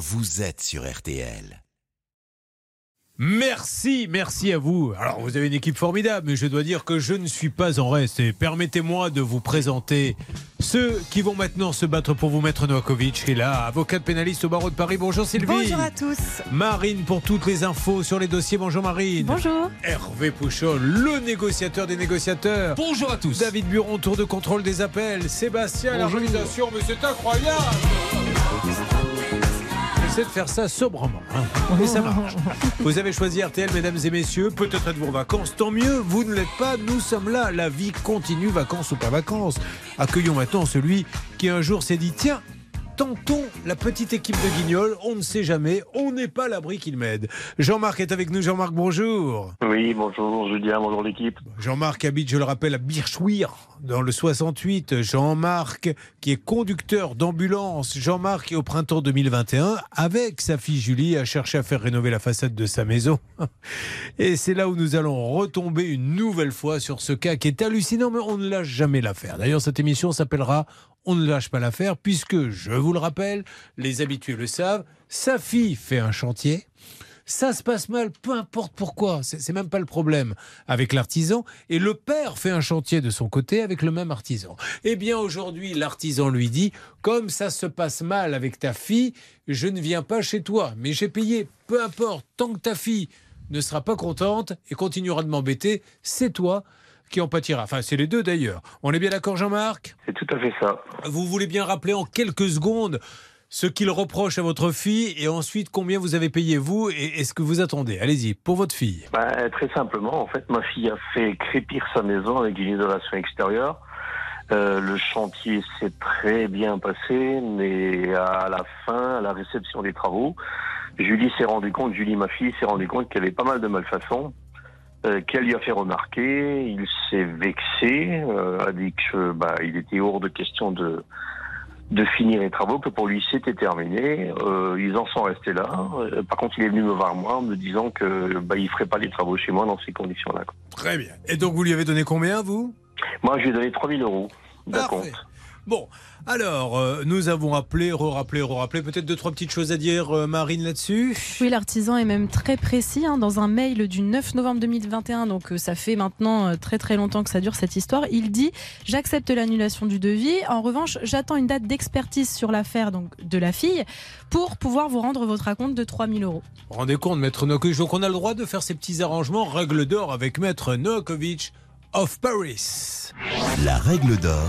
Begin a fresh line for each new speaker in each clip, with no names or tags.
vous êtes sur RTL.
Merci, merci à vous. Alors, vous avez une équipe formidable, mais je dois dire que je ne suis pas en reste. Et permettez-moi de vous présenter ceux qui vont maintenant se battre pour vous, Maître Novakovic, qui est là, avocate pénaliste au barreau de Paris. Bonjour Sylvie.
Bonjour à tous.
Marine pour toutes les infos sur les dossiers. Bonjour Marine.
Bonjour.
Hervé Pouchol, le négociateur des négociateurs.
Bonjour à tous.
David Buron, tour de contrôle des appels. Sébastien, l'organisation, mais c'est incroyable. De faire ça sobrement. hein. Mais ça marche. Vous avez choisi RTL, mesdames et messieurs. Peut-être êtes-vous en vacances, tant mieux. Vous ne l'êtes pas, nous sommes là. La vie continue, vacances ou pas vacances. Accueillons maintenant celui qui un jour s'est dit tiens, tentons la petite équipe de Guignol. On ne sait jamais. On n'est pas l'abri qu'il m'aide. Jean-Marc est avec nous. Jean-Marc, bonjour.
Oui, bonjour Julien, bonjour l'équipe.
Jean-Marc habite, je le rappelle, à Birchwir, dans le 68. Jean-Marc, qui est conducteur d'ambulance. Jean-Marc, qui au printemps 2021, avec sa fille Julie, a cherché à faire rénover la façade de sa maison. Et c'est là où nous allons retomber une nouvelle fois sur ce cas qui est hallucinant, mais on ne lâche jamais l'affaire. D'ailleurs, cette émission s'appellera On ne lâche pas l'affaire, puisque, je vous le rappelle, les habitués le savent, sa fille fait un chantier. Ça se passe mal, peu importe pourquoi, c'est même pas le problème avec l'artisan. Et le père fait un chantier de son côté avec le même artisan. Eh bien aujourd'hui, l'artisan lui dit, comme ça se passe mal avec ta fille, je ne viens pas chez toi, mais j'ai payé, peu importe, tant que ta fille ne sera pas contente et continuera de m'embêter, c'est toi qui en pâtira. Enfin, c'est les deux d'ailleurs. On est bien d'accord, Jean-Marc?
C'est tout à fait ça.
Vous voulez bien rappeler en quelques secondes ce qu'il reproche à votre fille et ensuite combien vous avez payé vous et, ce que vous attendez. Allez-y, pour votre fille.
Bah, très simplement, en fait, ma fille a fait crépir sa maison avec une isolation extérieure. Euh, le chantier s'est très bien passé, mais à la fin, à la réception des travaux, Julie s'est rendu compte, Julie, ma fille, s'est rendu compte qu'il y avait pas mal de malfaçons. Euh, qu'elle lui a fait remarquer, il s'est vexé, euh, a dit que bah, il était hors de question de de finir les travaux, que pour lui c'était terminé. Euh, ils en sont restés là. Euh, par contre, il est venu me voir moi en me disant que bah, il ferait pas les travaux chez moi dans ces conditions-là.
Très bien. Et donc vous lui avez donné combien, vous?
Moi, je lui ai donné 3000 euros d'un
Parfait.
compte.
Bon, alors, euh, nous avons appelé, re-rappelé, re-rappelé. Peut-être deux, trois petites choses à dire, euh, Marine, là-dessus
Oui, l'artisan est même très précis hein, dans un mail du 9 novembre 2021. Donc, euh, ça fait maintenant euh, très très longtemps que ça dure cette histoire. Il dit J'accepte l'annulation du devis. En revanche, j'attends une date d'expertise sur l'affaire donc de la fille pour pouvoir vous rendre votre raconte de 3000 euros.
Vous rendez compte, Maître Novakovic Donc on a le droit de faire ces petits arrangements, règle d'or avec Maître Novakovic of Paris.
La règle d'or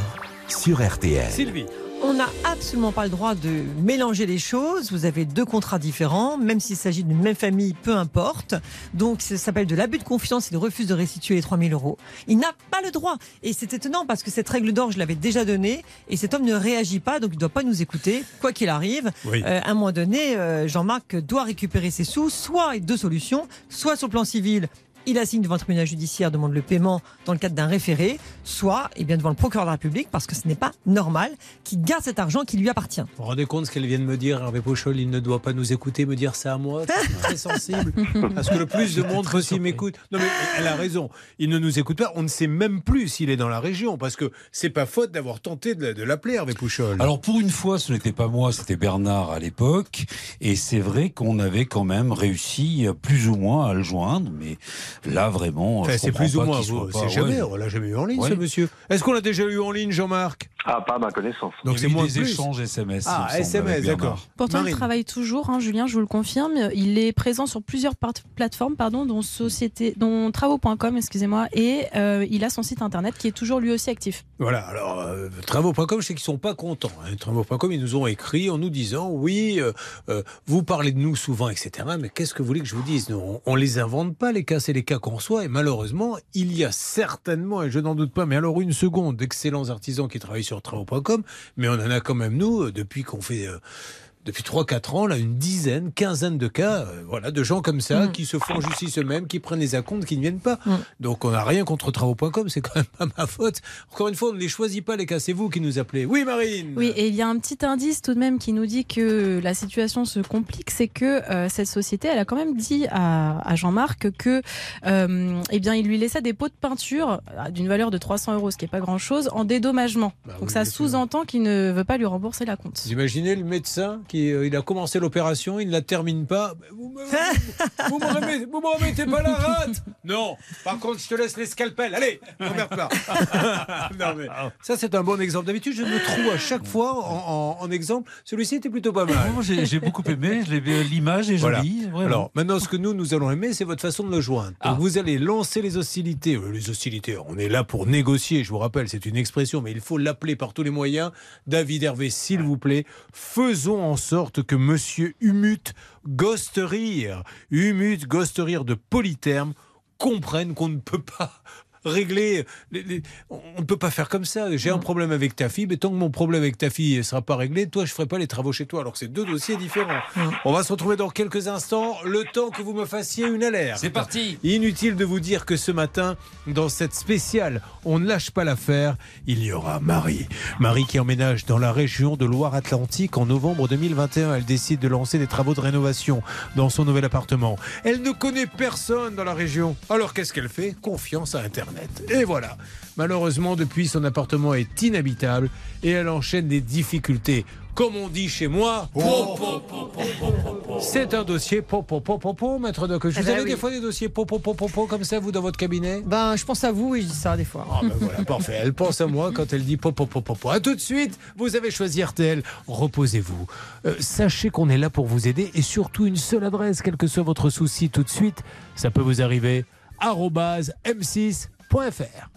sur RTL.
Sylvie,
On n'a absolument pas le droit de mélanger les choses. Vous avez deux contrats différents, même s'il s'agit d'une même famille, peu importe. Donc, ça s'appelle de l'abus de confiance et de refus de restituer les 3000 euros. Il n'a pas le droit. Et c'est étonnant parce que cette règle d'or, je l'avais déjà donnée et cet homme ne réagit pas, donc il ne doit pas nous écouter, quoi qu'il arrive.
Oui.
Euh, à un moment donné, euh, Jean-Marc doit récupérer ses sous, soit deux solutions, soit sur le plan civil. Il assigne devant le tribunal judiciaire, demande le paiement dans le cadre d'un référé, soit eh bien, devant le procureur de la République, parce que ce n'est pas normal qu'il garde cet argent qui lui appartient.
vous vous rendez compte ce qu'elle vient de me dire, Hervé Pochol? Il ne doit pas nous écouter, me dire ça à moi. C'est très sensible. Parce que le plus de monde possible m'écoute. Non, mais elle a raison. Il ne nous écoute pas. On ne sait même plus s'il est dans la région. Parce que c'est pas faute d'avoir tenté de, l'appeler, Hervé Pouchol.
Alors pour une fois, ce n'était pas moi, c'était Bernard à l'époque, et c'est vrai qu'on avait quand même réussi euh, plus ou moins à le joindre, mais là vraiment,
Enfin, c'est plus ou
pas
moins.
qu'il soit
vous-
pas-
C'est jamais.
ouais.
On l'a jamais eu en ligne,
Ouais.
ce monsieur. Est-ce qu'on l'a déjà eu en ligne, Jean-Marc?
Ah, pas à ma connaissance.
Donc c'est moins
des
plus.
échanges SMS.
Ah, SMS, d'accord.
Pourtant,
Marine.
il travaille toujours, hein, Julien, je vous le confirme. Il est présent sur plusieurs plateformes, pardon, dont, société, dont travaux.com, excusez-moi, et euh, il a son site internet qui est toujours lui aussi actif.
Voilà, alors euh, travaux.com, je sais qu'ils sont pas contents. hein. Travaux.com, ils nous ont écrit en nous disant oui, euh, euh, vous parlez de nous souvent, etc. Mais qu'est-ce que vous voulez que je vous dise? Nous, on, on les invente pas, les cas, c'est les cas qu'on reçoit. Et malheureusement, il y a certainement, et je n'en doute pas, mais alors une seconde, d'excellents artisans qui travaillent sur travaux.com, mais on en a quand même, nous, euh, depuis qu'on fait. euh, depuis 3-4 ans, là, une dizaine, quinzaine de cas, euh, voilà, de gens comme ça
Mm.
qui se font justice eux-mêmes, qui prennent les acomptes, qui ne viennent pas.
Mm.
Donc on n'a rien contre travaux.com, c'est quand même pas ma faute. Encore une fois, on ne les choisit pas, les cas, c'est vous qui nous appelez. Oui, Marine
Oui, et il y a un petit indice tout de même qui nous dit que la situation se complique, c'est que euh, cette société, elle a quand même dit à, à Jean-Marc que, euh, eh bien, il lui laissait des pots de peinture d'une valeur de 300 euros, ce qui est pas grand-chose, en dédommagement.
Bah
Donc
oui,
ça sous-entend qu'il ne veut pas lui rembourser la compte.
Vous imaginez le médecin qui euh, il a commencé l'opération, il ne la termine pas. Vous me, vous me remettez, vous me remettez pas la rate Non. Par contre, je te laisse les scalpels. Allez, remets pas. non, mais ça, c'est un bon exemple. D'habitude, je me trouve à chaque fois en, en- en exemple. Celui-ci était plutôt pas mal.
J'ai beaucoup aimé, je l'ai- l'image est
Voilà.
jolie.
Alors, maintenant, ce que nous, nous allons aimer, c'est votre façon de le joindre. Donc,
Ah.
vous allez lancer les hostilités. Euh, Les hostilités, on est là pour négocier, je vous rappelle, c'est une expression, mais il faut l'appeler par tous les moyens. David Hervé, s'il vous plaît, faisons en sorte que Monsieur Humut Gosterir, Humut Gosterir de Polytherme, comprenne qu'on ne peut pas régler. les- les- on ne peut pas faire comme ça. J'ai un problème avec ta fille, mais tant que mon problème avec ta fille ne sera pas réglé, toi, je ferai pas les travaux chez toi. Alors que c'est deux dossiers différents. On va se retrouver dans quelques instants, le temps que vous me fassiez une alerte.
C'est parti
Inutile de vous dire que ce matin, dans cette spéciale On ne lâche pas l'affaire, il y aura Marie. Marie qui emménage dans la région de Loire-Atlantique en novembre 2021. Elle décide de lancer des travaux de rénovation dans son nouvel appartement. Elle ne connaît personne dans la région. Alors qu'est-ce qu'elle fait? Confiance à Internet. Internet. Et voilà. Malheureusement, depuis, son appartement est inhabitable et elle enchaîne des difficultés. Comme on dit chez moi, c'est un dossier po, po, po, po, po maître Doc. Vous avez des fois des dossiers po, po, po, po, po, comme ça, vous, dans votre cabinet
Ben, je pense à vous et je dis ça des fois.
Ah, ben voilà, parfait. Elle pense à moi quand elle dit po, po, po, po, po. Tout de suite, vous avez choisi RTL. Reposez-vous. Sachez qu'on est là pour vous aider et surtout une seule adresse, quel que soit votre souci, tout de suite, ça peut vous arriver. m6
RTL.fr.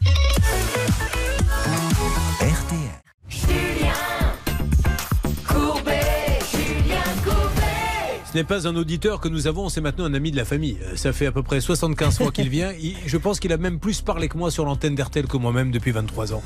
Ce n'est pas un auditeur que nous avons, c'est maintenant un ami de la famille. Ça fait à peu près 75 fois qu'il vient. je pense qu'il a même plus parlé que moi sur l'antenne d'RTL que moi-même depuis 23 ans.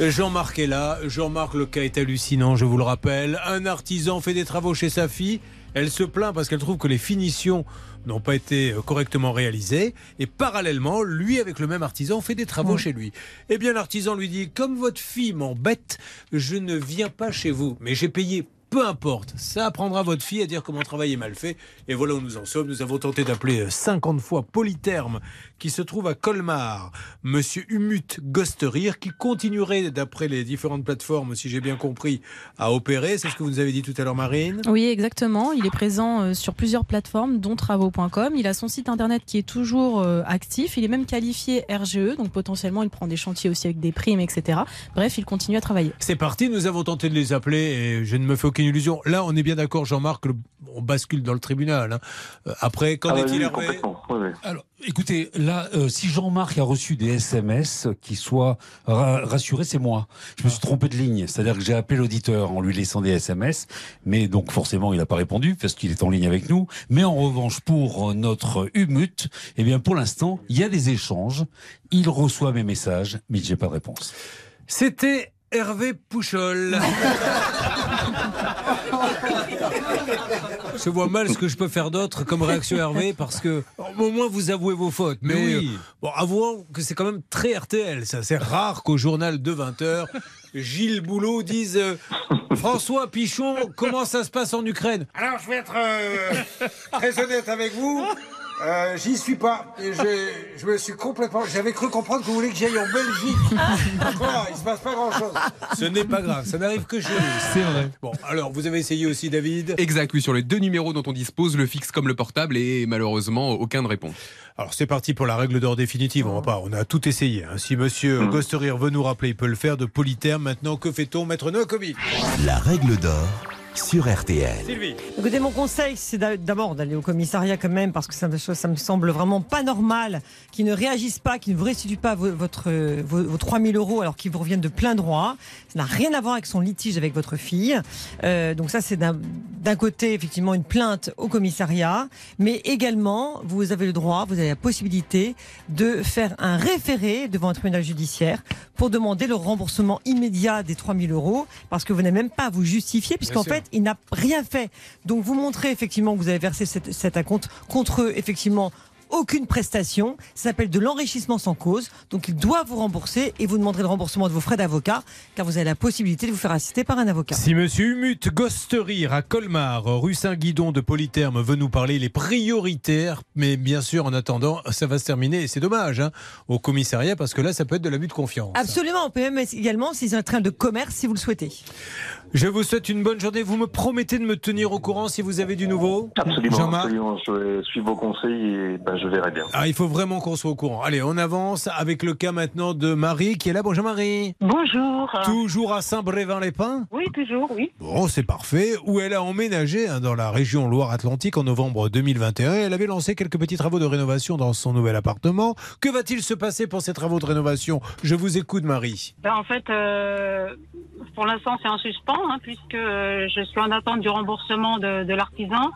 Jean-Marc est là. Jean-Marc, le cas est hallucinant, je vous le rappelle. Un artisan fait des travaux chez sa fille. Elle se plaint parce qu'elle trouve que les finitions n'ont pas été euh, correctement réalisées. Et parallèlement, lui, avec le même artisan, fait des travaux chez lui. Eh bien, l'artisan lui dit, comme votre fille m'embête, je ne viens pas chez vous. Mais j'ai payé peu importe, ça apprendra votre fille à dire comment travail est mal fait. Et voilà où nous en sommes. Nous avons tenté d'appeler euh, 50 fois Polytherme, qui se trouve à Colmar, Monsieur Humut Gosterir, qui continuerait, d'après les différentes plateformes, si j'ai bien compris, à opérer. C'est ce que vous nous avez dit tout à l'heure, Marine.
Oui, exactement. Il est présent euh, sur plusieurs plateformes, dont travaux.com. Il a son site internet qui est toujours euh, actif. Il est même qualifié RGE, donc potentiellement il prend des chantiers aussi avec des primes, etc. Bref, il continue à travailler.
C'est parti, nous avons tenté de les appeler et je ne me fais aucune illusion. Là, on est bien d'accord, Jean-Marc, on bascule dans le tribunal. hein. Euh, Après, qu'en
Ah bah
est-il
oui,
Hervé
complètement. Oui, oui.
Alors, écoutez, là, euh, si Jean-Marc a reçu des SMS qui soient ra- rassurés, c'est moi. Je me suis trompé de ligne, c'est-à-dire que j'ai appelé l'auditeur en lui laissant des SMS, mais donc forcément il n'a pas répondu parce qu'il est en ligne avec nous. Mais en revanche, pour euh, notre Humut, eh bien pour l'instant, il y a des échanges. Il reçoit mes messages, mais j'ai pas de réponse.
C'était Hervé Pouchol. Je vois mal ce que je peux faire d'autre comme réaction Hervé parce que au moins vous avouez vos fautes. Mais,
Mais oui.
euh, bon, avouons que c'est quand même très RTL. Ça, c'est rare qu'au journal de 20h, Gilles Boulot dise euh, François Pichon, comment ça se passe en Ukraine? Alors je vais être euh, très honnête avec vous. Euh, J'y suis pas. Et je, je me suis complètement. J'avais cru comprendre que vous voulez que j'aille en Belgique. Voilà, il se passe pas grand chose. Ce n'est pas grave, ça n'arrive que chez nous.
C'est vrai.
Bon, alors vous avez essayé aussi, David.
Exact, oui, sur les deux numéros dont on dispose, le fixe comme le portable, et malheureusement, aucun ne répond.
Alors c'est parti pour la règle d'or définitive. On va pas, on a tout essayé. hein. Si Monsieur Gosterir veut nous rappeler, il peut le faire de Polytherme. Maintenant, que fait-on, Maître Nocovic
La règle d'or sur RTL.
Sylvie.
Écoutez, mon conseil, c'est d'a- d'abord d'aller au commissariat quand même, parce que ça, me- ça me semble vraiment pas normal qu'ils ne réagissent pas, qu'ils ne vous restituent pas vo- votre, vos, vos 3 000 euros alors qu'ils vous reviennent de plein droit. Ça n'a rien à voir avec son litige avec votre fille. Euh, donc ça, c'est d'un côté, effectivement, une plainte au commissariat, mais également, vous avez le droit, vous avez la possibilité de faire un référé devant un tribunal judiciaire pour demander le remboursement immédiat des 3 000 euros, parce que vous n'avez même pas à vous justifier, puisqu'en fait, il n'a rien fait. Donc vous montrez effectivement que vous avez versé cet, cet acompte contre eux, effectivement, aucune prestation. Ça s'appelle de l'enrichissement sans cause. Donc il doit vous rembourser et vous demanderez le remboursement de vos frais d'avocat, car vous avez la possibilité de vous faire assister par un avocat.
Si Monsieur Humut Gosterir à Colmar, rue Saint-Guidon de Polytherme, veut nous parler, il est prioritaire. Mais bien sûr, en attendant, ça va se terminer, et c'est dommage, hein, au commissariat, parce que là, ça peut être de l'abus de confiance.
Absolument, on peut même également, si c'est un train de commerce, si vous le souhaitez.
Je vous souhaite une bonne journée. Vous me promettez de me tenir au courant si vous avez du nouveau
Absolument, absolument. Je vais suivre vos conseils et ben, je verrai bien.
Ah, il faut vraiment qu'on soit au courant. Allez, on avance avec le cas maintenant de Marie qui est là. Bonjour Marie.
Bonjour.
Toujours à Saint-Brévin-les-Pins
Oui, toujours, oui.
Bon, c'est parfait. Où elle a emménagé hein, dans la région Loire-Atlantique en novembre 2021. Elle avait lancé quelques petits travaux de rénovation dans son nouvel appartement. Que va-t-il se passer pour ces travaux de rénovation? Je vous écoute, Marie.
Ben, en fait, euh, pour l'instant, c'est en suspens, hein, puisque euh, je suis en attente du remboursement de, l'artisan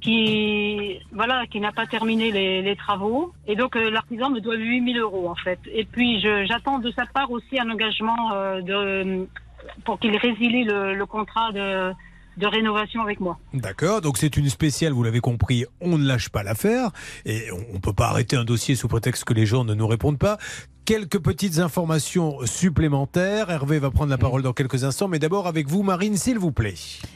qui voilà qui n'a pas terminé les, travaux et donc euh, l'artisan me doit 8000 euros en fait et puis j'attends de sa part aussi un engagement euh, pour qu'il résilie le, le contrat de, de rénovation avec moi.
D'accord, donc c'est une spéciale, vous l'avez compris, on ne lâche pas l'affaire et on ne peut pas arrêter un dossier sous prétexte que les gens ne nous répondent pas. Quelques petites informations supplémentaires. Hervé va prendre la parole dans quelques instants, mais d'abord avec vous, Marine, s'il vous plaît.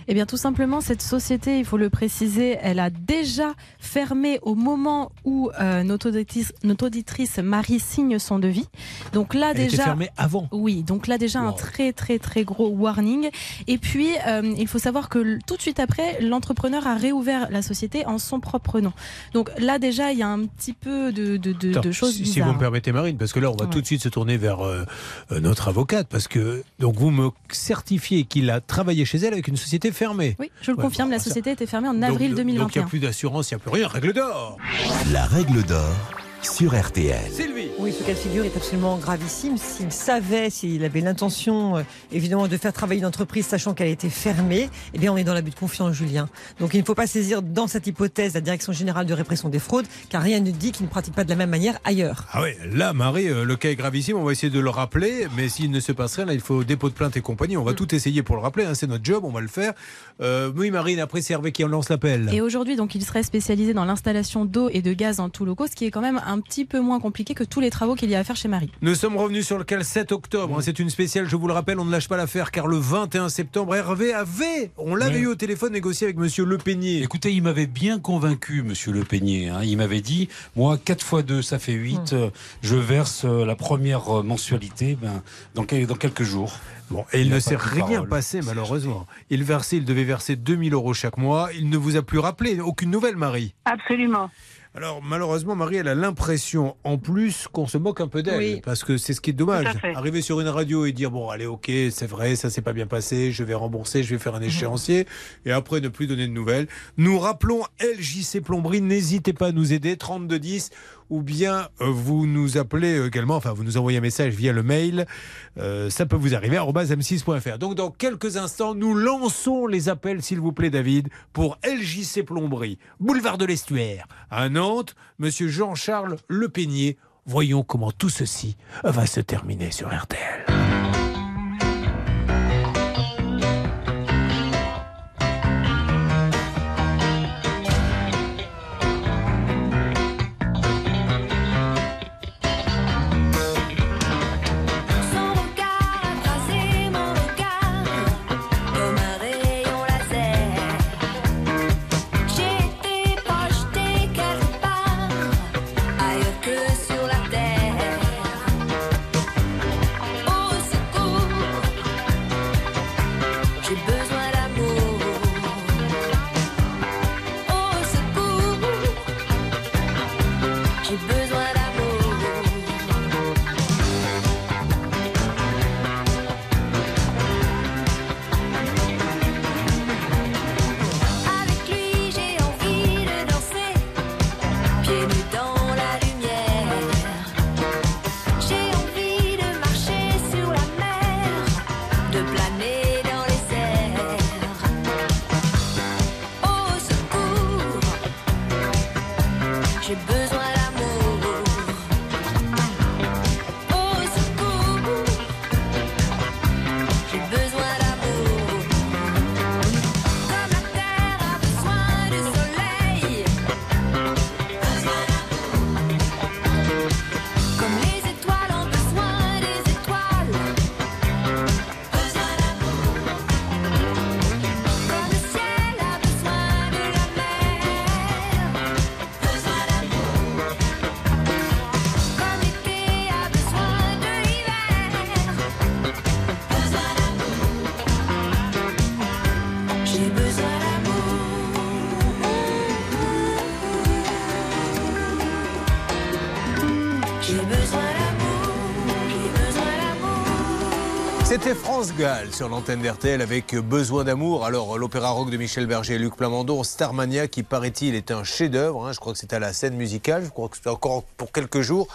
Eh bien, tout simplement, cette société, il faut le préciser, elle a déjà fermé au moment où euh, notre, auditrice, notre auditrice Marie signe son devis. Donc là,
Elle
déjà.
fermée avant.
Oui, donc là déjà un très très très gros warning. Et puis euh, il faut savoir que tout de suite après, l'entrepreneur a réouvert la société en son propre nom. Donc là déjà il y a un petit peu de, de, de-
Attends,
de choses
si, si vous me permettez, Marine, parce que là, on va
Ouais.
tout de suite se tourner vers euh, euh, notre avocate, parce que donc vous me certifiez qu'il a travaillé chez elle avec une société fermée.
Oui, je le
Ouais,
confirme,
bon,
la
ça-
société était fermée en
Donc-
avril
Donc il n'y
2021.
a plus d'assurance, il n'y a plus rien. Règle d'or.
La règle d'or sur RTL.
Sylvie.
Oui, ce cas de figure est absolument gravissime. S'il savait, s'il avait l'intention, euh, évidemment, de faire travailler une entreprise sachant qu'elle était fermée, eh bien, on est dans l'abus de confiance, Julien. Donc, il ne faut pas saisir dans cette hypothèse la Direction générale de répression des fraudes, car rien ne dit qu'il ne pratique pas de la même manière ailleurs.
Ah oui, là, Marie, euh, le cas est gravissime. On va essayer de le rappeler, mais s'il ne se passe rien, là, il faut dépôt de plainte et compagnie.
Mm.
On va tout essayer pour le rappeler. hein, c'est notre job, on va le faire. Euh, oui, Marine, après, c'est Hervé qui en lance l'appel.
Et aujourd'hui, donc, il serait spécialisé dans l'installation d'eau et de gaz en tout locaux, ce qui est quand même un petit peu moins compliqué que tous les travaux qu'il y a à faire chez Marie.
Nous sommes revenus sur le cas le 7 octobre. hein, C'est une spéciale, je vous le rappelle, on ne lâche pas l'affaire car le 21 septembre, Hervé avait, on l'avait
Ouais.
eu au téléphone, négocié avec monsieur Le Peigné.
Écoutez, il m'avait bien convaincu, monsieur Le Peigné. hein. Il m'avait dit, moi, 4 fois 2, ça fait 8. euh, Je verse euh, la première mensualité ben, dans quelques jours.
Bon, et il,
Il
ne s'est rien
parole.
passé malheureusement. Il versait, il devait verser 2000 euros chaque mois. Il ne vous a plus rappelé, aucune nouvelle, Marie.
Absolument.
Alors malheureusement, Marie, elle a l'impression en plus qu'on se moque un peu d'elle,
Oui.
parce que c'est ce qui est dommage. Arriver sur une radio et dire bon, allez, ok, c'est vrai, ça s'est pas bien passé, je vais rembourser, je vais faire un échéancier, et après ne plus donner de nouvelles. Nous rappelons LJC Plomberie, n'hésitez pas à nous aider, 3210, ou bien euh, vous nous appelez également, enfin vous nous envoyez un message via le mail, euh, ça peut vous arriver, arobase m6.fr. Donc dans quelques instants, nous lançons les appels, s'il vous plaît, David, pour LJC Plomberie, boulevard de l'Estuaire, à Nantes, monsieur Jean-Charles Le Peigné. Voyons comment tout ceci va se terminer sur RTL. France sur l'antenne d'RTL avec Besoin d'amour. Alors, l'opéra rock de Michel Berger et Luc Plamondon, Starmania, qui paraît-il est un chef-d'œuvre. hein. Je crois que c'est à la scène musicale. Je crois que c'est encore pour quelques jours.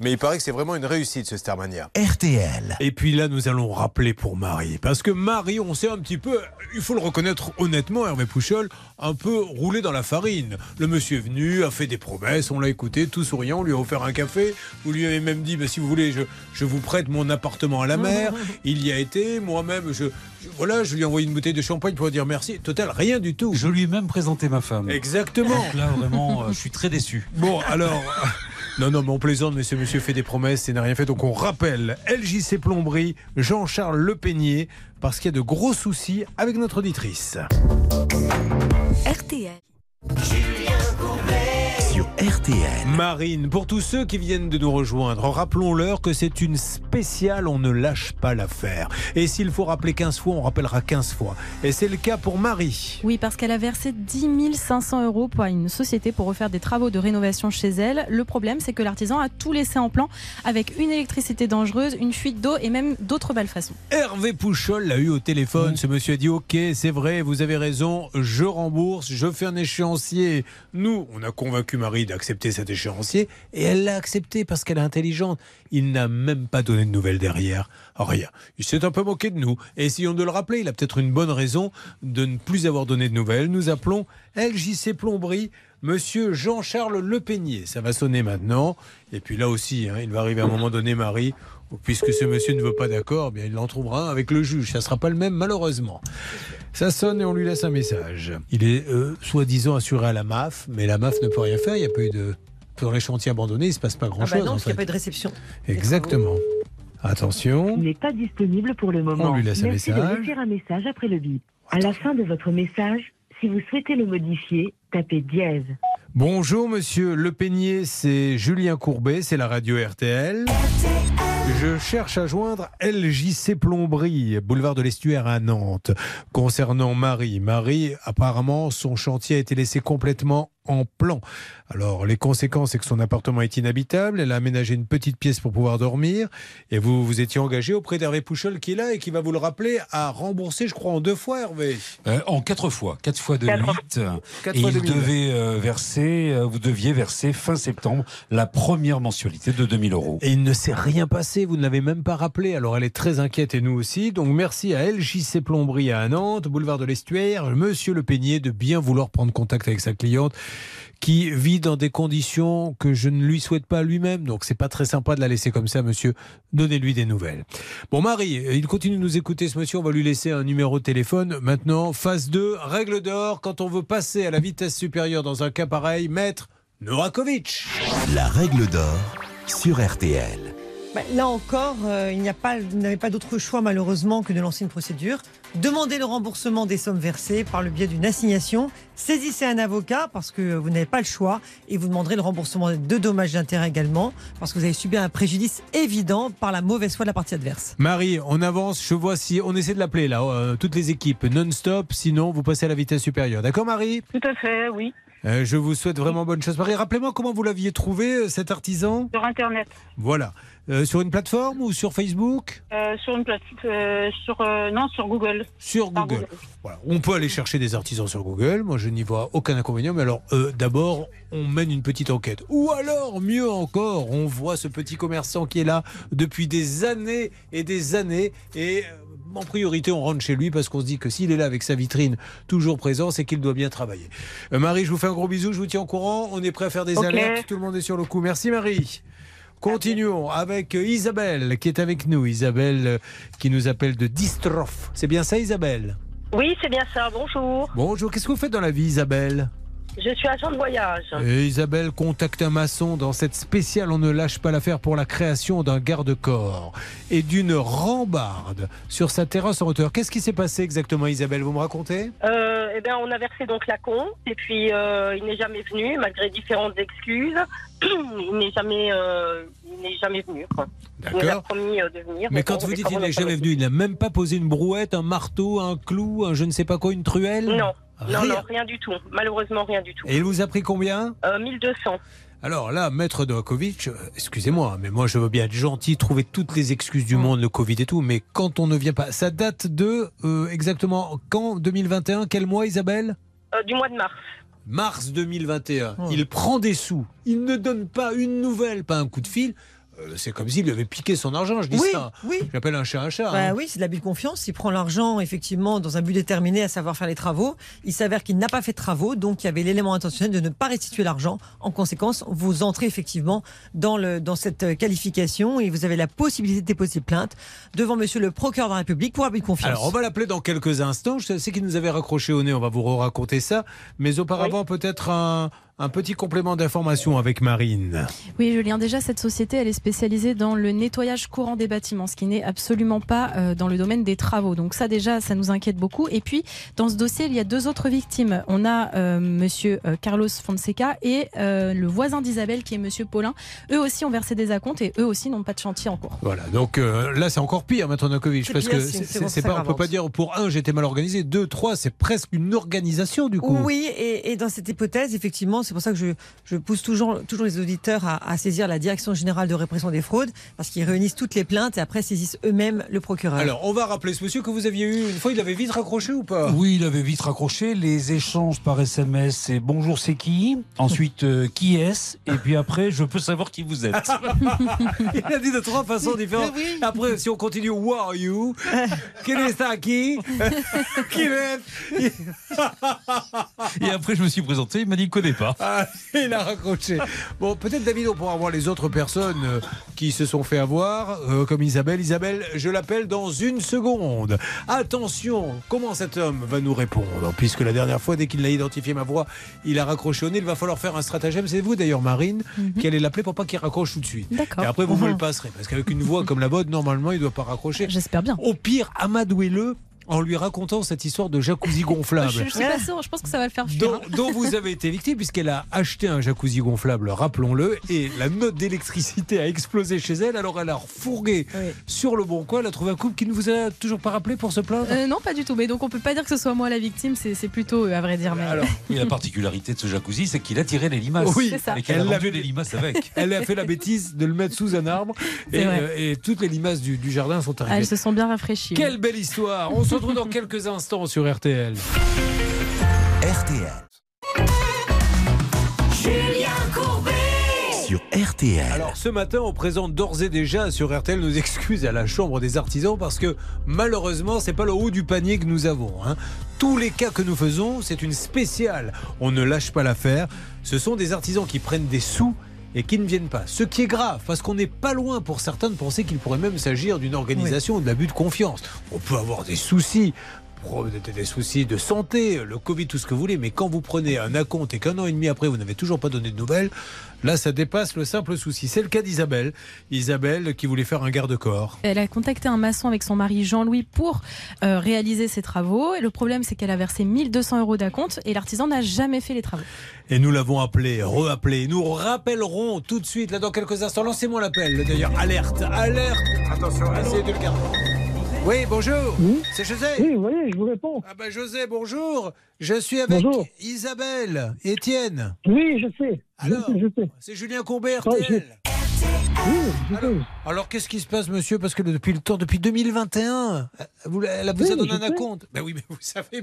Mais il paraît que c'est vraiment une réussite, ce Starmania.
RTL.
Et puis là, nous allons rappeler pour Marie. Parce que Marie, on s'est un petit peu, il faut le reconnaître honnêtement, Hervé Pouchol, un peu roulé dans la farine. Le monsieur est venu, a fait des promesses, on l'a écouté, tout souriant, on lui a offert un café. Vous lui avez même dit, bah, si vous voulez, je, je vous prête mon appartement à la mer. Il y a été, moi-même, je, je- voilà, je lui ai envoyé une bouteille de champagne pour lui dire merci. Total, rien du tout.
Je lui ai même présenté ma femme.
Exactement.
Donc là, vraiment, euh, je suis très déçu.
Bon, alors. Non, non, mais on plaisante, mais ce monsieur fait des promesses et n'a rien fait. Donc on rappelle LJC Plomberie, Jean-Charles Le Peignier, parce qu'il y a de gros soucis avec notre auditrice.
RTL.
RTL.
Marine, pour tous ceux qui viennent de nous rejoindre, rappelons-leur que c'est une spéciale, on ne lâche pas l'affaire. Et s'il faut rappeler 15 fois, on rappellera 15 fois. Et c'est le cas pour Marie.
Oui, parce qu'elle a versé 10 500 euros pour une société pour refaire des travaux de rénovation chez elle. Le problème, c'est que l'artisan a tout laissé en plan avec une électricité dangereuse, une fuite d'eau et même d'autres malfaçons.
Hervé Pouchol l'a eu au téléphone. Ce monsieur a dit Ok, c'est vrai, vous avez raison, je rembourse, je fais un échéancier. Nous, on a convaincu Marie d'accepter cet échéancier et elle l'a accepté parce qu'elle est intelligente. Il n'a même pas donné de nouvelles derrière. Rien. Il s'est un peu moqué de nous. Et essayons de le rappeler, il a peut-être une bonne raison de ne plus avoir donné de nouvelles. Nous appelons LJC Plomberie. Monsieur Jean-Charles Le Peignier. Ça va sonner maintenant. Et puis là aussi, hein, il va arriver à un moment donné, Marie, puisque ce monsieur ne veut pas d'accord, eh bien il en trouvera un avec le juge. Ça ne sera pas le même, malheureusement. Ça sonne et on lui laisse un message. Il est euh, soi-disant assuré à la MAF, mais la MAF ne peut rien faire. Il n'y a pas eu de. Dans les chantiers abandonnés, il ne se passe pas
Ah
grand-chose.
bah non,
en
parce qu'il n'y a pas eu de réception.
Exactement. Attention.
n'est pas disponible pour le moment.
On lui laisse un
Merci
message.
de laisser un message après le bip. À la fin de votre message, si vous souhaitez le modifier, tapez dièse.
Bonjour monsieur Le Peignier, c'est Julien Courbet, c'est la radio RTL. Je cherche à joindre LJC Plomberie, boulevard de l'Estuaire à Nantes. Concernant Marie, Marie, apparemment, son chantier a été laissé complètement en plan. Alors, les conséquences, c'est que son appartement est inhabitable. Elle a aménagé une petite pièce pour pouvoir dormir. Et vous vous étiez engagé auprès d'Hervé Pouchol, qui est là et qui va vous le rappeler, à rembourser, je crois, en deux fois, Hervé.
Euh, en quatre fois, quatre fois de
Quatre-
huit.
quatre
Et
fois
il
2000.
devait euh, verser, euh, vous deviez verser fin septembre la première mensualité de 2000 euros.
Et il ne s'est rien passé, vous ne l'avez même pas rappelé. Alors elle est très inquiète et nous aussi. Donc merci à LJC Plomberie à Nantes, boulevard de l'Estuaire, monsieur Le Peignier de bien vouloir prendre contact avec sa cliente qui vit dans des conditions que je ne lui souhaite pas lui-même. Donc c'est pas très sympa de la laisser comme ça, monsieur. Donnez-lui des nouvelles. Bon Marie, il continue de nous écouter ce monsieur, on va lui laisser un numéro de téléphone. Maintenant, phase 2, règle d'or, quand on veut passer à la vitesse supérieure dans un cas pareil, maître Novakovic.
La règle d'or sur RTL.
Bah, là encore, euh, il n'y a pas, vous n'avez pas d'autre choix malheureusement que de lancer une procédure. Demandez le remboursement des sommes versées par le biais d'une assignation. Saisissez un avocat parce que vous n'avez pas le choix et vous demanderez le remboursement de dommages d'intérêt également parce que vous avez subi un préjudice évident par la mauvaise foi de la partie adverse.
Marie, on avance, je vois si on essaie de l'appeler là, euh, toutes les équipes non-stop, sinon vous passez à la vitesse supérieure. D'accord Marie?
Tout à fait, oui.
Euh, Je vous souhaite vraiment bonne chose. Marie, rappelez-moi comment vous l'aviez trouvé cet artisan?
Sur Internet.
Voilà. Euh, sur une plateforme ou sur Facebook
Euh, sur une plate, euh, sur non sur Google.
Sur Google. Voilà. On peut aller chercher des artisans sur Google, moi je n'y vois aucun inconvénient, mais alors d'abord on mène une petite enquête. Ou alors, mieux encore, on voit ce petit commerçant qui est là depuis des années et des années et... En priorité, on rentre chez lui parce qu'on se dit que s'il est là avec sa vitrine toujours présent, c'est qu'il doit bien travailler. Euh, Marie, je vous fais un gros bisou, je vous tiens au courant. On est prêt à faire des alertes, tout le monde est sur le coup. Merci Marie. Continuons avec euh, Isabelle qui est avec nous. Isabelle euh, qui nous appelle de Distrophe. C'est bien ça Isabelle?
Oui, c'est bien ça. Bonjour.
Bonjour, qu'est-ce que vous faites dans la vie Isabelle?
Je suis agent de voyage.
Et Isabelle contacte un maçon dans cette spéciale On ne lâche pas l'affaire pour la création d'un garde-corps et d'une rambarde sur sa terrasse en hauteur. Qu'est-ce qui s'est passé exactement Isabelle? Vous me racontez?
Euh, eh bien, on a versé donc la compte et puis euh, il n'est jamais venu malgré différentes excuses. il n'est jamais, euh, il n'est jamais venu. Quoi. Il nous a
D'accord.
promis de venir.
Mais quand vous dites qu'il n'est jamais venu, il n'a même pas posé une brouette, un marteau, un clou, un je ne sais pas quoi, une truelle?
Non. Non,
Rien.
non, rien du tout. Malheureusement, rien du tout.
Et il vous a pris combien?
Euh, 1200.
Alors là, maître Novakovic, euh, excusez-moi, mais moi je veux bien être gentil, trouver toutes les excuses du monde, le Covid et tout, mais quand on ne vient pas, ça date de euh, exactement quand? 2021 Quel mois, Isabelle?
Euh, du mois de mars.
Mars 2021. Il prend des sous, il ne donne pas une nouvelle, pas un coup de fil. Euh, C'est comme s'il lui avait piqué son argent, je dis
Oui,
ça.
oui.
J'appelle un chat un chat.
Bah
hein.
oui, c'est de l'abus de confiance. Il prend l'argent, effectivement, dans un but déterminé, à savoir faire les travaux. Il s'avère qu'il n'a pas fait de travaux, donc il y avait l'élément intentionnel de ne pas restituer l'argent. En conséquence, vous entrez effectivement dans, le, dans cette qualification et vous avez la possibilité de déposer plainte devant monsieur le procureur de la République pour abus de confiance.
Alors, on va l'appeler dans quelques instants. Je sais qu'il nous avait raccroché au nez, on va vous raconter ça. Mais auparavant, peut-être un, un petit complément d'information avec Marine.
Oui, Julien, déjà, cette société, elle est spécialisée dans le nettoyage courant des bâtiments, ce qui n'est absolument pas euh, dans le domaine des travaux. Donc ça, déjà, ça nous inquiète beaucoup. Et puis, dans ce dossier, il y a deux autres victimes. On a euh, monsieur euh, Carlos Fonseca et euh, le voisin d'Isabelle, qui est monsieur Paulin. Eux aussi ont versé des acomptes et eux aussi n'ont pas de chantier en cours.
Voilà, donc euh, là c'est encore pire,
C'est
parce que
c'est
pas, on peut pas dire pour un j'étais mal organisé, deux, trois, c'est presque une organisation du coup.
Oui, et, et dans cette hypothèse, effectivement, c'est pour ça que je, je pousse toujours, toujours les auditeurs à, à saisir la Direction générale de répression des fraudes, parce qu'ils réunissent toutes les plaintes et après saisissent eux-mêmes le procureur.
Alors on va rappeler ce monsieur que vous aviez eu une fois, il avait vite raccroché ou pas?
Oui, il avait vite raccroché. Les échanges par SMS, c'est bonjour, c'est qui? Ensuite, euh, qui est-ce? Et puis après, je peux savoir qui vous êtes.
Il a dit de trois façons différentes. Après, si on continue, Who are you? Quel est ça qui? Qui est
Et après, je me suis présenté, il m'a dit, il connaît
Ah, il a raccroché. Bon, peut-être David, on pourra voir les autres personnes euh, qui se sont fait avoir, euh, comme Isabelle. Isabelle, je l'appelle dans une seconde. Attention, comment cet homme va nous répondre? Puisque la dernière fois, dès qu'il a identifié ma voix, il a raccroché au nez. Il va falloir faire un stratagème. C'est vous d'ailleurs, Marine, qui allez l'appeler pour pas qu'il raccroche tout de suite.
D'accord.
Et après, vous me le passerez. Parce qu'avec une voix comme la vôtre, normalement, il ne doit pas raccrocher.
J'espère bien.
Au pire, amadouez-le en lui racontant cette histoire de jacuzzi gonflable.
Je, je suis pas sûre, je pense que ça va le faire fuir.
dont, dont vous avez été victime puisqu'elle a acheté un jacuzzi gonflable, rappelons-le, et la note d'électricité a explosé chez elle. Alors elle a refourgué
Oui.
sur le bon coin. Elle a trouvé un couple qui ne vous a toujours pas rappelé pour se plaindre.
Euh, non, pas du tout. Mais donc on peut pas dire que ce soit moi la victime, c'est plutôt eux, à vrai dire. Mais...
Alors,
Et la particularité de ce jacuzzi, c'est qu'il a tiré les limaces.
Oui,
C'est ça.
Et qu'elle a
Elle l'a-
vendu les limaces avec.
elle a fait la bêtise de le mettre sous un arbre et, euh, et toutes les limaces du, du jardin sont
Ah,
arrivées.
elles se sont bien rafraîchies.
Quelle belle histoire On se retrouve dans quelques instants sur RTL.
RTL. Sur RTL.
Alors ce matin, on présente d'ores et déjà sur RTL nos excuses à la Chambre des artisans parce que malheureusement, c'est pas le haut du panier que nous avons. hein. Tous les cas que nous faisons, c'est une spéciale. On ne lâche pas l'affaire. Ce sont des artisans qui prennent des sous et qui ne viennent pas. Ce qui est grave, parce qu'on n'est pas loin pour certains de penser qu'il pourrait même s'agir d'une organisation ou de l'abus de confiance. On peut avoir des soucis. Des soucis de santé, le Covid, tout ce que vous voulez, mais quand vous prenez un acompte et qu'un an et demi après vous n'avez toujours pas donné de nouvelles, là ça dépasse le simple souci. C'est le cas d'Isabelle. Isabelle qui voulait faire un garde-corps.
Elle a contacté un maçon avec son mari Jean-Louis pour euh, réaliser ses travaux. Et le problème, c'est qu'elle a versé 1200 euros d'acompte et l'artisan n'a jamais fait les travaux.
Et nous l'avons appelé, re-appelé. Nous rappellerons tout de suite, là dans quelques instants. Lancez-moi l'appel d'ailleurs. Alerte, alerte. Attention, essayez de le garder. Oui, bonjour. C'est José.
Oui, vous voyez, je vous réponds.
Ah ben José, bonjour. Je suis avec
Bonjour.
Isabelle, Étienne.
Oui, je sais.
Alors,
je sais, je sais.
C'est Julien Courbet, RTL.
Oui.
Alors qu'est-ce qui se passe, monsieur Parce que depuis le temps, depuis 2021, euh, vous, elle vous
Oui,
a donné un
sais.
acompte. Ben oui, mais vous savez, il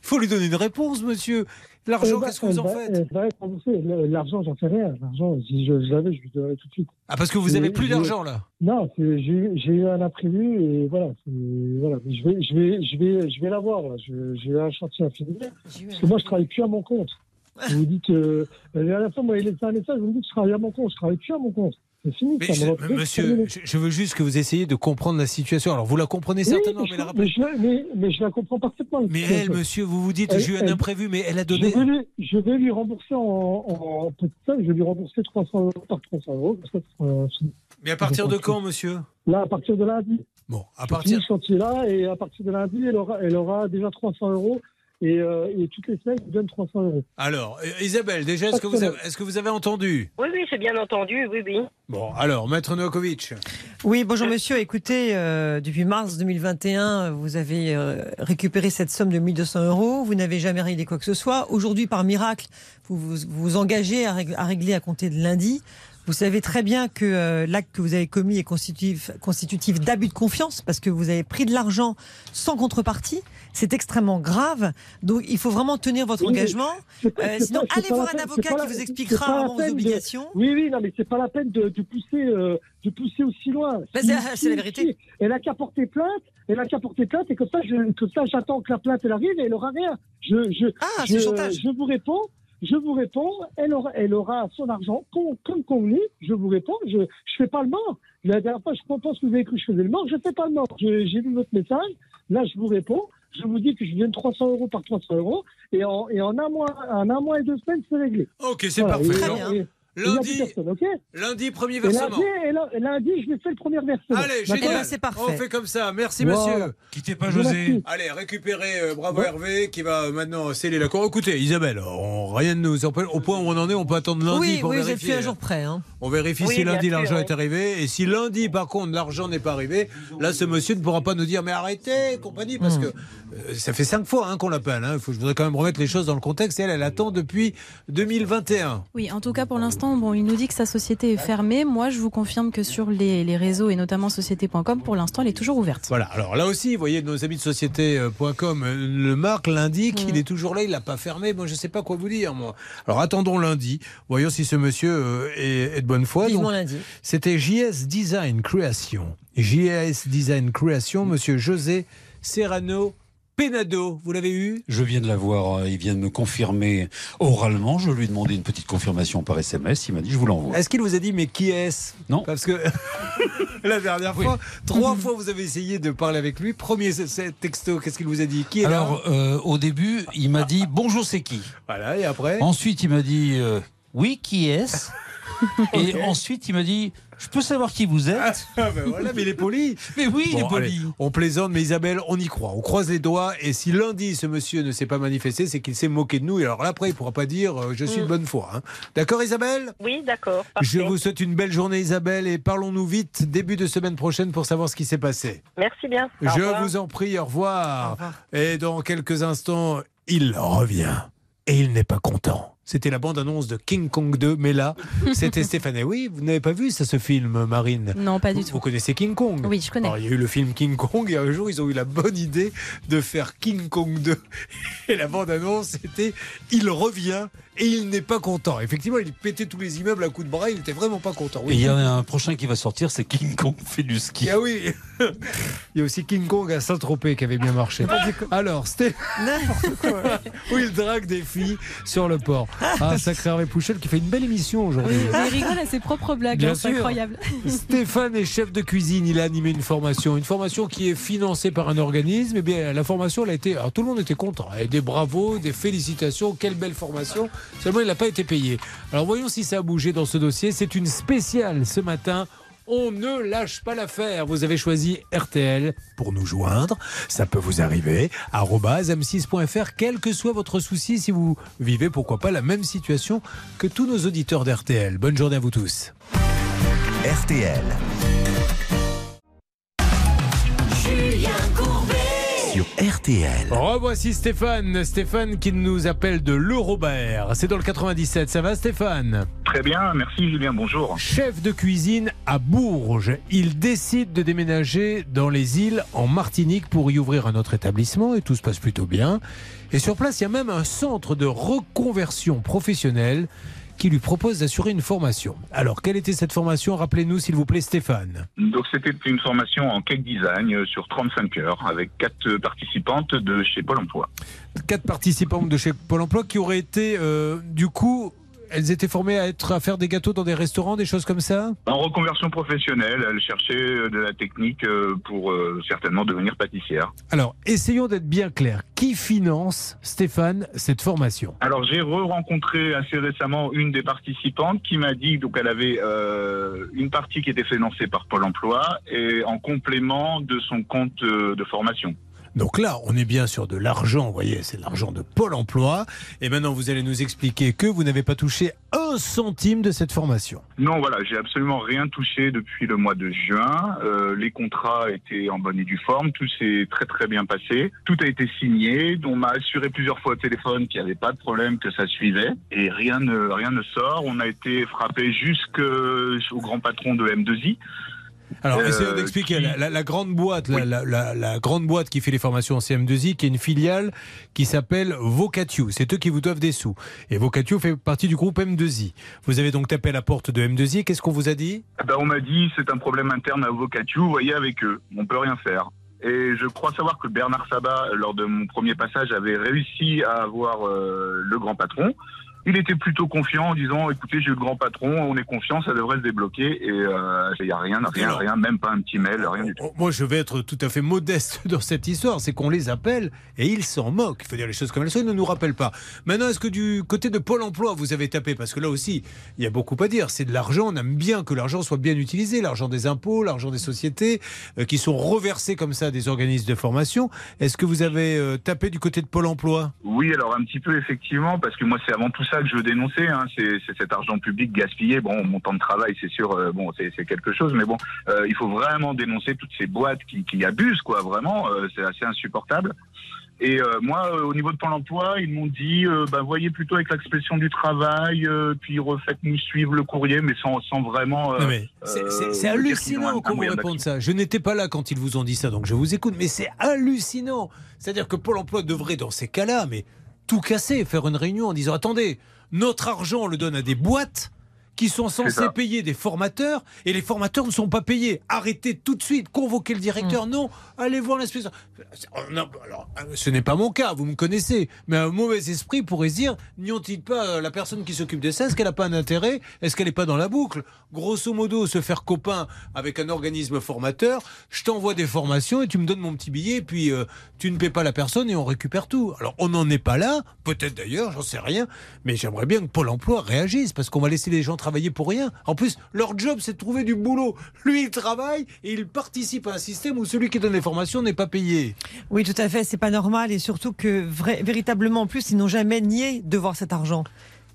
faut lui donner une réponse, monsieur. L'argent,
Eh ben,
qu'est-ce que vous en
elle va-
faites
remboursée. Le- L'argent, j'en sais rien. L'argent, si je l'avais, je lui donnerais tout de suite.
Ah, parce que vous avez
Mais
plus d'argent là.
Non, j'ai eu- un imprévu et voilà. voilà. Mais je vais, je vais, je vais, je vais l'avoir. là. Je- J'ai un chantier à finir. Parce que moi, je travaille plus à mon compte. Vous vous dites, euh, la dernière fois, moi, il laissé un message, vous me dites que je travaille à mon compte. Je travaille plus à mon compte. C'est fini.
Mais je- monsieur, je, je veux juste que vous essayiez de comprendre la situation. Alors vous la comprenez
Oui,
certainement,
mais,
mais,
je,
la
mais, la- mais, mais je la comprends parfaitement.
Mais elle, monsieur, vous vous dites, j'ai eu un imprévu, mais elle a donné.
Je vais, lui, je vais lui rembourser en, en, en petit je vais lui rembourser 300 euros par 300 euros.
Mais à partir de quand, monsieur?
Là, à partir de lundi.
Bon, à partir.
ce chantier-là et à partir de lundi, elle aura, elle aura déjà 300 euros et, euh, et toutes les semaines, il me donne 300 euros.
Alors, euh, Isabelle, déjà, est-ce que, vous avez, est-ce que vous avez entendu?
Oui, oui, j'ai bien entendu, oui, oui.
Bon, alors, Maître Novakovic.
Oui, bonjour monsieur. Écoutez, euh, depuis mars 2021, vous avez euh, récupéré cette somme de 1200 euros. Vous n'avez jamais réglé quoi que ce soit. Aujourd'hui, par miracle, vous vous, engagez à régler à compter de lundi. Vous savez très bien que euh, l'acte que vous avez commis est constitutif, constitutif d'abus de confiance parce que vous avez pris de l'argent sans contrepartie. C'est extrêmement grave. Donc, il faut vraiment tenir votre
Oui,
engagement. Euh, sinon,
pas-
allez voir un
peine-
avocat qui
la-
vous expliquera vraiment vos
de-
obligations.
Oui, oui, non, mais c'est pas la peine de, de pousser, euh, de pousser aussi loin.
Bah, c'est- la vérité.
Elle a qu'à porter plainte, elle a qu'à porter plainte, et comme ça, j'attends que la plainte elle arrive et elle aura rien. Je, je,
Ah,
je,
c'est chantage.
je vous réponds. Je vous réponds, elle aura, elle aura son argent com- comme convenu. Je vous réponds, je ne fais pas le mort. La dernière fois, je pense que vous avez cru que je faisais le mort. Je ne fais pas le mort. J'ai vu votre message. Là, je vous réponds. Je vous dis que je donne 300 euros par 300 euros. Et en, et en, un, mois, en un mois et deux semaines, c'est réglé.
Ok, c'est
Voilà,
parfait.
et-
Lundi,
personne, ok
lundi, premier
et
versement.
lundi, et la- lundi, je vais faire le premier versement.
Allez, génial.
c'est parfait.
On fait comme ça. Merci,
Voilà.
monsieur.
Quittez pas
Merci.
José.
Allez, récupérez euh, Bravo Hervé qui va maintenant sceller l'accord. Écoutez, Isabelle, on, rien ne nous empêche. Au point où on en est, on peut attendre lundi
oui,
pour
oui, vous êtes
vérifier.
plus un jour près. Hein.
On vérifie
Oui,
si lundi l'argent
oui.
est arrivé. Et si lundi, par contre, l'argent n'est pas arrivé, là, ce monsieur ne pourra pas nous dire Mais arrêtez, compagnie, parce
Hmm.
que euh, ça fait cinq fois hein, qu'on l'appelle. Hein. Il faut, je voudrais quand même remettre les choses dans le contexte. Et elle, elle attend depuis 2021.
Oui, en tout cas pour l'instant, bon, il nous dit que sa société est fermée. Moi, je vous confirme que sur les, les réseaux et notamment société.com, pour l'instant, elle est toujours ouverte.
Voilà, alors là aussi, vous voyez, nos amis de société.com euh, le marque lundi qu'il
Mm.
est toujours là, il l'a pas fermé. Moi, je sais pas quoi vous dire, moi. Alors attendons lundi, voyons si ce monsieur euh, est, est de bonne foi. Donc,
lundi.
C'était JS Design Création. JS Design Création, monsieur José Serrano Penado. Vous l'avez eu?
Je viens de l'avoir, euh, il vient de me confirmer oralement. Je lui ai demandé une petite confirmation par SMS. Il m'a dit je vous l'envoie.
Est-ce qu'il vous a dit, mais qui est-ce?
Non.
Parce que la dernière fois, trois fois vous avez essayé de parler avec lui. Premier texto, qu'est-ce qu'il vous a dit? Qui est là?
Alors, euh, au début, il m'a dit bonjour, c'est qui?
Voilà, et après?
Ensuite, il m'a dit euh, oui, qui est-ce? Et ensuite, il m'a dit je peux savoir qui vous êtes
Ah ben voilà, mais il est poli.
Mais oui, il est
Bon,
poli.
allez, on plaisante, mais Isabelle, on y croit. On croise les doigts. Et si lundi, ce monsieur ne s'est pas manifesté, c'est qu'il s'est moqué de nous. Et alors là, après, il ne pourra pas dire euh, je suis de bonne foi. hein. D'accord, Isabelle?
Oui, d'accord.
Je vous souhaite une belle journée, Isabelle. Et parlons-nous vite, début de semaine prochaine, pour savoir ce qui s'est passé.
Merci bien.
Je vous en prie, au revoir.
Au revoir.
Et dans quelques instants, il revient. Et il n'est pas content. C'était la bande-annonce de King Kong 2, mais là, c'était Stéphane. Et Oui, vous n'avez pas vu ça, ce film, Marine?
Non, pas du
vous,
tout.
vous connaissez King Kong?
Oui, je connais.
Alors, il y a eu le film King Kong et un jour ils ont eu la bonne idée de faire King Kong 2. Et la bande-annonce c'était Il revient et il n'est pas content. Effectivement, il pétait tous les immeubles à coups de bras, il n'était vraiment pas content.
Et il y en a un prochain qui va sortir, c'est King Kong fait du ski.
Ah oui, il y a aussi King Kong à Saint-Tropez qui avait bien marché. Alors, c'était
N'importe quoi.
où il drague des filles sur le port. Ah, sacré Hervé Pouchel qui fait une belle émission aujourd'hui.
Oui, il rigole à ses propres blagues, hein, c'est incroyable.
Stéphane est chef de cuisine, il a animé une formation, une formation qui est financée par un organisme. Et bien, la formation, elle a été, alors tout le monde était content, Et des bravos, des félicitations, quelle belle formation. Seulement, il n'a pas été payé. Alors voyons si ça a bougé dans ce dossier. C'est une spéciale ce matin. On ne lâche pas l'affaire. Vous avez choisi RTL pour nous joindre. Ça peut vous arriver. arobase m6.fr, quel que soit votre souci, si vous vivez, pourquoi pas, la même situation que tous nos auditeurs d'RTL. Bonne journée à vous tous.
RTL. Sur RTL.
Revoici Stéphane. Stéphane qui nous appelle de l'Eurobert. C'est dans le 97. Ça va Stéphane?
Très bien, merci Julien, bonjour.
Chef de cuisine à Bourges. Il décide de déménager dans les îles en Martinique pour y ouvrir un autre établissement et tout se passe plutôt bien. Et sur place, il y a même un centre de reconversion professionnelle qui lui propose d'assurer une formation. Alors, quelle était cette formation? Rappelez-nous, s'il vous plaît, Stéphane.
Donc c'était une formation en cake design sur 35 heures avec quatre participantes de chez Pôle Emploi.
Quatre participantes de chez Pôle emploi qui auraient été, euh, du coup, elles étaient formées à, être, à faire des gâteaux dans des restaurants, des choses comme ça
En reconversion professionnelle, elle cherchait euh, de la technique euh, pour euh, certainement devenir pâtissière.
Alors, essayons d'être bien clairs. Qui finance, Stéphane, cette formation?
Alors j'ai re-rencontré assez récemment une des participantes qui m'a dit donc elle avait euh, une partie qui était financée par Pôle Emploi et en complément de son compte de formation.
Donc là, on est bien sur de l'argent, vous voyez, c'est l'argent de Pôle emploi. Et maintenant, vous allez nous expliquer que vous n'avez pas touché un centime de cette formation.
Non, voilà, j'ai absolument rien touché depuis le mois de juin. Euh, les contrats étaient en bonne et due forme, tout s'est très très bien passé. Tout a été signé, on m'a assuré plusieurs fois au téléphone qu'il n'y avait pas de problème, que ça suivait, et rien ne rien ne sort. On a été frappé jusqu'au grand patron de M2I.
Alors,
Euh,
essayons d'expliquer.
qui-
La, la- la grande boîte, la, la- la- la grande boîte qui fait les formations en CM2I, qui est une filiale qui s'appelle Vocatio. C'est eux qui vous doivent des sous. Et Vocatio fait partie du groupe M2I. Vous avez donc tapé à la porte de M2I. Qu'est-ce qu'on vous a dit?
Eh ben, on m'a dit c'est un problème interne à Vocatio, vous voyez avec eux, on peut rien faire. Et je crois savoir que Bernard Sabat, lors de mon premier passage, avait réussi à avoir euh, le grand patron. Il était plutôt confiant en disant écoutez, j'ai eu le grand patron, on est confiant, ça devrait se débloquer. Et euh, il n'y a rien, rien, rien, même pas un petit mail, rien du tout.
Moi, je vais être tout à fait modeste dans cette histoire. C'est qu'on les appelle et ils s'en moquent. Il faut dire les choses comme elles sont. Ils ne nous rappellent pas. Maintenant, est-ce que du côté de Pôle emploi, vous avez tapé? Parce que là aussi, il y a beaucoup à dire. C'est de l'argent. On aime bien que l'argent soit bien utilisé. L'argent des impôts, l'argent des sociétés euh, qui sont reversés comme ça à des organismes de formation. Est-ce que vous avez euh, tapé du côté de Pôle emploi?
Oui, alors un petit peu effectivement, parce que moi c'est avant tout ça que je veux dénoncer, hein, c'est cet argent public gaspillé. Bon, mon temps de travail, c'est sûr, euh, bon, c'est quelque chose, mais bon, euh, il faut vraiment dénoncer toutes ces boîtes qui, qui abusent, quoi. Vraiment, euh, c'est assez insupportable. Et euh, moi, euh, au niveau de Pôle Emploi, ils m'ont dit, euh, bah, voyez plutôt avec l'expression du travail, puis refaites-nous suivre le courrier, mais sans, sans vraiment.
c'est-
me
hallucinant qu'on
moyen
réponde ça. Je n'étais pas là quand ils vous ont dit ça, donc je vous écoute. Mais c'est hallucinant. C'est-à-dire que Pôle emploi devrait, dans ces cas-là, mais tout casser, faire une réunion en disant attendez, notre argent, on le donne à des boîtes qui sont censées
ça.
payer des formateurs et les formateurs ne sont pas payés. Arrêtez tout de suite, convoquez le directeur. Non, allez voir l'inspecteur. Alors, euh, ce n'est pas mon cas, vous me connaissez, mais un mauvais esprit pourrait se dire n'y ont-ils pas euh, la personne qui s'occupe de ça Est-ce qu'elle n'a pas un intérêt? Est-ce qu'elle n'est pas dans la boucle? Grosso modo, se faire copain avec un organisme formateur, je t'envoie des formations et tu me donnes mon petit billet, et puis euh, tu ne paies pas la personne et on récupère tout. Alors on n'en est pas là, peut-être d'ailleurs, j'en sais rien, mais j'aimerais bien que Pôle emploi réagisse parce qu'on va laisser les gens travailler pour rien. En plus, leur job c'est de trouver du boulot. Lui, il travaille et il participe à un système où celui qui donne les formations n'est pas payé.
Oui, tout à fait, c'est pas normal et surtout que vrai- véritablement, en plus, ils n'ont jamais nié devoir cet argent.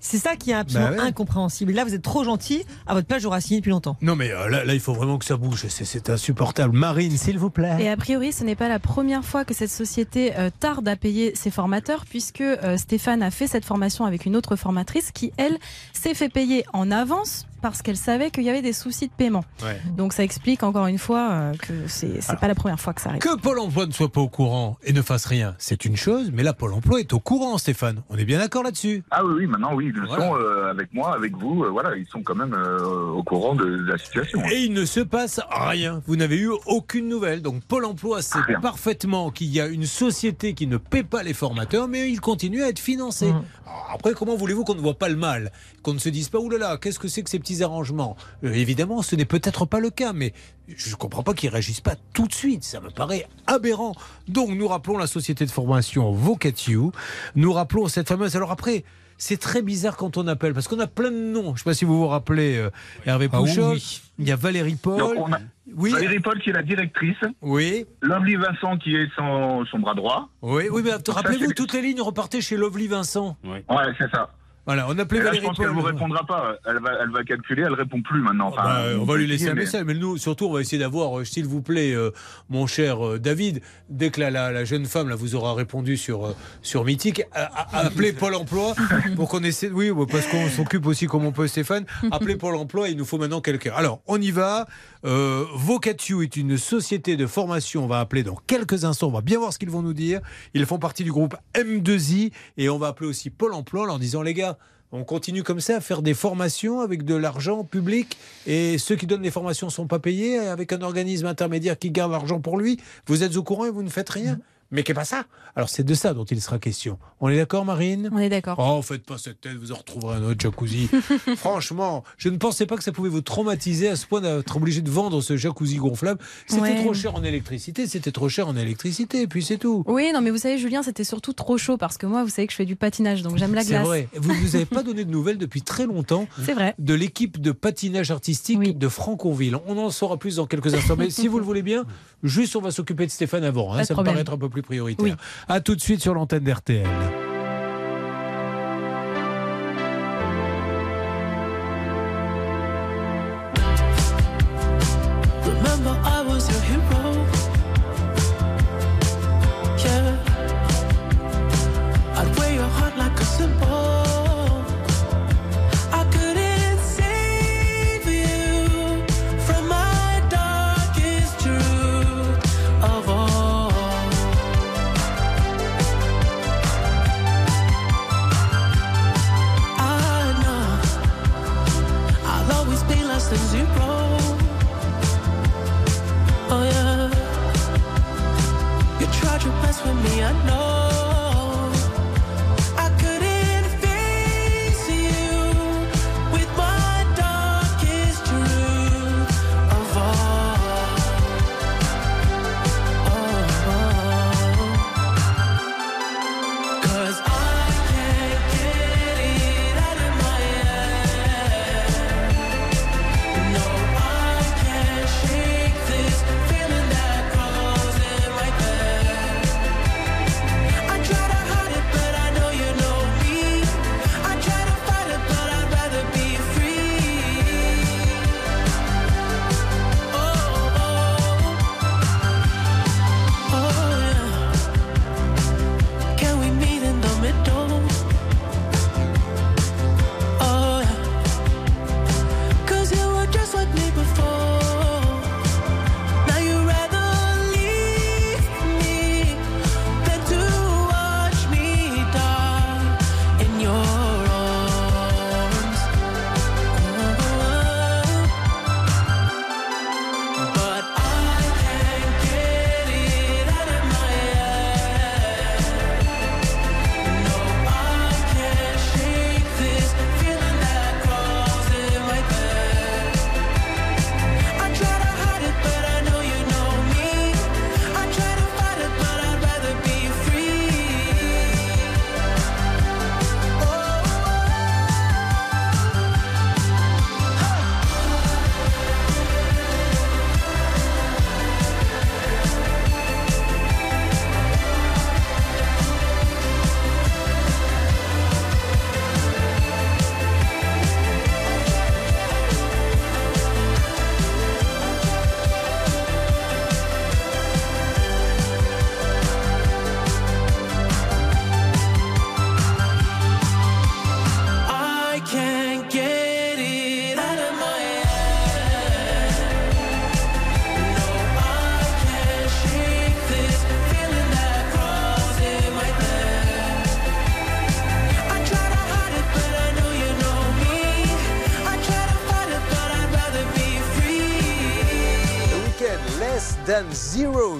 C'est ça qui est absolument
Bah ouais.
incompréhensible. Là, vous êtes trop gentil. À votre place, j'aurais signé depuis longtemps.
Non mais euh, là, là, il faut vraiment que ça bouge, c'est- c'est insupportable. Marine, s'il vous plaît.
Et a priori, ce n'est pas la première fois que cette société euh, tarde à payer ses formateurs, puisque euh, Stéphane a fait cette formation avec une autre formatrice qui, elle, s'est fait payer en avance parce qu'elle savait qu'il y avait des soucis de paiement.
Ouais.
Donc ça explique encore une fois euh, que c'est c'est pas la première fois que ça arrive.
Que Pôle emploi ne soit pas au courant et ne fasse rien, c'est une chose, mais là, Pôle emploi est au courant, Stéphane. On est bien d'accord là-dessus?
Ah oui, oui, maintenant oui, ils le
Voilà.
sont euh, avec moi, avec vous, euh, voilà, ils sont quand même euh, au courant de, de la situation.
Et il ne se passe rien. Vous n'avez eu aucune nouvelle. Donc Pôle emploi sait
Rien.
parfaitement qu'il y a une société qui ne paie pas les formateurs, mais il continue à être financé.
Mmh.
Alors après, comment voulez-vous qu'on ne voit pas le mal? Qu'on ne se dise pas, oulala, qu'est-ce que c'est que ces petits arrangements Euh, Évidemment, ce n'est peut-être pas le cas, mais je ne comprends pas qu'ils réagissent pas tout de suite. Ça me paraît aberrant. Donc nous rappelons la société de formation Vocatio. Nous rappelons cette fameuse... Alors après... C'est très bizarre quand on appelle, parce qu'on a plein de noms. Je ne sais pas si vous vous rappelez euh, Hervé
Ah oui,
Pouchol.
oui.
Il y a Valérie Paul.
Donc on a
Oui.
Valérie Paul qui est la directrice,
Oui,
Lovely Vincent qui est son, son bras droit.
oui, oui, mais rappelez-vous, toutes les lignes repartaient chez Lovely Vincent.
Ouais, c'est ça.
Voilà, on appelait
là, je
Valérie
pense qu'elle vous répondra pas. Elle va, elle va calculer, elle répond plus maintenant. Enfin,
Bah, on va lui laisser un
mais-
message, mais nous, surtout, on va essayer d'avoir, euh, s'il vous plaît, euh, mon cher euh, David, dès que la, la, la jeune femme là, vous aura répondu sur, euh, sur Mythique, appelez Pôle emploi pour qu'on essaie. Oui, parce qu'on s'occupe aussi comme on peut, Stéphane. Appelez Pôle emploi, il nous faut maintenant quelqu'un. Alors, on y va. Euh, Vocatio est une société de formation, on va appeler dans quelques instants, on va bien voir ce qu'ils vont nous dire. Ils font partie du groupe M2I et on va appeler aussi Pôle emploi en leur disant, les gars, on continue comme ça à faire des formations avec de l'argent public et ceux qui donnent les formations sont pas payés avec un organisme intermédiaire qui garde l'argent pour lui. Vous êtes au courant et vous ne faites rien? Mais qu'est pas ça? Alors c'est de ça dont il sera question. On est d'accord, Marine?
On est d'accord.
Oh, faites pas cette tête, vous en retrouverez un autre jacuzzi. Franchement, je ne pensais pas que ça pouvait vous traumatiser à ce point d'être obligé de vendre ce jacuzzi gonflable. C'était
Ouais.
trop cher en électricité, c'était trop cher en électricité, et puis c'est tout.
Oui, non, mais vous savez, Julien, c'était surtout trop chaud parce que moi, vous savez que je fais du patinage, donc j'aime la
C'est
glace.
vrai. Vous ne nous avez pas donné de nouvelles depuis très longtemps.
C'est vrai.
de l'équipe de patinage artistique
Oui.
de Franconville. On en saura plus dans quelques instants. Mais si vous le voulez bien,
Juste, on va s'occuper de Stéphane avant. hein, ça me
problème.
paraît être un peu plus prioritaire. À tout de suite sur l'antenne d'RTL.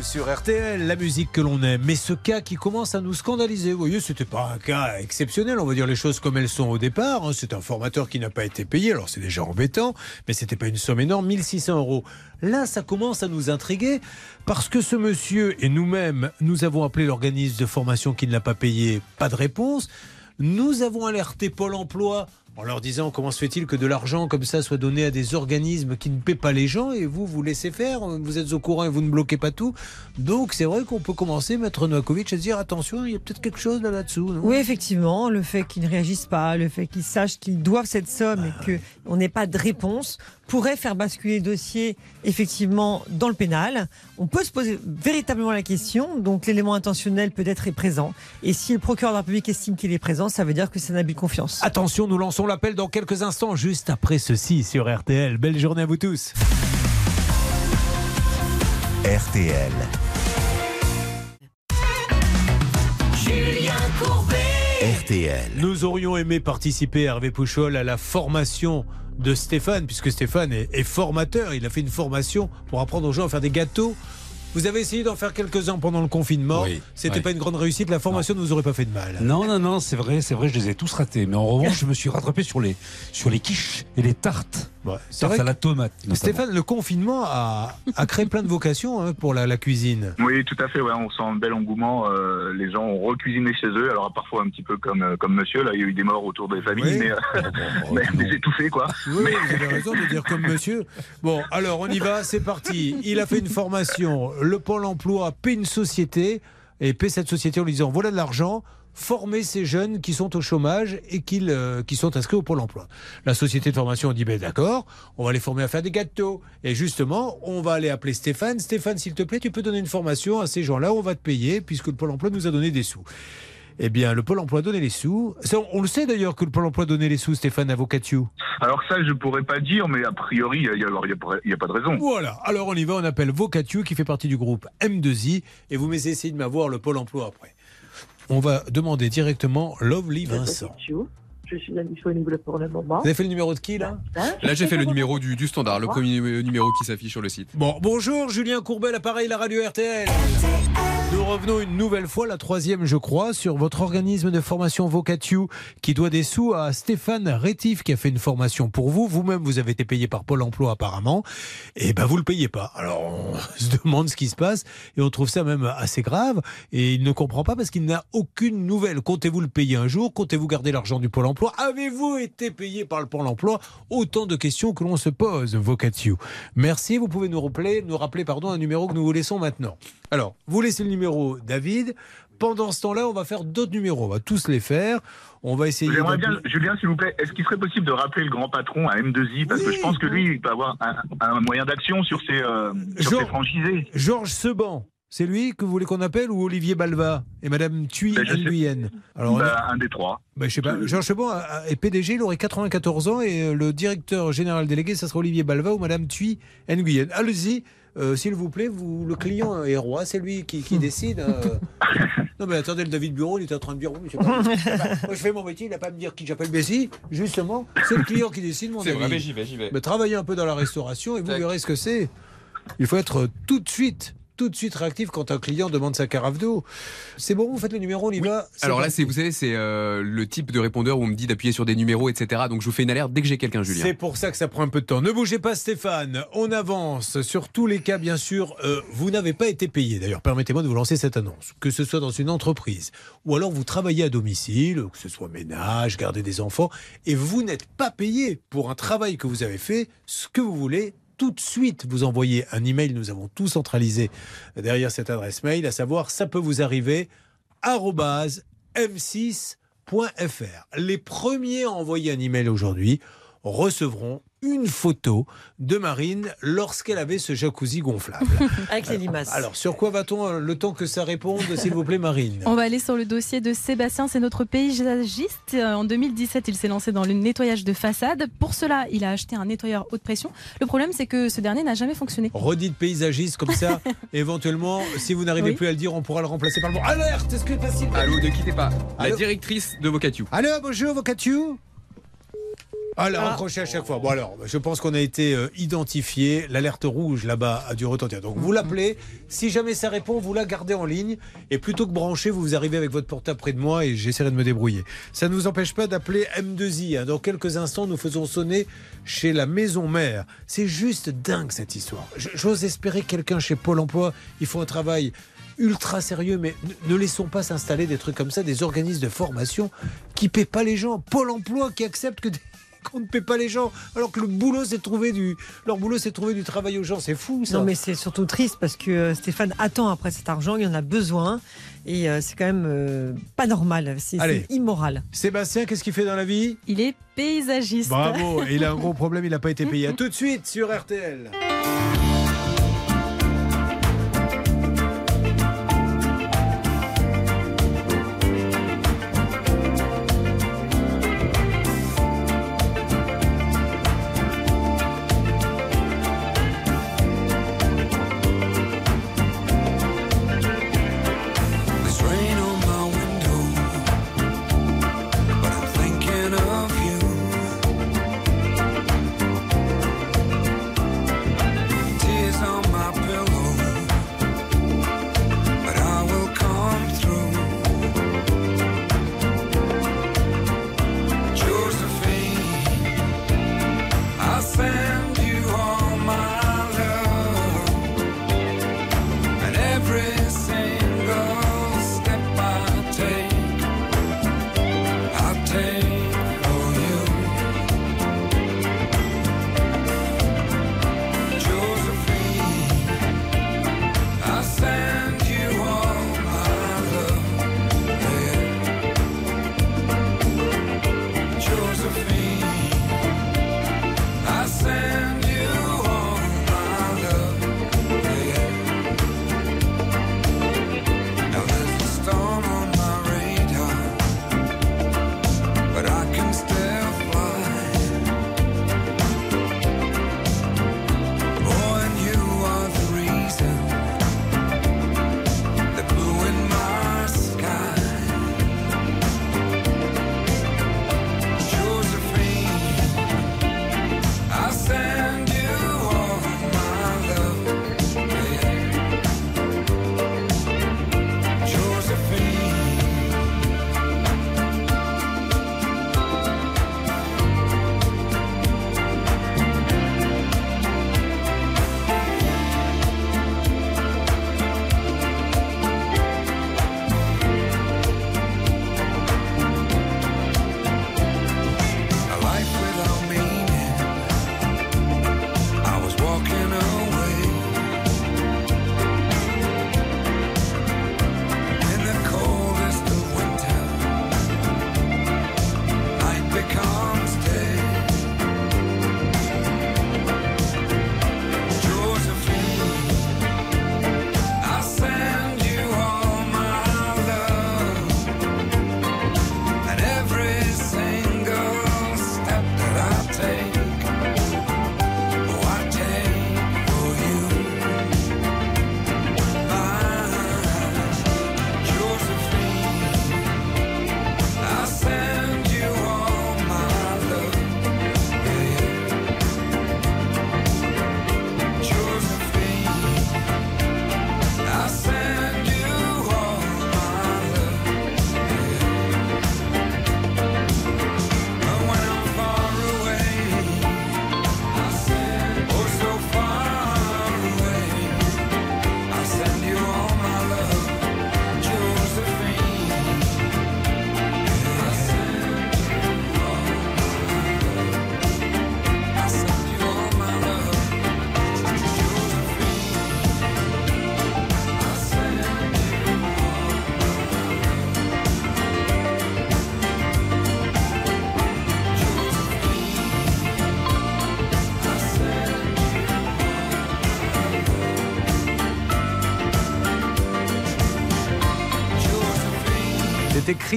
Sur RTL, la musique que l'on aime. Mais ce cas qui commence à nous scandaliser, vous voyez, c'était pas un cas exceptionnel, on va dire les choses comme elles sont au départ. hein. C'est un formateur qui n'a pas été payé, alors c'est déjà embêtant, mais c'était pas une somme énorme, 1600 euros. Là, ça commence à nous intriguer parce que ce monsieur et nous-mêmes, nous avons appelé l'organisme de formation qui ne l'a pas payé, pas de réponse. Nous avons alerté Pôle emploi en leur disant comment se fait-il que de l'argent comme ça soit donné à des organismes qui ne paient pas les gens et vous, vous laissez faire, vous êtes au courant et vous ne bloquez pas tout. Donc c'est vrai qu'on peut commencer, Maître Novakovic, à se dire attention, il y a peut-être quelque chose là- là-dessous.
Oui, effectivement, le fait qu'ils ne réagissent pas, le fait qu'ils sachent qu'ils doivent cette somme et qu'on n'ait pas de réponse pourrait faire basculer le dossier effectivement dans le pénal. On peut se poser véritablement la question, donc l'élément intentionnel peut-être est présent. Et si le procureur de la République estime qu'il est présent, ça veut dire que c'est un abus de confiance.
Attention, nous lançons l'appel dans quelques instants, juste après ceci sur RTL. Belle journée à vous tous.
RTL.
Julien Courbet.
RTL.
Nous aurions aimé participer, Hervé Pouchol, à la formation de Stéphane, puisque Stéphane est, est formateur. Il a fait une formation pour apprendre aux gens à faire des gâteaux. Vous avez essayé d'en faire quelques-uns pendant le confinement.
Oui,
C'était
oui.
pas une grande réussite. La formation ne nous aurait pas fait de mal.
Non, non, non, c'est vrai, c'est vrai, je les ai tous ratés. Mais en revanche, je me suis rattrapé sur les, sur les quiches et les tartes.
C'est
Tarte
vrai
à la tomate.
Stéphane, le confinement a, a créé plein de vocations hein, pour la, la cuisine.
Oui, tout à fait. Ouais, on sent un bel engouement. euh, les gens ont recuisiné chez eux. Alors parfois un petit peu comme euh, comme Monsieur. Là, il y a eu des morts autour des familles,
Oui.
mais, euh, mais, mais c'est tout fait quoi.
Oui, oui, vous avez raison de dire comme monsieur. Bon, alors on y va, c'est parti. Il a fait une formation. Le Pôle emploi paie une société et paie cette société en lui disant voilà de l'argent. Former ces jeunes qui sont au chômage et qu'ils, euh, qui sont inscrits au Pôle emploi. La société de formation dit ben d'accord, on va les former à faire des gâteaux. Et justement, on va aller appeler Stéphane. Stéphane, s'il te plaît, tu peux donner une formation à ces gens-là, on va te payer puisque le Pôle emploi nous a donné des sous. Eh bien, le Pôle emploi donnait les sous. On le sait d'ailleurs que le Pôle emploi donnait les sous, Stéphane Avocatiou.
Alors ça, je pourrais pas dire, mais a priori, il y a, a a pas de raison.
Voilà, alors on y va, on appelle Vocatio qui fait partie du groupe M2I et vous essayez de m'avoir le pôle emploi après. On va demander directement Lovely Vincent.
Je suis indisponible pour le moment.
Vous avez fait le numéro de qui là
Là, j'ai fait le numéro du, du standard, le premier numéro qui s'affiche sur le site.
Bon, bonjour Julien Courbet, l'appareil, la radio RTL. Nous revenons une nouvelle fois, la troisième je crois, sur votre organisme de formation Vocatio qui doit des sous à Stéphane Rétif qui a fait une formation pour vous. Vous-même, vous avez été payé par Pôle emploi apparemment. Et ben vous le payez pas. Alors on se demande ce qui se passe et on trouve ça même assez grave. Et il ne comprend pas parce qu'il n'a aucune nouvelle. Comptez-vous le payer un jour? Comptez-vous garder l'argent du Pôle emploi? Avez-vous été payé par le Pôle emploi? Autant de questions que l'on se pose, Vocatio. Merci, vous pouvez nous rappeler, nous rappeler pardon, un numéro que nous vous laissons maintenant. Alors, vous laissez le numéro David. Pendant ce temps-là, on va faire d'autres numéros. On va tous les faire. On va essayer.
Bien, Julien, s'il vous plaît, est-ce qu'il serait possible de rappeler le grand patron à M2I Parce que je pense que lui, il peut avoir un, un moyen d'action sur ses, euh, sur ses franchisés.
Georges Seban, c'est lui que vous voulez qu'on appelle ou Olivier Balva et Madame Thuy
Ben,
Nguyen Alors, a-
Bah, un des trois.
Ben, je sais pas. Georges Seban a- a- est PDG, il aurait 94 ans et euh, le directeur général délégué, ça sera Olivier Balva ou Madame Thuy Nguyen. Allez-y, euh, s'il vous plaît, vous, le client est roi, c'est lui qui, qui décide. non mais attendez, le David Bureau, il est en train de dire, oui, pas- moi je fais mon métier, il n'a pas à me dire qui j'appelle. Mais si, justement, c'est le client qui décide, mon
C'est vrai, mais j'y vais, j'y vais.
Mais travaillez un peu dans la restauration et vous verrez ce que c'est. Il faut être tout de suite, tout de suite réactif quand un client demande sa carafe d'eau. C'est bon, vous faites le numéro, on y va.
Alors là, c'est, vous savez, c'est euh, le type de répondeur où on me dit d'appuyer sur des numéros, etc. Donc je vous fais une alerte dès que j'ai quelqu'un, Julien.
C'est pour ça que ça prend un peu de temps. Ne bougez pas Stéphane, on avance. Sur tous les cas, bien sûr, euh, vous n'avez pas été payé. D'ailleurs, permettez-moi de vous lancer cette annonce. Que ce soit dans une entreprise ou alors vous travaillez à domicile, que ce soit ménage, garder des enfants, et vous n'êtes pas payé pour un travail que vous avez fait, ce que vous voulez. Tout de suite, vous envoyez un email. Nous avons tout centralisé derrière cette adresse mail, à savoir ça peut vous arriver arobase m6.fr. Les premiers à envoyer un email aujourd'hui recevront une photo de Marine lorsqu'elle avait ce jacuzzi gonflable.
Avec les limaces.
Alors, sur quoi va-t-on euh, le temps que ça réponde, s'il vous plaît, Marine?
On va aller sur le dossier de Sébastien, c'est notre paysagiste. Euh, En 2017, il s'est lancé dans le nettoyage de façade. Pour cela, il a acheté un nettoyeur haute pression. Le problème, c'est que ce dernier n'a jamais fonctionné.
Redites paysagiste comme ça, éventuellement, si vous n'arrivez
Oui.
plus à le dire, on pourra le remplacer par le bon. Alerte Est-ce que c'est facile?
Allô, ne quittez pas? La
Allô?
directrice de Vocatio.
Allô, bonjour, Vocatio alors,
Ah.
accrochez à chaque fois. Bon, alors, je pense qu'on a été euh, identifié. L'alerte rouge là-bas a dû retentir. Donc, vous l'appelez. Si jamais ça répond, vous la gardez en ligne. Et plutôt que brancher, vous arrivez avec votre portable près de moi et j'essaierai de me débrouiller. Ça ne vous empêche pas d'appeler M2I. hein. Dans quelques instants, nous faisons sonner chez la maison mère. C'est juste dingue cette histoire. J'ose espérer que quelqu'un chez Pôle emploi, il faut un travail ultra sérieux, mais ne- ne laissons pas s'installer des trucs comme ça, des organismes de formation qui paient pas les gens. Pôle emploi qui accepte que des- qu'on ne paie pas les gens, alors que le boulot c'est trouver du, leur boulot c'est de trouver du travail aux gens, c'est fou ça.
Non, mais c'est surtout triste parce que euh, Stéphane attend après cet argent, il en a besoin et euh, c'est quand même euh, pas normal, c'est immoral.
Sébastien, qu'est-ce qu'il fait dans la vie?
Il est paysagiste.
Bravo, et il a un gros problème, il n'a pas été payé. À tout de suite sur RTL.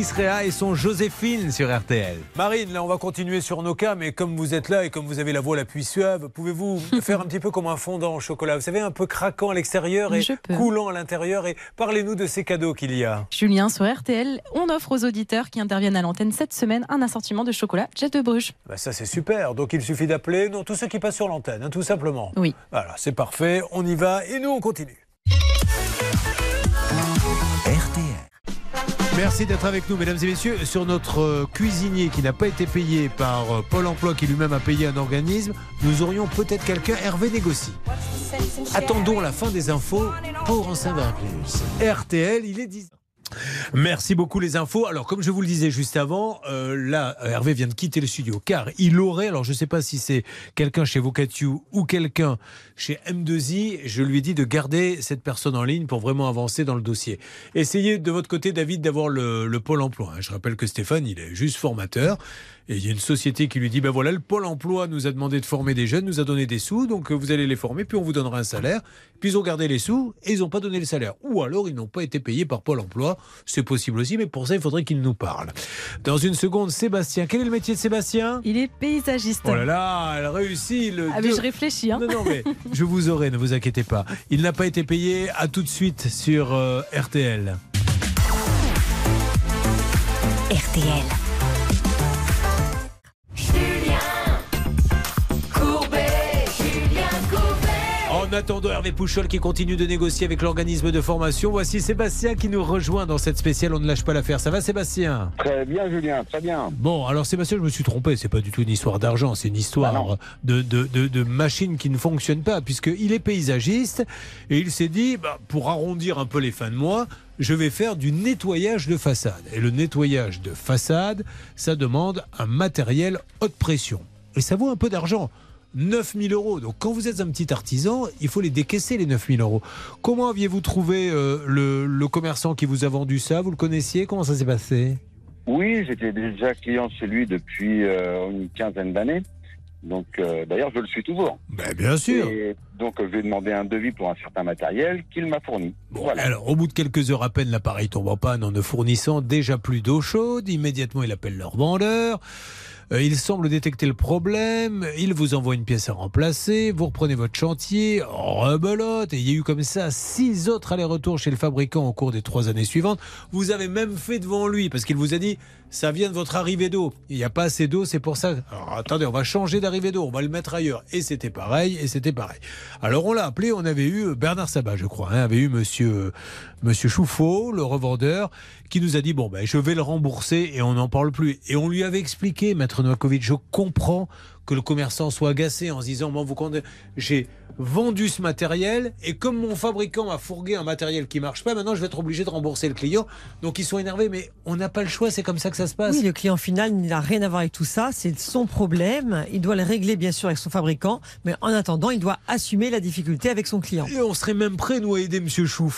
Rea et son Joséphine sur RTL. Marine, là on va continuer sur nos cas, mais comme vous êtes là et comme vous avez la voix la plus suave, pouvez-vous faire un petit peu comme un fondant au chocolat? Vous savez, un peu craquant à l'extérieur et coulant à l'intérieur. Et parlez-nous de ces cadeaux qu'il y a.
Julien, sur RTL, on offre aux auditeurs qui interviennent à l'antenne cette semaine un assortiment de chocolat Jet de Bruges.
Bah, ça c'est super, donc il suffit d'appeler tous ceux qui passent sur l'antenne, hein, tout simplement.
Oui.
Voilà, c'est parfait, on y va et nous on continue. Merci d'être avec nous, mesdames et messieurs, sur notre euh, cuisinier qui n'a pas été payé par euh, Pôle emploi, qui lui-même a payé un organisme. Nous aurions peut-être quelqu'un, Hervé négocie. Attendons la fin des infos pour en savoir plus. RTL, il est 10 Merci beaucoup les infos. Alors comme je vous le disais juste avant, euh, là Hervé vient de quitter le studio car il aurait, alors je ne sais pas si c'est quelqu'un chez Vocatio ou quelqu'un chez M2I, je lui ai dit de garder cette personne en ligne pour vraiment avancer dans le dossier. Essayez de votre côté David d'avoir le, le pôle emploi. hein. Je rappelle que Stéphane il est juste formateur. Et il y a une société qui lui dit ben voilà, le Pôle emploi nous a demandé de former des jeunes, nous a donné des sous, donc euh, vous allez les former, puis on vous donnera un salaire. Puis ils ont gardé les sous et ils n'ont pas donné le salaire. Ou alors ils n'ont pas été payés par Pôle emploi. C'est possible aussi, mais pour ça, il faudrait qu'il nous parle. Dans une seconde, Sébastien. Quel est le métier de Sébastien?
Il est paysagiste.
Oh là là, elle réussit le.
Ah, mais
deux-
je réfléchis. Hein.
Non, non, mais je vous aurai, ne vous inquiétez pas. Il n'a pas été payé. À tout de suite sur euh, RTL.
RTL.
En attendant Hervé Pouchol qui continue de négocier avec l'organisme de formation, voici Sébastien qui nous rejoint dans cette spéciale On ne lâche pas l'affaire. Ça va Sébastien?
Très bien, Julien, très bien.
Bon, alors Sébastien, je me suis trompé. C'est pas du tout une histoire d'argent, c'est une histoire de, de, de, de machine qui ne fonctionne pas, puisqu'il est paysagiste et il s'est dit, bah, pour arrondir un peu les fins de mois, je vais faire du nettoyage de façade. Et le nettoyage de façade, ça demande un matériel haute pression. Et ça vaut un peu d'argent. 9000 euros. Donc quand vous êtes un petit artisan, il faut les décaisser les 9000 euros. Comment aviez-vous trouvé euh, le, le commerçant qui vous a vendu ça? Vous le connaissiez? Comment ça s'est passé?
Oui, j'étais déjà client chez lui depuis euh, une quinzaine d'années. Donc, euh, d'ailleurs, je le suis toujours.
Ben, bien sûr.
Et donc, je lui ai demandé un devis pour un certain matériel qu'il m'a fourni. voilà.
Alors, au bout de quelques heures à peine, l'appareil tombe en panne en ne fournissant déjà plus d'eau chaude. Immédiatement, il appelle leur vendeur. Euh, il semble détecter le problème. Il vous envoie une pièce à remplacer. Vous reprenez votre chantier. Rebelote. Et il y a eu comme ça six autres allers-retours chez le fabricant au cours des trois années suivantes. Vous avez même fait devant lui parce qu'il vous a dit ça vient de votre arrivée d'eau. Il n'y a pas assez d'eau, c'est pour ça. Alors attendez, on va changer d'arrivée d'eau, on va le mettre ailleurs. Et c'était pareil, et c'était pareil. Alors on l'a appelé, on avait eu Bernard Sabat, je crois, hein, avait eu monsieur, monsieur Chouffaut, le revendeur, qui nous a dit bon ben je vais le rembourser et on n'en parle plus. Et on lui avait expliqué, maître Novakovic, je comprends que le commerçant soit agacé en se disant bon vous comprenez, j'ai vendu ce matériel et comme mon fabricant m'a fourgué un matériel qui marche pas, maintenant je vais être obligé de rembourser le client. Donc ils sont énervés, mais on n'a pas le choix, c'est comme ça que ça se passe.
Oui, le client final n'a rien à voir avec tout ça. C'est son problème. Il doit le régler, bien sûr, avec son fabricant. Mais en attendant, il doit assumer la difficulté avec son client.
Et on serait même prêt, nous, à aider M.
Sûr.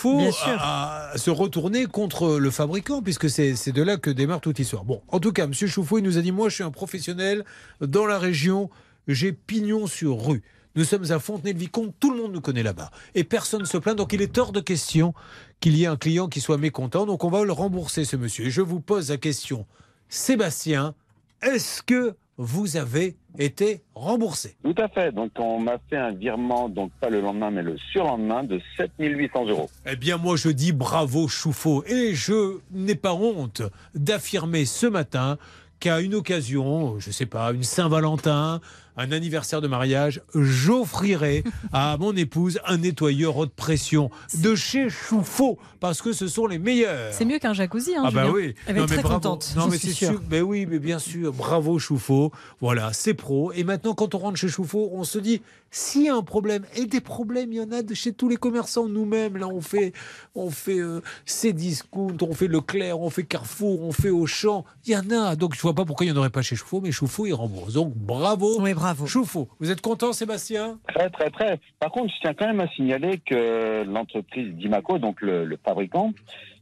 à, à se retourner contre le fabricant, puisque c'est de là que démarre toute l'histoire. Bon, en tout cas, M. Chouffaut, il nous a dit Moi, je suis un professionnel dans la région, j'ai pignon sur rue. Nous sommes à Fontenay-le-Vicomte, tout le monde nous connaît là-bas. Et personne ne se plaint, donc il est hors de question qu'il y ait un client qui soit mécontent. Donc on va le rembourser, ce monsieur. Et je vous pose la question Sébastien, est-ce que vous avez été remboursé?
Tout à fait. Donc, on m'a fait un virement, donc pas le lendemain, mais le surlendemain, de 7800 euros.
Eh bien, moi, je dis bravo, Chouffaut. Et je n'ai pas honte d'affirmer ce matin qu'à une occasion, je sais pas, une Saint-Valentin, un anniversaire de mariage, j'offrirai à mon épouse un nettoyeur haute pression de chez Chouffaut, parce que ce sont les meilleurs.
C'est mieux qu'un jacuzzi. Hein,
Ah bah
Julien.
oui,
Elle va
Non,
être
mais
très
bravo.
contente.
Non mais c'est sûr. Mais oui, mais bien sûr. Bravo Chouffaut. Voilà, c'est pro. Et maintenant, quand on rentre chez Chouffaut, on se dit s'il y a un problème, et des problèmes, il y en a de chez tous les commerçants. Nous-mêmes, là, on fait, on fait euh, Cdiscount, on fait Leclerc, on fait Carrefour, on fait Auchan. Il y en a. Donc je vois pas pourquoi il n'y en aurait pas chez Chouffaut, mais Chouffaut il rembourse. Donc bravo.
Oui, bravo.
Chouffaut. Vous êtes content, Sébastien?
Très, très, très. Par contre, je tiens quand même à signaler que l'entreprise Dimaco, donc le, le fabricant,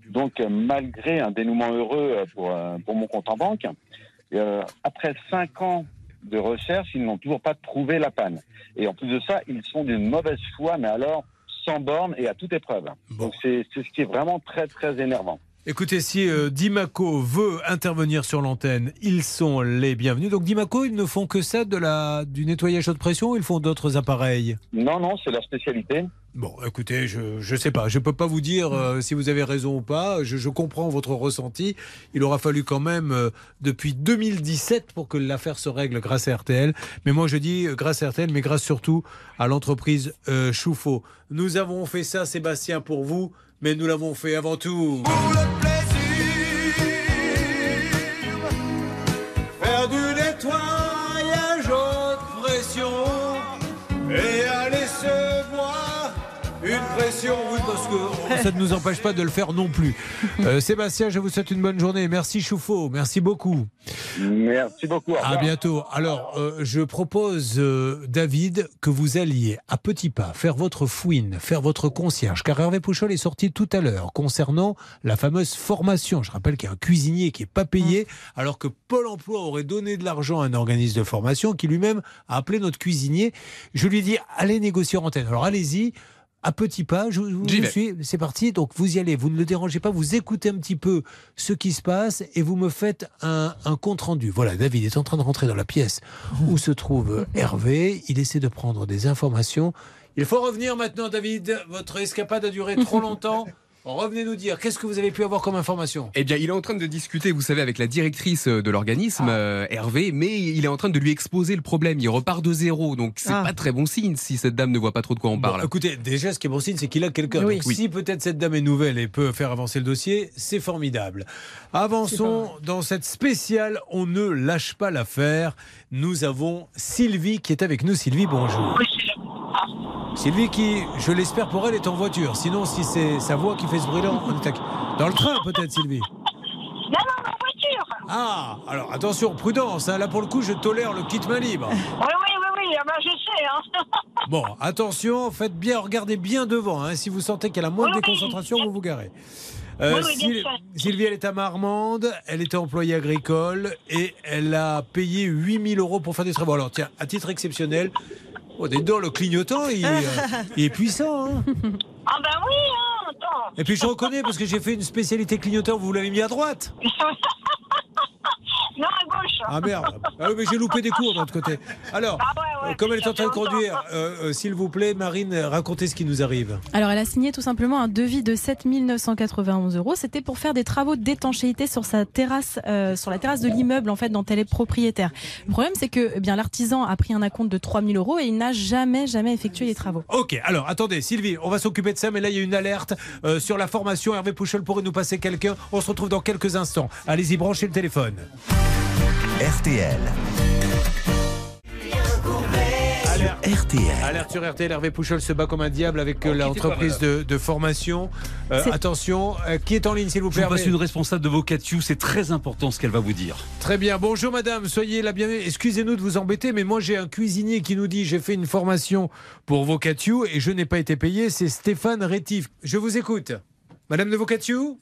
donc malgré un dénouement heureux pour, euh, pour mon compte en banque, euh, après cinq ans de recherche, ils n'ont toujours pas trouvé la panne. Et en plus de ça, ils sont d'une mauvaise foi, mais alors sans borne et à toute épreuve. Donc c'est c'est ce qui est vraiment très, très énervant.
Écoutez, si euh, Dimaco veut intervenir sur l'antenne, ils sont les bienvenus. Donc Dimaco, ils ne font que ça de la, du nettoyage haute pression ou ils font d'autres appareils?
Non, non, c'est leur spécialité.
Bon, écoutez, je ne sais pas. Je ne peux pas vous dire euh, si vous avez raison ou pas. Je, je comprends votre ressenti. Il aura fallu quand même euh, depuis 2017 pour que l'affaire se règle grâce à RTL. Mais moi, je dis euh, grâce à RTL, mais grâce surtout à l'entreprise euh. Nous avons fait ça, Sébastien, pour vous, mais nous l'avons fait avant tout. Oui, parce que ça ne nous empêche pas de le faire non plus. Euh, Sébastien, je vous souhaite une bonne journée. Merci Chouffaut, merci beaucoup.
Merci beaucoup. au
À bientôt. Alors, euh, je propose, euh, David, que vous alliez à petits pas faire votre fouine, faire votre concierge, car Hervé Pouchol est sorti tout à l'heure concernant la fameuse formation. Je rappelle qu'il y a un cuisinier qui n'est pas payé, alors que Pôle emploi aurait donné de l'argent à un organisme de formation qui lui-même a appelé notre cuisinier. Je lui ai dit, allez négocier en antenne. Alors, allez-y. À petits pas, je, vous
vais.
suis, c'est parti. Donc vous y allez, vous ne le dérangez pas, vous écoutez un petit peu ce qui se passe et vous me faites un, un compte rendu. Voilà, David est en train de rentrer dans la pièce où se trouve Hervé. Il essaie de prendre des informations. Il faut revenir maintenant, David. Votre escapade a duré trop longtemps. Revenez nous dire, qu'est-ce que vous avez pu avoir comme information?
Eh bien, il est en train de discuter, vous savez, avec la directrice de l'organisme,
Ah.
euh, Hervé, mais il est en train de lui exposer le problème. Il repart de zéro, donc c'est
Ah.
pas très bon signe si cette dame ne voit pas trop de quoi on
Bon,
parle.
écoutez, déjà, ce qui est bon signe, c'est qu'il a quelqu'un.
Oui.
Si peut-être cette dame est nouvelle et peut faire avancer le dossier, c'est formidable. Avançons dans cette spéciale. On ne lâche pas l'affaire. Nous avons Sylvie qui est avec nous. Sylvie, bonjour. Sylvie qui, je l'espère pour elle, est en voiture. Sinon, si c'est sa voix qui fait ce bruit-là, on est à- dans le train peut-être, Sylvie.
Non, non, ma voiture
Ah, alors attention, prudence. hein. Là, pour le coup, je tolère le kit main libre.
Oui, oui, oui, oui, ah ben, je sais. Hein.
Bon, attention, faites bien, regardez bien devant. hein. Si vous sentez qu'elle a moins de déconcentration, vous vous garez. Euh,
Oui, oui.
Sylvie, elle est à Marmande, elle était employée agricole et elle a payé 8000 euros pour faire des travaux. Alors, tiens, à titre exceptionnel, oh, le clignotant, il, est, euh, il est puissant. hein.
Ah ben oui, hein, attends.
et puis, je reconnais parce que j'ai fait une spécialité clignotant, vous l'avez mis à droite.
non, à gauche.
Ah merde, ah, oui, mais j'ai loupé des cours de l'autre côté. Alors,
Ah
euh, comme elle est en train de conduire, euh, euh, s'il vous plaît, Marine, racontez ce qui nous arrive.
Alors, elle a signé tout simplement un devis de 7 991 euros. C'était pour faire des travaux d'étanchéité sur sa terrasse, euh, sur la terrasse de l'immeuble en fait dont elle est propriétaire. Le problème, c'est que eh bien l'artisan a pris un acompte de 3 000 euros et il n'a jamais jamais effectué les travaux.
Ok, alors attendez, Sylvie, on va s'occuper de ça, mais là il y a une alerte euh, sur la formation. Hervé Pouchol pourrait nous passer quelqu'un. On se retrouve dans quelques instants. Allez-y, branchez le téléphone.
RTL.
Alerte.
RTL.
Alerte sur RTL, Hervé Pouchol se bat comme un diable avec euh, l'entreprise de, de formation. Euh, attention, euh, qui est en ligne s'il vous
Je
plaît
vous passe une responsable de Vocatio, c'est très important ce qu'elle va vous dire.
Très bien, bonjour madame, soyez la bienvenue. Excusez-nous de vous embêter, mais moi j'ai un cuisinier qui nous dit j'ai fait une formation pour Vocatio et je n'ai pas été payé, c'est Stéphane Rétif. Je vous écoute. Madame de Vocatio?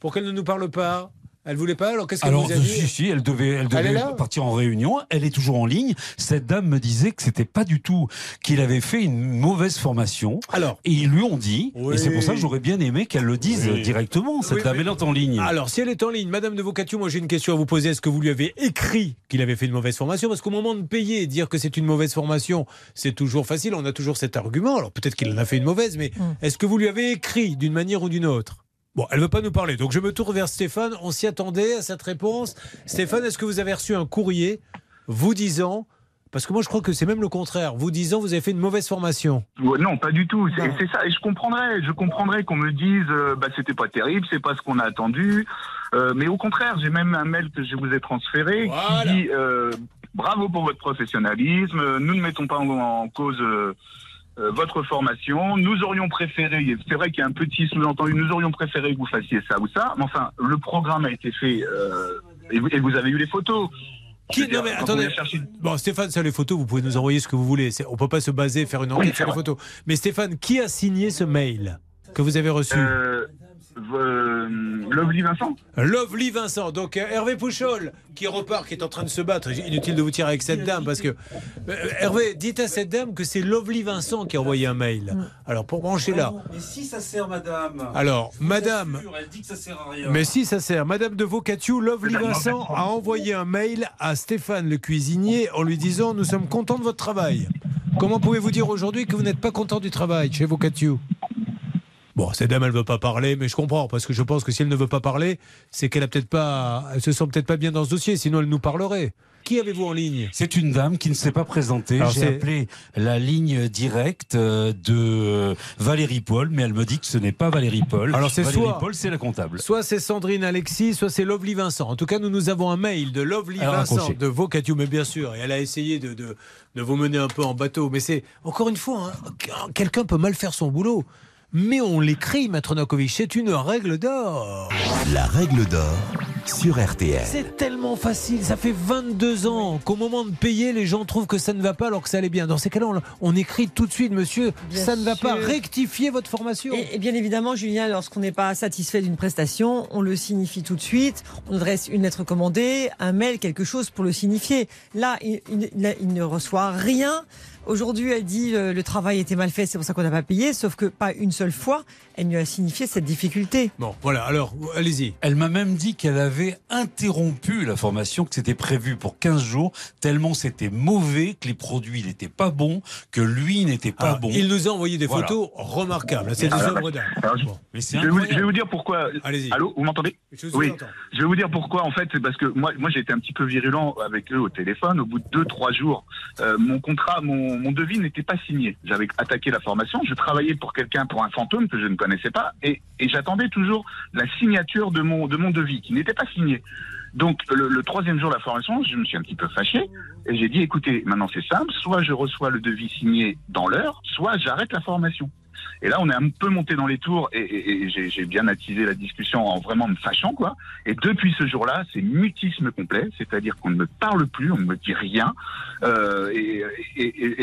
Pour qu'elle ne nous parle pas Elle voulait pas Alors qu'est-ce qu'elle
Alors,
vous a dit
si, si, elle devait, elle devait partir en réunion. Elle est toujours en ligne. Cette dame me disait que c'était pas du tout, qu'il avait fait une mauvaise formation.
Alors.
Et ils lui ont dit,
Oui.
et c'est pour ça que j'aurais bien aimé qu'elle le dise
Oui.
directement. Cette
Oui,
dame,
mais-
elle est en ligne.
Alors, si elle est en ligne, Madame de Vocatio, moi j'ai une question à vous poser. Est-ce que vous lui avez écrit qu'il avait fait une mauvaise formation? Parce qu'au moment de payer dire que c'est une mauvaise formation, c'est toujours facile. On a toujours cet argument. Alors peut-être qu'il en a fait une mauvaise, mais est-ce que vous lui avez écrit d'une manière ou d'une autre? Bon, elle veut pas nous parler. Donc je me tourne vers Stéphane. On s'y attendait à cette réponse. Stéphane, est-ce que vous avez reçu un courrier vous disant, parce que moi je crois que c'est même le contraire, vous disant vous avez fait une mauvaise formation?
Ouais, non, pas du tout. C'est ça. Et je comprendrais, je comprendrais qu'on me dise, euh, bah, c'était pas terrible, c'est pas ce qu'on a attendu. Euh, mais au contraire, j'ai même un mail que je vous ai transféré qui dit, euh, bravo pour votre professionnalisme. Nous ne mettons pas en, en cause. Euh, votre formation, nous aurions préféré, c'est vrai qu'il y a un petit sous-entendu, nous aurions préféré que vous fassiez ça ou ça, mais enfin, le programme a été fait euh, et, vous, et vous avez eu les photos.
Qui, non mais attendez. Bon Stéphane, ça les photos, vous pouvez nous envoyer ce que vous voulez. On peut pas se baser, faire une enquête
Oui,
sur les photos. Mais Stéphane, qui a signé ce mail que vous avez reçu?
Euh, euh, Lovely Vincent
Lovely Vincent. Donc euh, Hervé Pouchol qui repart, qui est en train de se battre. Inutile de vous tirer avec cette dame parce que euh, Hervé, dites à cette dame que c'est Lovely Vincent qui a envoyé un mail. Alors pour brancher là.
Mais si ça sert, madame.
Alors, madame.
Elle dit que ça sert à rien.
Mais si ça sert, Madame de Vocatiou, Lovely Vincent. a envoyé un mail à Stéphane le cuisinier en lui disant Nous sommes contents de votre travail. Comment pouvez-vous dire aujourd'hui que vous n'êtes pas content du travail chez Vocatiou Bon, cette dame, elle veut pas parler, mais je comprends, parce que je pense que si elle ne veut pas parler, c'est qu'elle a peut-être pas, elle se sent peut-être pas bien dans ce dossier, sinon elle nous parlerait. Qui avez-vous en ligne?
C'est une dame qui ne s'est pas présentée.
Alors,
J'ai appelé la ligne directe euh, de Valérie Paul, mais elle me dit que ce n'est pas Valérie Paul.
Alors, c'est
Valérie
soit-
Paul, c'est la comptable.
Soit c'est Sandrine Alexis, soit c'est Lovely Vincent. En tout cas, nous, nous avons un mail de Lovely
Elle a
Vincent de Vocatiou, mais bien sûr, et elle a essayé de, de, de vous mener un peu en bateau. Mais c'est, encore une fois, hein, quelqu'un peut mal faire son boulot. Mais on l'écrit, Maître Nakovic, c'est une règle d'or.
La règle d'or sur RTL.
C'est tellement facile, ça fait 22 ans qu'au moment de payer, les gens trouvent que ça ne va pas alors que ça allait bien. Dans ces cas-là, on, on écrit tout de suite, monsieur,
Bien
ça ne va pas,
sûr.
rectifier votre formation.
Et, et bien évidemment, Julien, lorsqu'on n'est pas satisfait d'une prestation, on le signifie tout de suite. On adresse une lettre commandée, un mail, quelque chose pour le signifier. Là, il, il- il- il ne reçoit rien. Aujourd'hui, elle dit euh, le travail était mal fait, c'est pour ça qu'on n'a pas payé. Sauf que pas une seule fois, elle lui a signifié cette difficulté.
Bon, voilà, alors, allez-y.
Elle m'a même dit qu'elle avait interrompu la formation, que c'était prévu pour 15 jours, tellement c'était mauvais, que les produits n'étaient pas bons, que lui n'était pas
Alors,
bon.
Il nous a envoyé des
Voilà.
photos remarquables. C'est des œuvres d'art.
je-
Bon.
Vais, vous, je vais
incroyable.
vous dire pourquoi.
Allez-y.
Allô, vous m'entendez
Je vous
Oui.
entends.
Je vais vous dire pourquoi. En fait, c'est parce que moi, moi, j'ai été un petit peu virulent avec eux au téléphone. Au bout de deux, trois jours, euh, mon contrat, mon, mon devis n'était pas signé. J'avais attaqué la formation. Je travaillais pour quelqu'un, pour un fantôme que je ne connaissais pas, et, j'attendais toujours la signature de mon de mon devis qui n'était pas signé. Donc le troisième jour de la formation, je me suis un petit peu fâché et j'ai dit écoutez, maintenant c'est simple, soit je reçois le devis signé dans l'heure, soit j'arrête la formation. Et là, on est un peu monté dans les tours et, et- et j'ai- bien attisé la discussion en vraiment me fâchant, quoi. Et depuis ce jour-là, c'est mutisme complet, c'est-à-dire qu'on ne me parle plus, on ne me dit rien. Euh, et,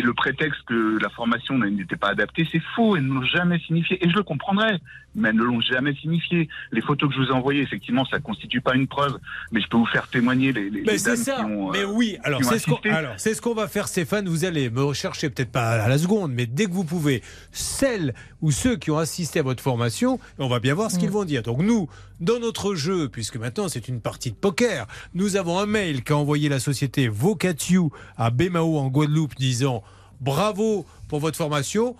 le prétexte que la formation n'était pas adaptée, c'est faux. Elles ne l'ont jamais signifié. Et je le comprendrais, mais elles ne l'ont jamais signifié. Les photos que je vous ai envoyées, effectivement, ça ne constitue pas une preuve, mais je peux vous faire témoigner les, les,
Mais
les dames
ça.
qui ont.
mais
euh,
oui, alors
qui ont
c'est ce qu'on
assisté.
alors, c'est ce qu'on va faire, Stéphane. Vous allez me rechercher, peut-être pas à la seconde, mais dès que vous pouvez, celles ou ceux qui ont assisté à votre formation, et on va bien voir ce
Mm.
qu'ils vont dire. Donc nous, dans notre jeu, puisque maintenant c'est une partie de poker, nous avons un mail qu'a envoyé la société Vocatiou à Bémao en Guadeloupe disant bravo pour votre formation.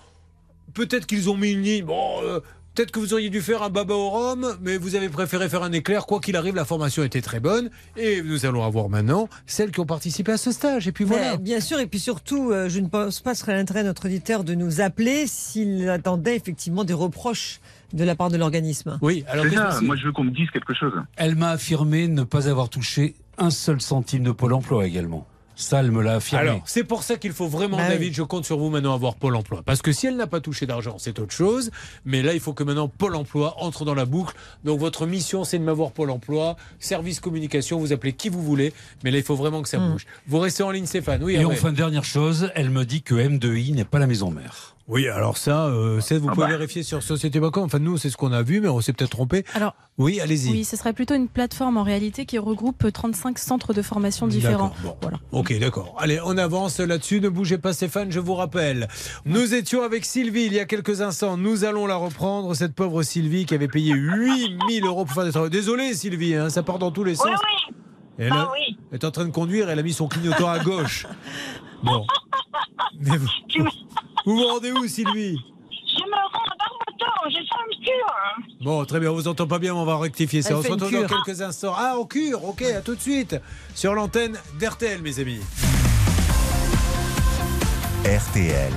Peut-être qu'ils ont mis une ligne. Bon. euh, Peut-être que vous auriez dû faire un baba au rhum, mais vous avez préféré faire un éclair. Quoi qu'il arrive, la formation était très bonne. Et nous allons avoir maintenant celles qui ont participé à ce stage. Et puis voilà.
Mais bien sûr, et puis surtout, euh, je ne pense pas que ce serait l'intérêt de notre auditeur de nous appeler s'il attendait effectivement des reproches de la part de l'organisme.
Oui, alors
ça. Moi, je veux qu'on me dise quelque chose.
Elle m'a affirmé ne pas avoir touché un seul centime de Pôle emploi également. Ça, elle me l'a affirmé.
Alors, c'est pour ça qu'il faut vraiment,
Bah
David,
oui.
je compte sur vous maintenant avoir Pôle emploi. Parce que si elle n'a pas touché d'argent, c'est autre chose. Mais là, il faut que maintenant Pôle emploi entre dans la boucle. Donc, votre mission, c'est de m'avoir Pôle emploi, service communication, vous appelez qui vous voulez. Mais là, il faut vraiment que ça
Hmm.
bouge. Vous restez en ligne, Stéphane. Oui,
Et enfin, dernière chose, elle me dit que M2I n'est pas la maison mère.
Oui, alors ça, euh, ça, vous
Ah
pouvez
bah.
vérifier sur Société.com. Enfin, nous, c'est ce qu'on a vu, mais on s'est peut-être trompé.
Alors,
Oui, allez-y.
oui, ce serait plutôt une plateforme en réalité qui regroupe 35 centres de formation différents.
D'accord, bon.
Voilà.
Ok, d'accord. Allez, on avance là-dessus. Ne bougez pas, Stéphane, je vous rappelle. Nous étions avec Sylvie il y a quelques instants. Nous allons la reprendre, cette pauvre Sylvie qui avait payé 8000 euros pour faire des travaux. Désolé, Sylvie, hein, ça part dans tous les sens.
Oui, oui.
Elle
Ah
a-
oui.
est en train de conduire, elle a mis son clignotant à gauche. Bon. Mais vous, vous vous rendez où, Sylvie
Je me rends à Barbeton, j'ai fait une cure.
Bon, très bien, on vous entend pas bien, on va rectifier ça.
Elle
on se retrouve dans quelques instants. Ah, en cure, ok, à tout de suite. Sur l'antenne d'RTL, mes amis.
RTL.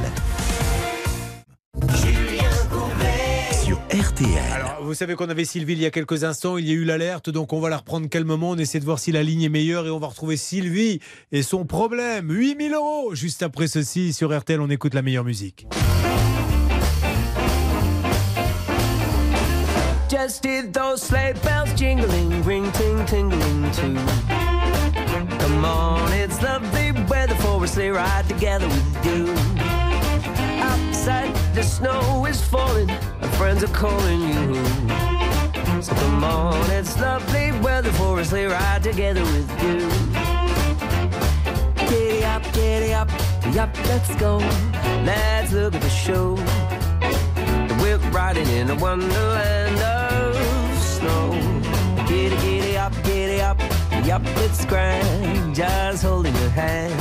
RTL.
Alors, vous savez qu'on avait Sylvie il y a quelques instants, il y a eu l'alerte, donc on va la reprendre calmement, on essaie de voir si la ligne est meilleure et on va retrouver Sylvie et son problème. 8000 euros Juste après ceci, sur RTL, on écoute la meilleure musique.
Just did those sleigh bells jingling, ring ting tingling too. Come on, it's lovely weather for a sleigh ride together with you. Outside the snow is falling, friends are calling you.
So come on, it's lovely weather for a sleigh ride together with you. Giddy up, giddy up, yup, let's go. Let's look at the show. We're riding in a wonderland of snow. Giddy, giddy up, giddy up, yup, it's grand. Just holding your hand.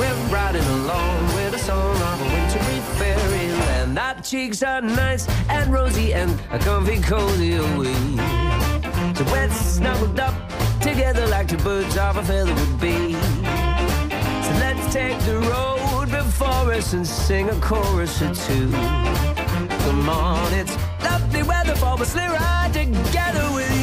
We're riding along with a song of a wintry fairyland. Our cheeks are nice and rosy and a comfy, cozy away. So we're snuggled up together like two birds of a feather would be. So let's take the road before us and sing a chorus or two. Come on, it's lovely weather for a sleigh ride together with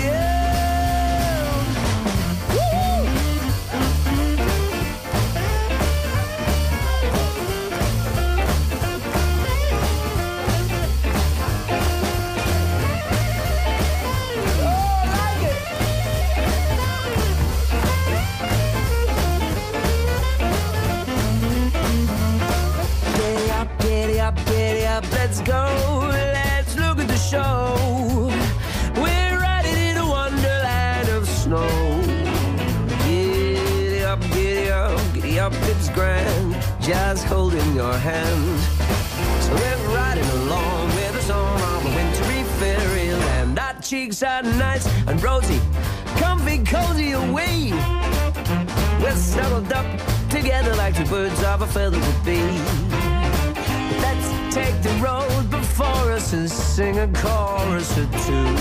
up, let's go. Let's look at the show. We're riding in a wonderland of snow. Giddy up, giddy up, giddy up, it's grand. Just holding your hand. So we're riding along with a song of a wintry fairyland. Our cheeks are nice and rosy, comfy, cozy away. We're snuggled up together like two birds of a feather would be. Take the road before us and sing a chorus or two.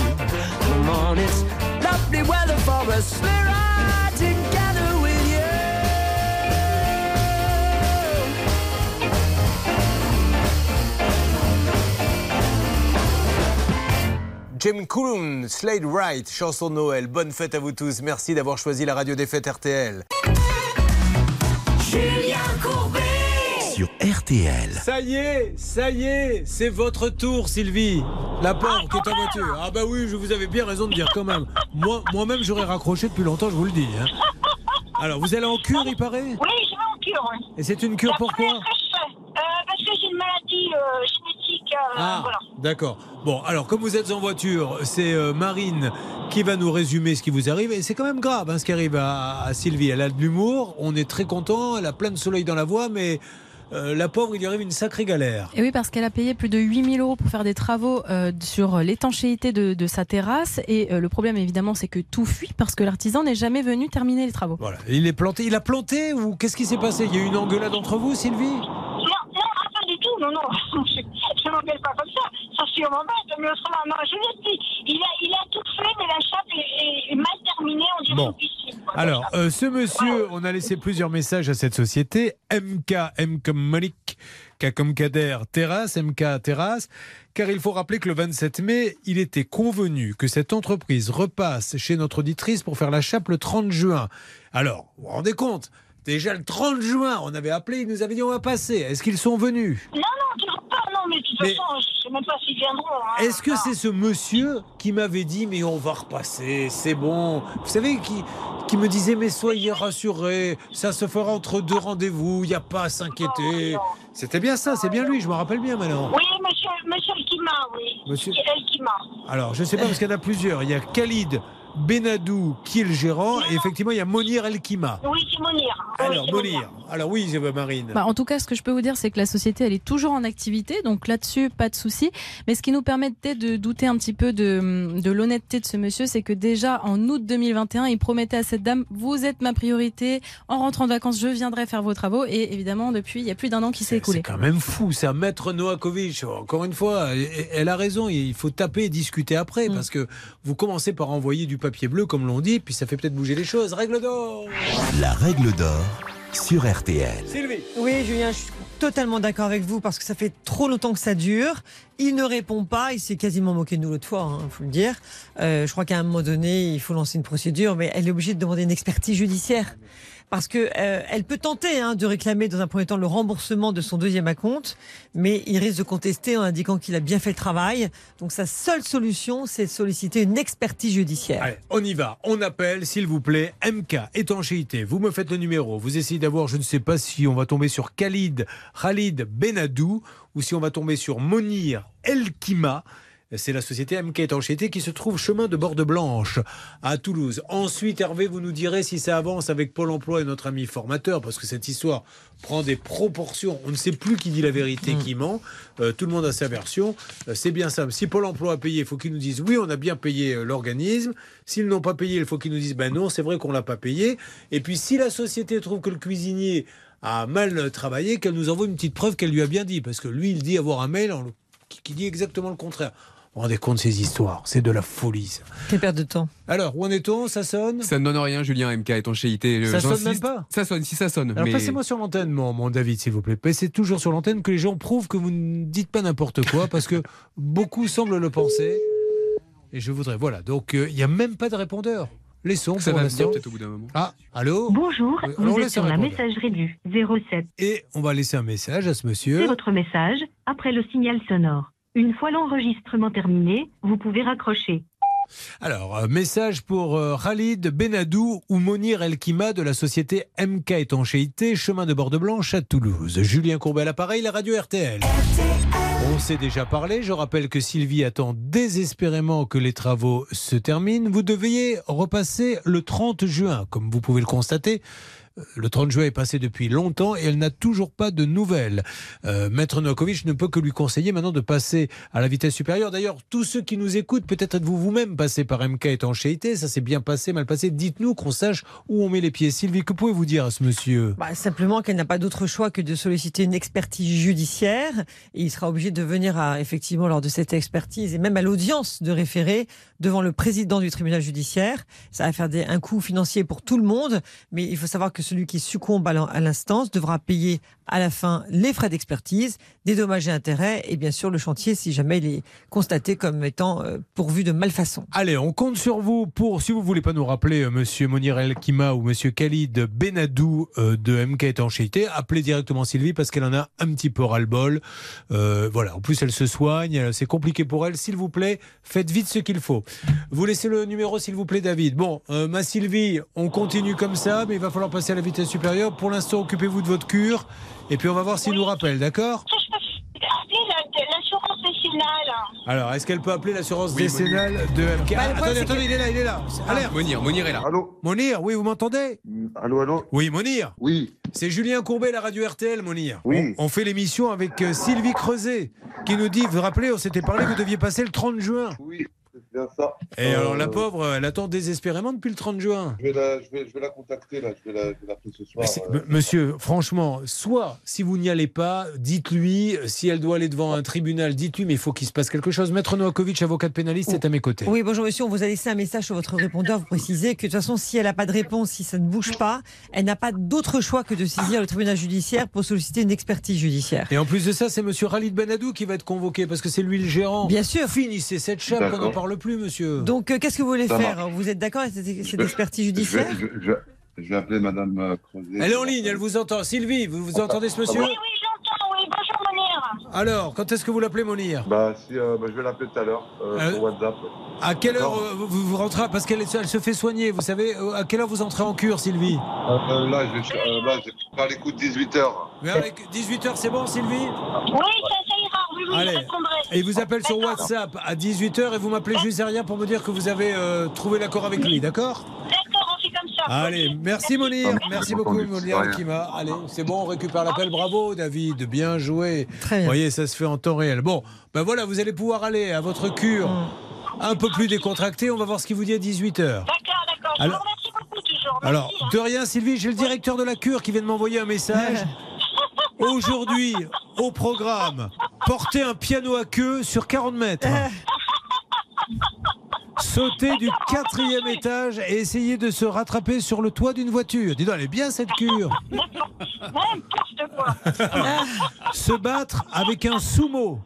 Come on, it's lovely weather for us. We're right together with you.
Jim Coulon, Slade Wright, chanson de Noël. Bonne fête à vous tous. Merci d'avoir choisi la radio des fêtes RTL.
Julien Courbet.
Sur RTL.
Ça y est, ça y est, c'est votre tour, Sylvie. La porte est en voiture. Ah bah oui, je vous avais bien raison de dire quand même. Moi, moi-même, j'aurais raccroché depuis longtemps, je vous le dis. hein. Alors, vous allez en cure, il paraît?
Oui, je vais en cure, oui.
Et c'est une cure pourquoi
euh, Parce que j'ai une maladie euh, génétique. euh,
Ah,
voilà.
d'accord. Bon, alors comme vous êtes en voiture, c'est euh, Marine qui va nous résumer ce qui vous arrive. Et c'est quand même grave hein, ce qui arrive à, à Sylvie. Elle a de l'humour, on est très content, elle a plein de soleil dans la voix, mais euh, la pauvre, il lui arrive une sacrée galère.
Et oui, parce qu'elle a payé plus de 8000 euros pour faire des travaux euh, sur l'étanchéité de, de sa terrasse. Et euh, le problème, évidemment, c'est que tout fuit parce que l'artisan n'est jamais venu terminer les travaux.
Voilà. Il est planté. Il a planté ou qu'est-ce qui s'est passé? Il y a eu une engueulade entre vous, Sylvie
Non, non, ah, pas du tout, non, non. Je ne m'appelle pas comme ça. Non, je. Il a, il a tout fait, mais la chape est, est- est mal terminée, on dirait
Bon.
piscine.
Alors, euh, ce monsieur, on a laissé plusieurs messages à cette société. MK, M comme Monique, K comme Kader, Terrasse, MK Terrasse. Car il faut rappeler que le 27 mai, il était convenu que cette entreprise repasse chez notre auditrice pour faire la chape le 30 juin. Alors, vous vous rendez compte? Déjà le 30 juin, on avait appelé, ils nous avaient dit on va passer. Est-ce qu'ils sont venus?
Non, non, toujours pas, non, mais de toute façon, sais même pas s'ils viendront. hein.
Est-ce que c'est ce monsieur qui m'avait dit mais on va repasser, c'est bon? Vous savez, qui, qui me disait mais soyez rassurés, ça se fera entre deux rendez-vous, il n'y a pas à s'inquiéter. C'était bien ça, c'est bien lui, je me rappelle bien maintenant.
Oui, monsieur, monsieur Elkima, oui.
Monsieur-
Elkima.
Alors, je ne sais pas parce qu'il y en a plusieurs. Il y a Khalid Benadou qui est le gérant et effectivement il y a Monir Elkima.
Oui, c'est Monir. Oui,
Alors,
c'est
Monir. Alors oui, Marine.
Bah, en tout cas, ce que je peux vous dire, c'est que la société, elle est toujours en activité, donc là-dessus, pas de souci. Mais ce qui nous permettait de douter un petit peu de, de l'honnêteté de ce monsieur, c'est que déjà en août 2021, il promettait à cette dame vous êtes ma priorité. En rentrant de vacances, je viendrai faire vos travaux. Et évidemment, depuis, il y a plus d'un an qui s'est écoulé.
C'est quand même fou, c'est un maître Noakovic. Encore une fois, elle a raison, il faut taper et discuter après,
Mm.
parce que vous commencez par envoyer du papier bleu, comme l'on dit, puis ça fait peut-être bouger les choses. Règle d'or
La règle d'or sur RTL.
Sylvie
Oui, Julien, je suis totalement d'accord avec vous parce que ça fait trop longtemps que ça dure. Il ne répond pas, il s'est quasiment moqué de nous l'autre fois, il faut le dire. Euh, je crois qu'à un moment donné, il faut lancer une procédure, mais elle est obligée de demander une expertise judiciaire. Parce que euh, peut tenter hein, de réclamer dans un premier temps le remboursement de son deuxième acompte, mais il risque de contester en indiquant qu'il a bien fait le travail. Donc sa seule solution, c'est de solliciter une expertise judiciaire.
On y va. On appelle, s'il vous plaît, MK, étanchéité. Vous me faites le numéro. Vous essayez d'avoir, je ne sais pas si on va tomber sur Khalid, Khalid Benadou ou si on va tomber sur Monir Elkima. C'est la société MK Étanchéité qui se trouve chemin de Borde Blanche à Toulouse. Ensuite, Hervé, vous nous direz si ça avance avec Pôle emploi et notre ami formateur, parce que cette histoire prend des proportions. On ne sait plus qui dit la vérité, qui ment. Euh, tout le monde a sa version. Euh, c'est bien simple. Si Pôle emploi a payé, il faut qu'ils nous disent oui, on a bien payé euh, l'organisme. S'ils n'ont pas payé, il faut qu'ils nous disent ben non, c'est vrai qu'on l'a pas payé. Et puis si la société trouve que le cuisinier a mal travaillé, qu'elle nous envoie une petite preuve qu'elle lui a bien dit, parce que lui, il dit avoir un mail en- qui, qui dit exactement le contraire. Vous vous rendez compte de ces histoires C'est de la folie. ça.
Quelle perte de temps.
Alors, où en est-on? Ça sonne?
Ça ne donne rien, Julien, MK étanchéité.
Ça sonne même pas?
Ça sonne, si ça sonne.
Alors
mais...
passez-moi sur l'antenne, mon, mon David, s'il vous plaît. Passez toujours sur l'antenne que les gens prouvent que vous ne dites pas n'importe quoi, parce que beaucoup semblent le penser. Et je voudrais, voilà. Donc euh, il n'y a même pas de répondeur. Laissons
Ça
pour
va venir peut-être au bout d'un moment.
Ah, allô?
Bonjour,
Oui,
vous êtes sur
un
la messagerie du 07.
Et on va laisser un message à ce
C'est
monsieur.
votre message après le signal sonore. Une fois l'enregistrement terminé, vous pouvez raccrocher.
Alors, euh, message pour euh, Khalid Benadou ou Monir Elkima de la société MK Étanchéité, chemin de Borde-Blanche à Toulouse. Julien Courbet à l'appareil, la radio RTL. On s'est déjà parlé. Je rappelle que Sylvie attend désespérément que les travaux se terminent. Vous deviez repasser le 30 juin, comme vous pouvez le constater. Le 30 juin est passé depuis longtemps et elle n'a toujours pas de nouvelles. Euh, Maître Novakovic ne peut que lui conseiller maintenant de passer à la vitesse supérieure. D'ailleurs, tous ceux qui nous écoutent, peut-être êtes-vous vous-même passé par MK étanchéité. Ça s'est bien passé, mal passé. Dites-nous qu'on sache où on met les pieds. Sylvie, que pouvez-vous dire à ce monsieur?
Bah, simplement qu'elle n'a pas d'autre choix que de solliciter une expertise judiciaire. Et il sera obligé de venir effectivement lors de cette expertise et même à l'audience de référé devant le président du tribunal judiciaire. Ça va faire des, un coût financier pour tout le monde, mais il faut savoir que celui qui succombe à l'in- à l'instance devra payer à la fin les frais d'expertise, des dommages et intérêts et bien sûr le chantier si jamais il est constaté comme étant euh, pourvu de malfaçon.
Allez, on compte sur vous pour, si vous voulez pas nous rappeler, euh, monsieur Monir El Kima ou monsieur Khalid Benadou euh, de MK étanchéité, appelez directement Sylvie parce qu'elle en a un petit peu ras-le-bol. Euh, voilà, en plus elle se soigne, c'est compliqué pour elle. S'il vous plaît, faites vite ce qu'il faut. Vous laissez le numéro, s'il vous plaît, David. Bon, ma Sylvie, on continue comme ça, mais il va falloir passer à la vitesse supérieure. Pour l'instant, occupez-vous de votre cure et puis on va voir s'il nous rappelle, d'accord
l'assurance décennale.
Alors, est-ce qu'elle peut appeler l'assurance
Oui,
décennale de MK
Bah,
Ah, Attendez, attendez,
que-
il est là, il est là. Alerte.
Monir, Monir est là.
Allô
Monir, oui, vous m'entendez
Allô, allô
Oui, Monir.
Oui.
C'est Julien Courbet, la radio RTL, Monir.
Oui.
On, on fait l'émission avec euh, Sylvie Creuset, qui nous dit, vous vous rappelez, on s'était parlé, vous deviez passer le 30 juin.
Oui, bien ça.
Et
Euh,
alors, la pauvre, elle attend désespérément depuis le 30 juin.
Je vais la, je vais, je vais la contacter, là. Je vais l'appeler ce soir. Euh.
Monsieur, franchement, soit si vous n'y allez pas, dites-lui, si elle doit aller devant un tribunal, dites-lui, mais il faut qu'il se passe quelque chose. Maître Novakovic, avocat de pénaliste, est à mes côtés.
Oui, bonjour monsieur, on vous a laissé un message sur votre répondeur, vous précisez que de toute façon, si elle n'a pas de réponse, si ça ne bouge pas, elle n'a pas d'autre choix que de saisir le tribunal judiciaire pour solliciter une expertise judiciaire.
Et en plus de ça, c'est Monsieur Khalid Benadou qui va être convoqué parce que c'est lui le gérant.
Bien sûr.
Finissez cette chape, qu'on n'en parle plus, monsieur.
Donc, euh, qu'est-ce que vous voulez
Ça
faire
marche.
Vous êtes d'accord avec cette, cette expertise
je vais,
judiciaire
je, vais- je je vais appeler Madame euh, Creuset.
Elle est en ligne, elle vous entend. Sylvie, vous, vous entendez ce monsieur
Oui, oui, j'entends, oui. Bonjour, Monir.
Alors, quand est-ce que vous l'appelez Monir?
Bah, si, euh, bah, je vais l'appeler tout à l'heure euh,
Euh,
sur WhatsApp.
À quelle heure euh, vous, vous rentrez Parce qu'elle est- elle se fait soigner, vous savez. euh, À quelle heure vous entrez en cure, Sylvie?
Là, je vais, là, je vais faire l'écoute 18h.
Mais avec 18h, c'est bon, Sylvie?
Oui, ça, ça. Oui, oui,
Allez.
je répondrai.
Et il vous appelle sur. WhatsApp à 18h et vous m'appelez juste derrière pour me dire que vous avez euh, trouvé l'accord avec lui, d'accord?
D'accord, on fait comme ça.
Allez, merci Monir,
Merci.
merci beaucoup. Monir. Kima. Allez, c'est bon, on récupère l'appel. Bravo David, bien joué.
Très
Vous
bien.
voyez, ça se fait en temps réel. Bon, ben voilà, vous allez pouvoir aller à votre cure un peu plus décontracté. On va voir ce qu'il vous dit à 18h.
D'accord, d'accord. Je
Alors-
vous remercie beaucoup, toujours. Merci,
Alors,
hein.
de rien, Sylvie, j'ai le directeur de la cure qui vient de m'envoyer un message. Aujourd'hui, au programme, porter un piano à queue sur 40 mètres. Sauter du quatrième étage et essayer de se rattraper sur le toit d'une voiture. Dis donc, elle est bien cette cure. Se battre avec un sumo.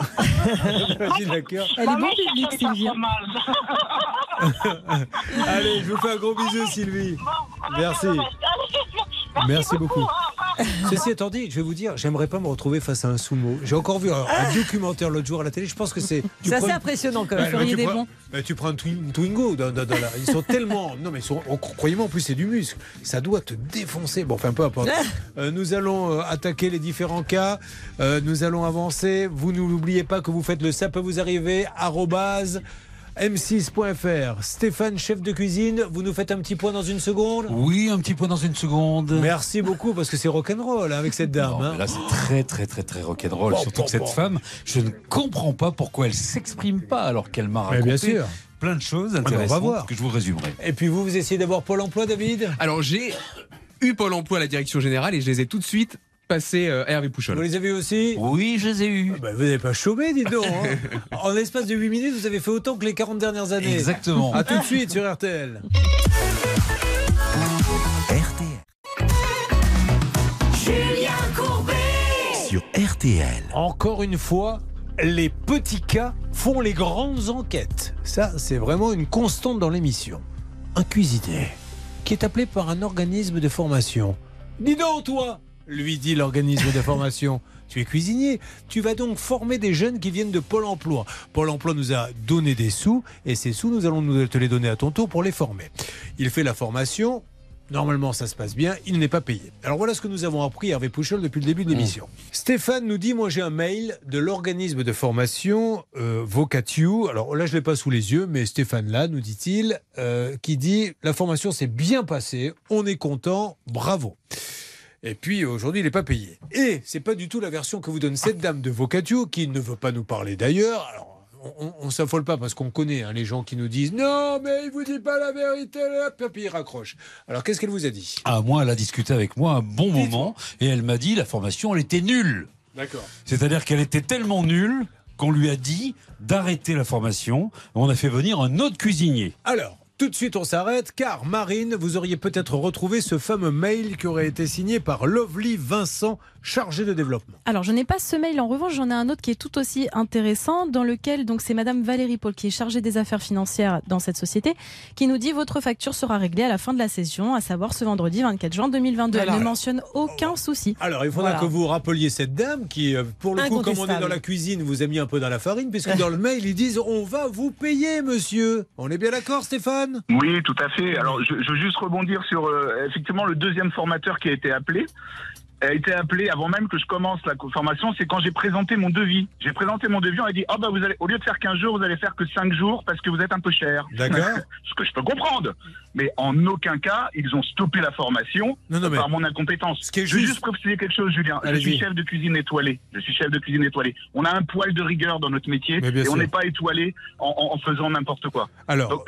Elle est bon
oui,
public, Sylvie.
Allez, je vous fais un gros bisou, Sylvie. Merci.
Merci
beaucoup. Ceci étant dit, je vais vous dire, j'aimerais pas me retrouver face à un sumo. J'ai encore vu un, un documentaire l'autre jour à la télé. Je pense que c'est.
C'est assez impressionnant quand
Ouais,
même.
feriez des bons.
Mais tu prends un twin- Twingo. ils sont tellement. Non, mais ils sont. oh, Croyez-moi, en plus, c'est du muscle. Ça doit te défoncer. Bon, enfin, peu importe. Euh, nous allons euh, attaquer les différents cas. Euh, nous allons avancer. Vous n'oubliez pas que vous faites le ça peut vous arriver. arrobase m6.fr. Stéphane, chef de cuisine, vous nous faites un petit point dans une seconde
Oui, un petit point dans une seconde.
Merci beaucoup parce que c'est rock'n'roll hein, avec cette dame.
Non,
hein.
là, c'est très, très, très, très rock'n'roll.
Bon,
Surtout
bon,
que cette
bon.
femme, je ne comprends pas pourquoi elle s'exprime pas alors qu'elle m'a
Mais
raconté
bien sûr.
plein de choses
Ah, on va
intéressantes
voir.
que je vous résumerai.
Et puis vous, vous essayez d'avoir Pôle emploi, David?
Alors j'ai eu Pôle emploi à la direction générale et je les ai tout de suite passés euh, à Hervé
Vous les avez aussi
Oui, je les ai eus.
Ah bah, Vous n'avez pas chômé, dis donc. hein. en l'espace de 8 minutes, vous avez fait autant que les 40 dernières années.
Exactement.
A tout de suite sur RTL.
RTL.
Julien Courbet.
Sur RTL.
Encore une fois, les petits cas font les grandes enquêtes. Ça, c'est vraiment une constante dans l'émission. Un cuisinier qui est appelé par un organisme de formation. Dis donc, toi lui dit l'organisme de formation. Tu es cuisinier. Tu vas donc former des jeunes qui viennent de Pôle emploi. Pôle emploi nous a donné des sous et ces sous, nous allons nous te les donner à ton tour pour les former. Il fait la formation. Normalement, ça se passe bien. Il n'est pas payé. Alors voilà ce que nous avons appris Hervé Pouchol depuis le début de l'émission. Stéphane nous dit, moi j'ai un mail de l'organisme de formation euh, Vocatio. Alors là, je ne l'ai pas sous les yeux, mais Stéphane là, nous dit-il, euh, qui dit, la formation s'est bien passée, on est content, bravo. Et puis aujourd'hui, il n'est pas payé. Et c'est pas du tout la version que vous donne cette dame de Vocatio, qui ne veut pas nous parler d'ailleurs. Alors, on, ne s'affole pas parce qu'on connaît hein, les gens qui nous disent non, mais il vous dit pas la vérité, hop, hop, il raccroche. Alors qu'est-ce qu'elle vous a dit?
Ah, moi, elle a discuté avec moi un bon moment et elle m'a dit la formation, elle était nulle.
D'accord.
C'est-à-dire qu'elle était tellement nulle qu'on lui a dit d'arrêter la formation. On a fait venir un autre cuisinier.
Alors, tout de suite, on s'arrête car Marine, vous auriez peut-être retrouvé ce fameux mail qui aurait été signé par Lovely Vincent, chargé de développement.
Alors, je n'ai pas ce mail. En revanche, j'en ai un autre qui est tout aussi intéressant, dans lequel donc c'est Madame Valérie Paul qui est chargée des affaires financières dans cette société, qui nous dit votre facture sera réglée à la fin de la session, à savoir ce vendredi 24 juin 2022. Elle
Voilà.
ne mentionne aucun souci.
Alors, il faudra
Voilà.
que vous rappeliez cette dame qui, euh, pour le coup, comme on est dans la cuisine, vous a mis un peu dans la farine, puisque dans le mail, ils disent on va vous payer, monsieur. On est bien d'accord, Stéphane?
Oui, tout à fait. Alors, je, je veux juste rebondir sur euh, effectivement le deuxième formateur qui a été appelé. A été appelé avant même que je commence la formation, c'est quand j'ai présenté mon devis. J'ai présenté mon devis, on a dit oh bah vous allez au lieu de faire 15 jours, vous allez faire que 5 jours parce que vous êtes un peu cher.
D'accord.
Ce que je peux comprendre. Mais en aucun cas, ils ont stoppé la formation
Non, non, mais-
par mon incompétence.
Ce qui est
je veux
juste-
préciser quelque chose, Julien. Je suis chef de cuisine étoilé. Je suis chef de cuisine étoilé. On a un poil de rigueur dans notre métier et on n'est pas étoilé en, en- en faisant n'importe quoi.
Alors,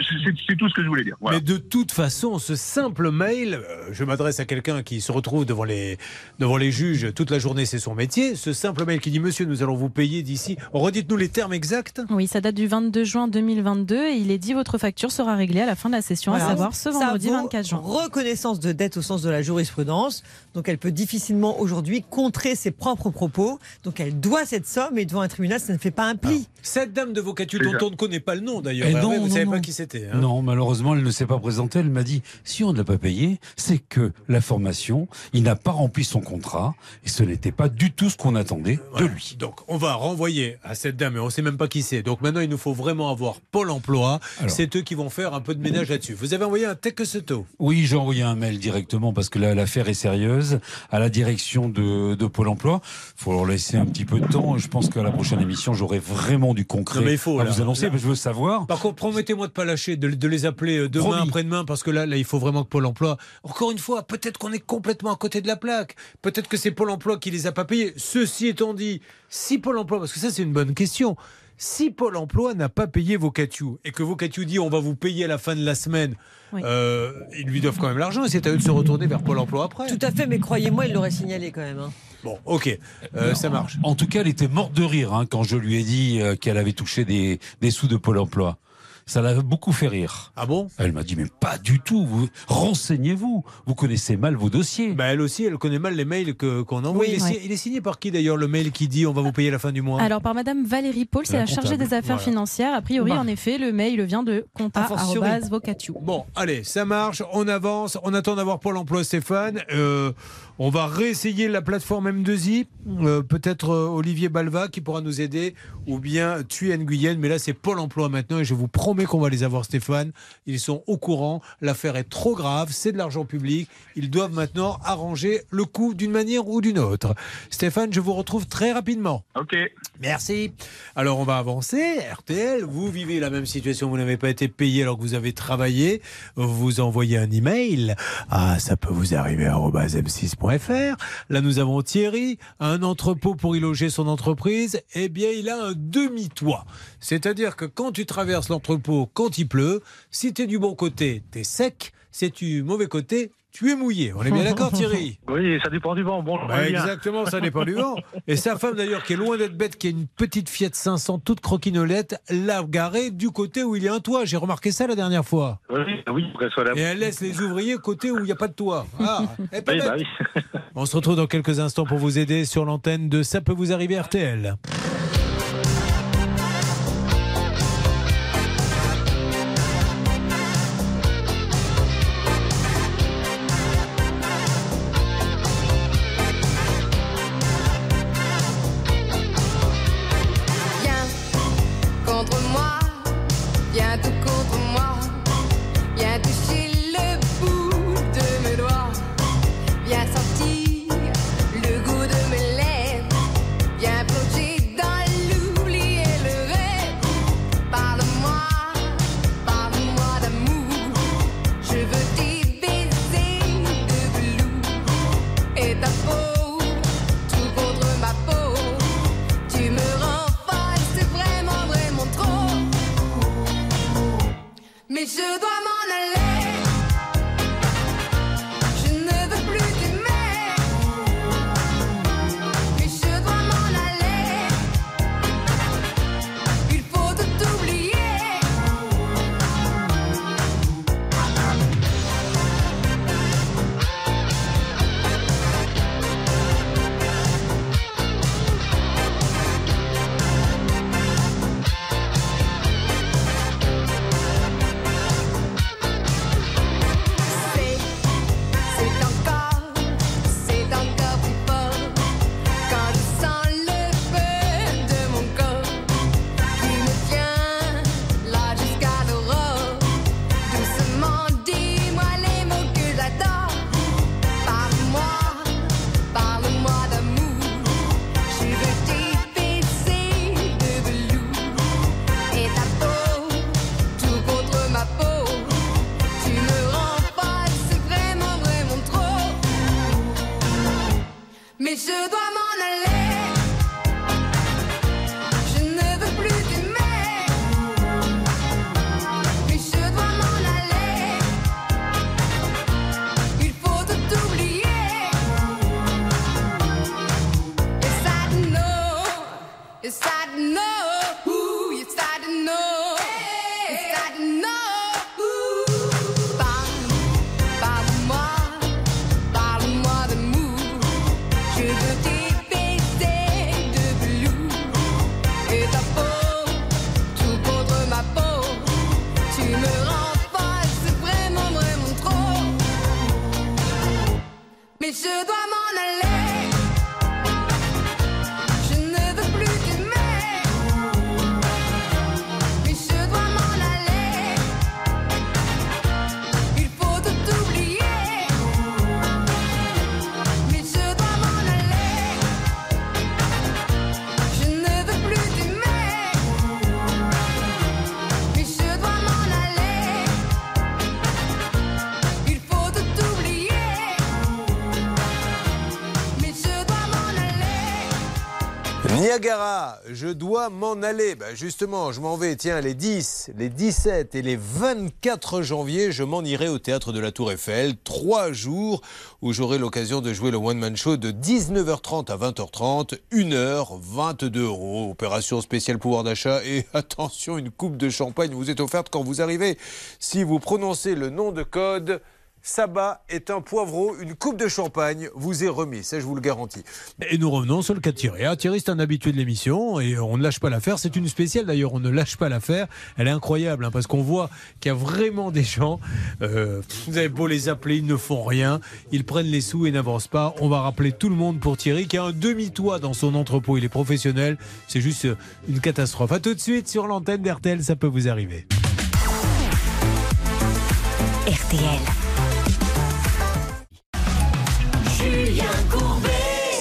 c'est tout ce que je voulais dire. Voilà.
Mais de toute façon, ce simple mail, euh, je m'adresse à quelqu'un qui se retrouve devant les, devant les juges toute la journée, c'est son métier. Ce simple mail qui dit Monsieur, nous allons vous payer d'ici. Redites-nous les termes exacts.
Oui, ça date du 22 juin 2022 et il est dit votre facture sera réglée à la fin de la session,
Voilà.
à savoir ce
Ça
vendredi
vaut
24 juin.
Reconnaissance de dette au sens de la jurisprudence. Donc elle peut difficilement aujourd'hui contrer ses propres propos. Donc elle doit cette somme et devant un tribunal, ça ne fait pas un pli.
Cette dame de Vocatio
C'est
dont
ça.
on ne connaît pas le nom d'ailleurs.
Eh
vous ne
non,
savez
non.
pas qui c'était. hein
Non, malheureusement, elle ne s'est pas présentée. Elle m'a dit si on ne l'a pas payé, c'est que la formation, il n'a pas rempli son contrat et ce n'était pas du tout ce qu'on attendait
Voilà.
de lui.
Donc, on va renvoyer à cette dame, et on ne sait même pas qui c'est. Donc, maintenant, il nous faut vraiment avoir Pôle emploi. C'est eux qui vont faire un peu de ménage là-dessus. Vous avez envoyé un texto.
Oui, j'ai envoyé un mail directement parce que là, l'affaire est sérieuse à la direction de, de Pôle Emploi. Il faut leur laisser un petit peu de temps. Je pense qu'à la prochaine émission, j'aurai vraiment du concret
Non, mais il faut,
à
là,
vous annoncer.
là.
je veux savoir.
Par contre, promettez-moi de pas lâcher, de, de les appeler euh, demain, après-demain, parce que là, là, il faut vraiment que Pôle emploi. Encore une fois, peut-être qu'on est complètement à côté de la plaque. Peut-être que c'est Pôle emploi qui les a pas payés. Ceci étant dit, si Pôle emploi, parce que ça, c'est une bonne question. Si Pôle emploi n'a pas payé Vocatio et que Vocatio dit on va vous payer à la fin de la semaine,
Oui.
euh, ils lui doivent quand même l'argent et c'est à eux de se retourner vers Pôle emploi après.
Tout à fait, mais croyez-moi, il l'aurait signalé quand même. hein.
Bon, ok, euh, ça marche.
En tout cas, elle était morte de rire hein, quand je lui ai dit euh, qu'elle avait touché des, des sous de Pôle Emploi. Ça l'a beaucoup fait rire.
Ah bon?
Elle m'a dit mais pas du tout. Vous renseignez-vous. Vous connaissez mal vos dossiers.
Bah, elle aussi, elle connaît mal les mails que- qu'on envoie.
Oui.
il, est,
Ouais.
si- il est signé par qui d'ailleurs le mail qui dit on va vous payer la fin du mois?
Alors par Madame Valérie Paul, c'est
La
la, chargée des affaires
Voilà.
financières. A priori,
Bah.
en effet, le mail vient de compta@vocatio.
Bon, allez, ça marche, on avance, on attend d'avoir Pôle emploi Stéphane. Euh, on va réessayer la plateforme M2I, euh, peut-être euh, Olivier Balva qui pourra nous aider, ou bien Thuy Nguyen, mais là c'est Pôle emploi maintenant et je vous promets qu'on va les avoir Stéphane. Ils sont au courant, l'affaire est trop grave, c'est de l'argent public, ils doivent maintenant arranger le coup d'une manière ou d'une autre. Stéphane, je vous retrouve très rapidement.
Ok.
Merci. Alors on va avancer. RTL, vous vivez la même situation, vous n'avez pas été payé alors que vous avez travaillé. Vous envoyez un email. Ah, ça peut vous arriver à m6.fr. Là, nous avons Thierry, un entrepôt pour y loger son entreprise. Eh bien, il a un demi-toit. C'est-à-dire que quand tu traverses l'entrepôt, quand il pleut, si tu es du bon côté, tu es sec. Si tu es du mauvais côté, tu es mouillé. On est bien d'accord, Thierry
Oui, ça dépend du vent. Bon,
bah,
bien.
exactement, ça dépend du vent. Et sa femme d'ailleurs, qui est loin d'être bête, qui a une petite Fiat 500 toute croquinolette, l'a garée du côté où il y a un toit. J'ai remarqué ça la dernière fois.
Oui, oui, là.
Et elle laisse les ouvriers côté où il n'y a pas de toit. Ah, elle
Oui,
bête.
bah oui.
On se retrouve dans quelques instants pour vous aider sur l'antenne de Ça peut vous arriver RTL.
Je dois m'en aller.
Bah, justement, je m'en vais. Tiens, les 10, les 17 et les 24 janvier, je m'en irai au théâtre de la Tour Eiffel. Trois jours où j'aurai l'occasion de jouer le One Man Show de 19h30 à 20h30. 1 heure, 22 euros. Opération spéciale pouvoir d'achat. Et attention, une coupe de champagne vous est offerte quand vous arrivez. Si vous prononcez le nom de code. Saba est un poivreau, une coupe de champagne vous est remise, ça je vous le garantis. Et nous revenons sur le cas de Thierry. Ah, Thierry c'est un habitué de l'émission et on ne lâche pas l'affaire. C'est une spéciale d'ailleurs, on ne lâche pas l'affaire. Elle est incroyable hein, parce qu'on voit qu'il y a vraiment des gens, euh, vous avez beau les appeler, ils ne font rien, ils prennent les sous et n'avancent pas. On va rappeler tout le monde pour Thierry qui a un demi-toit dans son entrepôt, il est professionnel, c'est juste euh, une catastrophe. A tout de suite sur l'antenne d'RTL, ça peut vous arriver.
RTL.
Julien Courbet.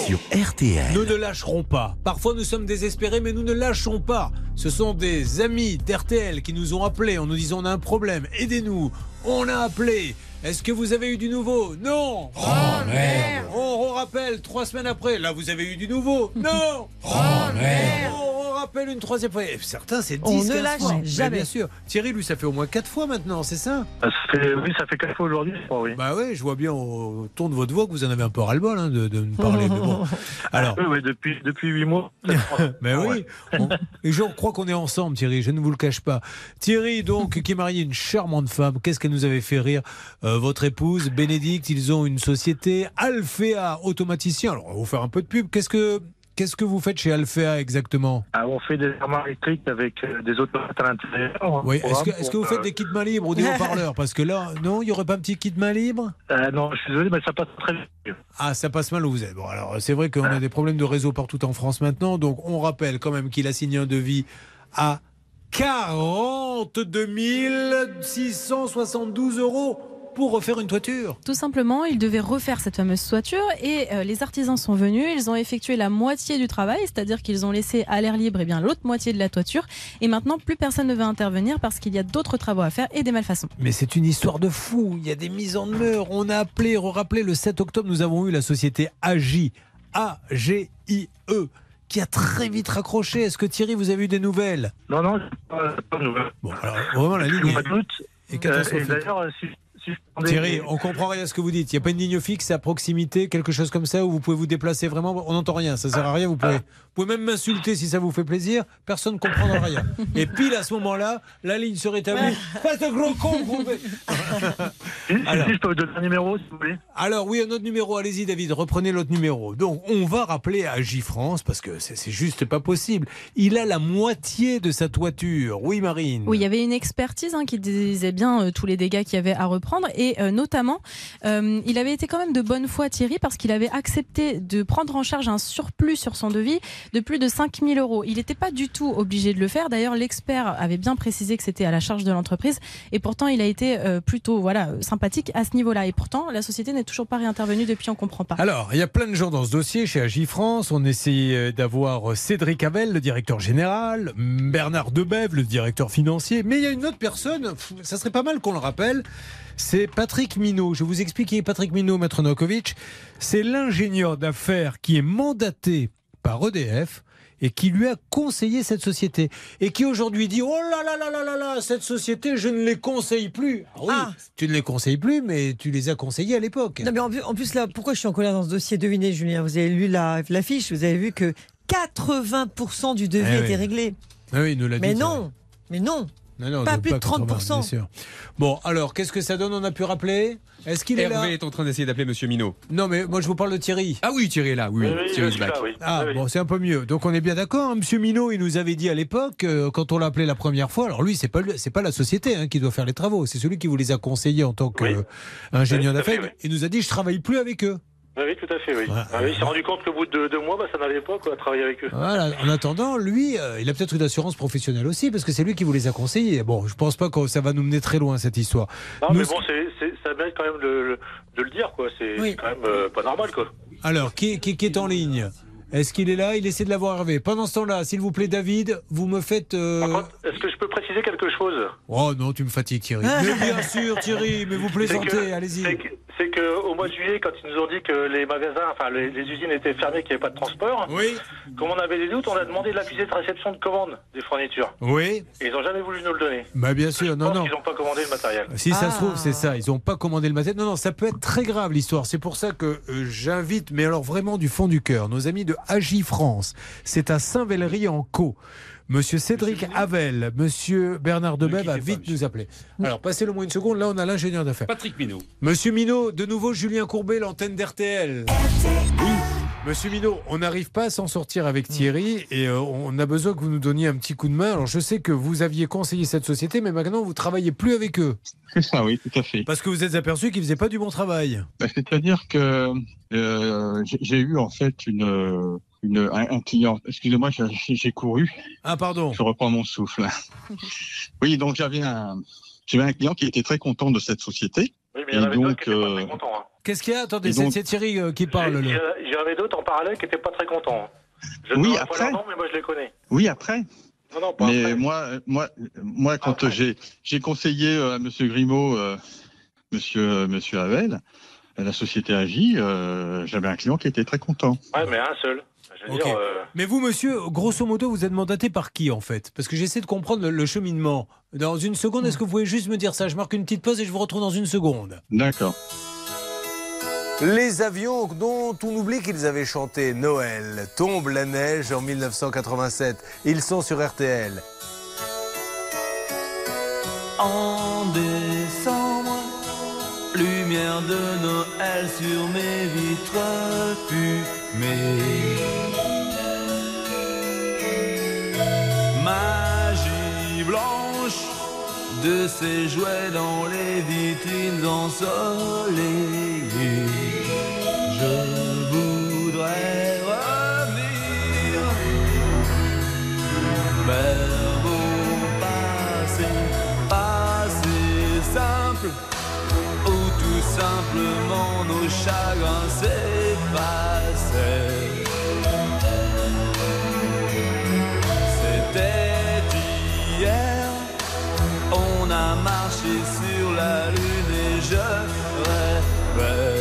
Sur RTL.
Nous ne lâcherons pas. Parfois nous sommes désespérés, mais nous ne lâchons pas. Ce sont des amis d'RTL qui nous ont appelés en nous disant on a un problème, aidez-nous. On a appelé. Est-ce que vous avez eu du nouveau? Non.
Oh, merde.
On, on rappelle trois semaines après. Là, vous avez eu du nouveau? Non.
Oh, merde.
On, on rappelle une troisième fois. Et certains, c'est 10
On ne
15
lâche
fois. Mais
jamais.
Bien sûr. Thierry, lui, ça fait au moins quatre fois maintenant, c'est ça?
Ça fait- oui, ça fait quatre fois aujourd'hui, je crois, oui.
Bah oui, je vois bien au ton de votre voix que vous en avez un peu ras-le-bol hein, de, de me parler. mais bon. Alors,
Oui, oui, depuis, depuis huit mois.
Mais oui, on- et je crois qu'on est ensemble, Thierry, je ne vous le cache pas. Thierry, donc, qui est marié à une charmante femme, qu'est-ce qu'elle nous avait fait rire Euh, Votre épouse, Bénédicte, ils ont une société, Alphea Automaticien. Alors, on va vous faire un peu de pub. Qu'est-ce que, qu'est-ce que vous faites chez Alphea exactement?
Ah, on fait des armoires électriques avec euh, des automates à l'intérieur.
Oui,
Un
est-ce que, est-ce que vous faites
euh,
des kits main libres ou des haut-parleurs? Parce que là, non, il n'y aurait pas un petit kit main libre?
Euh, Non, je suis désolé, mais ça passe très bien.
Ah, ça passe mal où vous êtes. Bon, alors, c'est vrai qu'on a des problèmes de réseau partout en France maintenant. Donc, on rappelle quand même qu'il a signé un devis à 42 672 euros pour refaire une toiture.
Tout simplement, ils devaient refaire cette fameuse toiture et euh, les artisans sont venus, ils ont effectué la moitié du travail, c'est-à-dire qu'ils ont laissé à l'air libre eh bien l'autre moitié de la toiture et maintenant plus personne ne veut intervenir parce qu'il y a d'autres travaux à faire et des malfaçons.
Mais c'est une histoire de fou. Il y a des mises en demeure. On a appelé, rappelé le 7 octobre, nous avons eu la société AGI, A-G-I-E, qui a très vite raccroché. Est-ce que Thierry, vous avez eu des nouvelles?
Non, non, c'est pas, de nouvelle.
Bon, alors, vraiment, la ligne est- est
euh. Et d'ailleurs, si, si je
Thierry, on comprend rien à ce que vous dites. Il n'y a pas une ligne fixe à proximité, quelque chose comme ça, où vous pouvez vous déplacer vraiment. On n'entend rien, ça sert à rien. Vous pouvez, vous pouvez même m'insulter si ça vous fait plaisir. Personne ne comprendra rien. Et pile à ce moment-là, la ligne se rétablit. Pas de gros con, vous Alors.
si, je peux vous donner un numéro, si vous voulez.
Alors oui, un autre numéro. Allez-y, David, reprenez l'autre numéro. Donc, on va rappeler à J-France parce que c'est c'est juste pas possible. Il a la moitié de sa toiture. Oui, Marine.
Oui, il y avait une expertise hein, qui disait bien euh, tous les dégâts qu'il y avait à reprendre et euh, notamment, euh, il avait été quand même de bonne foi Thierry parce qu'il avait accepté de prendre en charge un surplus sur son devis de plus de 5000 euros. Il n'était pas du tout obligé de le faire. D'ailleurs, l'expert avait bien précisé que c'était à la charge de l'entreprise et pourtant il a été euh, plutôt voilà sympathique à ce niveau-là. Et pourtant, la société n'est toujours pas réintervenue depuis. On comprend pas.
Alors, il y a plein de gens dans ce dossier chez Agifrance. On essaye euh, d'avoir Cédric Havel, le directeur général, Bernard Debève, le directeur financier. Mais il y a une autre personne, ça serait pas mal qu'on le rappelle. C'est Patrick Minot. Je vous explique qui est Patrick Minot, Maître Novakovic. C'est l'ingénieur d'affaires qui est mandaté par EDF et qui lui a conseillé cette société et qui aujourd'hui dit oh là là là là là là cette société je ne les conseille plus Ah oui tu ne les conseilles plus mais tu les as conseillés à l'époque
Non, mais en plus, là, pourquoi je suis en colère dans ce dossier Devinez, Julien, vous avez lu la, la fiche, vous avez vu que 80% du devis
Eh
était
oui.
réglé.
Ah oui, nous l'a
Mais
dit,
non, mais non.
Non, non,
Pas plus de
80,
30%.
bien sûr. Bon, alors, qu'est-ce que ça donne On a pu rappeler? Est-ce qu'il est là?
Hervé est en train d'essayer d'appeler Monsieur Minot.
Non, mais moi, je vous parle de Thierry.
Ah oui, Thierry est là, oui. Thierry.
Ah, bon, c'est un peu mieux. Donc, on est bien d'accord. hein. Monsieur Minot, il nous avait dit à l'époque, euh, quand on l'a appelé la première fois, alors lui, c'est pas, c'est pas la société hein, qui doit faire les travaux, c'est celui qui vous les a conseillés en tant qu'ingénieur
fait,
d'affaires. Il nous a dit, je travaille plus avec eux.
Oui, oui, tout à fait, oui. Ah oui, il s'est rendu compte qu'au bout de deux mois, bah, ça n'allait pas, quoi, travailler avec eux.
Voilà. En attendant, lui, euh, il a peut-être une assurance professionnelle aussi, parce que c'est lui qui vous les a conseillés. Bon, je pense pas que ça va nous mener très loin, cette histoire.
Non,
Nous,
mais bon, c'est, c'est- ça mérite quand même de, le- de le dire, quoi. C'est, c'est quand même euh, pas normal, quoi.
Alors, qui, qui- qui est en ligne? Est-ce qu'il est là? Il essaie de l'avoir Hervé. Pendant ce temps-là, s'il vous plaît, David, vous me faites. euh,
Est-ce que je peux préciser quelque chose?
Oh non, tu me fatigues, Thierry. mais bien sûr, Thierry, mais vous plaisantez, allez-y.
C'est que, c'est que au mois de juillet, quand ils nous ont dit que les magasins, enfin les, les usines étaient fermées, qu'il n'y avait pas de transport,
oui.
comme on avait des doutes, on a demandé l'accusé de réception de commande des fournitures.
Oui.
Et ils n'ont jamais voulu nous le donner.
Bah bien sûr, non, non.
Ils n'ont pas commandé le matériel.
Si ça se trouve, c'est ça. Ils n'ont pas commandé le matériel. Non, non, ça peut être très grave l'histoire. C'est pour ça que euh, j'invite, mais alors vraiment du fond du cœur, nos amis de Agi France. C'est à Saint-Véléry en Co. Monsieur Cédric Havel, Monsieur Bernard Debeb va vite nous appeler. Alors, passez le moins une seconde. Là, on a l'ingénieur d'affaires.
Patrick Minot.
Monsieur Minot, de nouveau Julien Courbet, l'antenne d'RTL. Monsieur Minot, on n'arrive pas à s'en sortir avec Thierry et euh, on a besoin que vous nous donniez un petit coup de main. Alors je sais que vous aviez conseillé cette société, mais maintenant vous travaillez plus avec eux.
C'est ça, oui, tout à fait.
Parce que vous êtes aperçu qu'ils faisaient pas du bon travail.
Bah, C'est-à-dire que euh, j'ai eu en fait une, une, un, un client. Excusez-moi, j'ai- couru.
Ah pardon.
Je reprends mon souffle. oui, donc j'avais un, j'avais un client qui était très content de cette société.
Oui, mais il y en
Et
avait d'autres
donc,
qui étaient pas
euh,
très contents. hein.
Qu'est-ce qu'il y a Attendez, c'est Thierry euh, qui parle.
Avait d'autres en parallèle qui n'étaient pas très contents. hein. Je
Oui,
pas
après.
nom, mais moi je les connais.
Oui, après.
Non, non, pas
Mais
après.
moi, euh, moi, moi, quand j'ai j'ai conseillé euh, à Monsieur Grimaud, euh, Monsieur Monsieur Havel, la société Agi, euh, j'avais un client qui était très content.
Ouais, mais un seul. Je veux
Ok.
dire, euh,
Mais vous, monsieur, grosso modo, vous êtes mandaté par qui en fait? Parce que j'essaie de comprendre le, le cheminement. Dans une seconde, est-ce que vous pouvez juste me dire ça? Je marque une petite pause et je vous retrouve dans une seconde.
D'accord.
Les avions dont on oublie qu'ils avaient chanté Noël, Tombe la neige en 1987. Ils sont sur RTL.
En décembre, lumière de Noël sur mes vitres fumées. Magie blanche de ces jouets dans les vitrines ensoleillées. Chagrins s'effaçaient. C'était hier, on a marché sur la lune et je rêvais.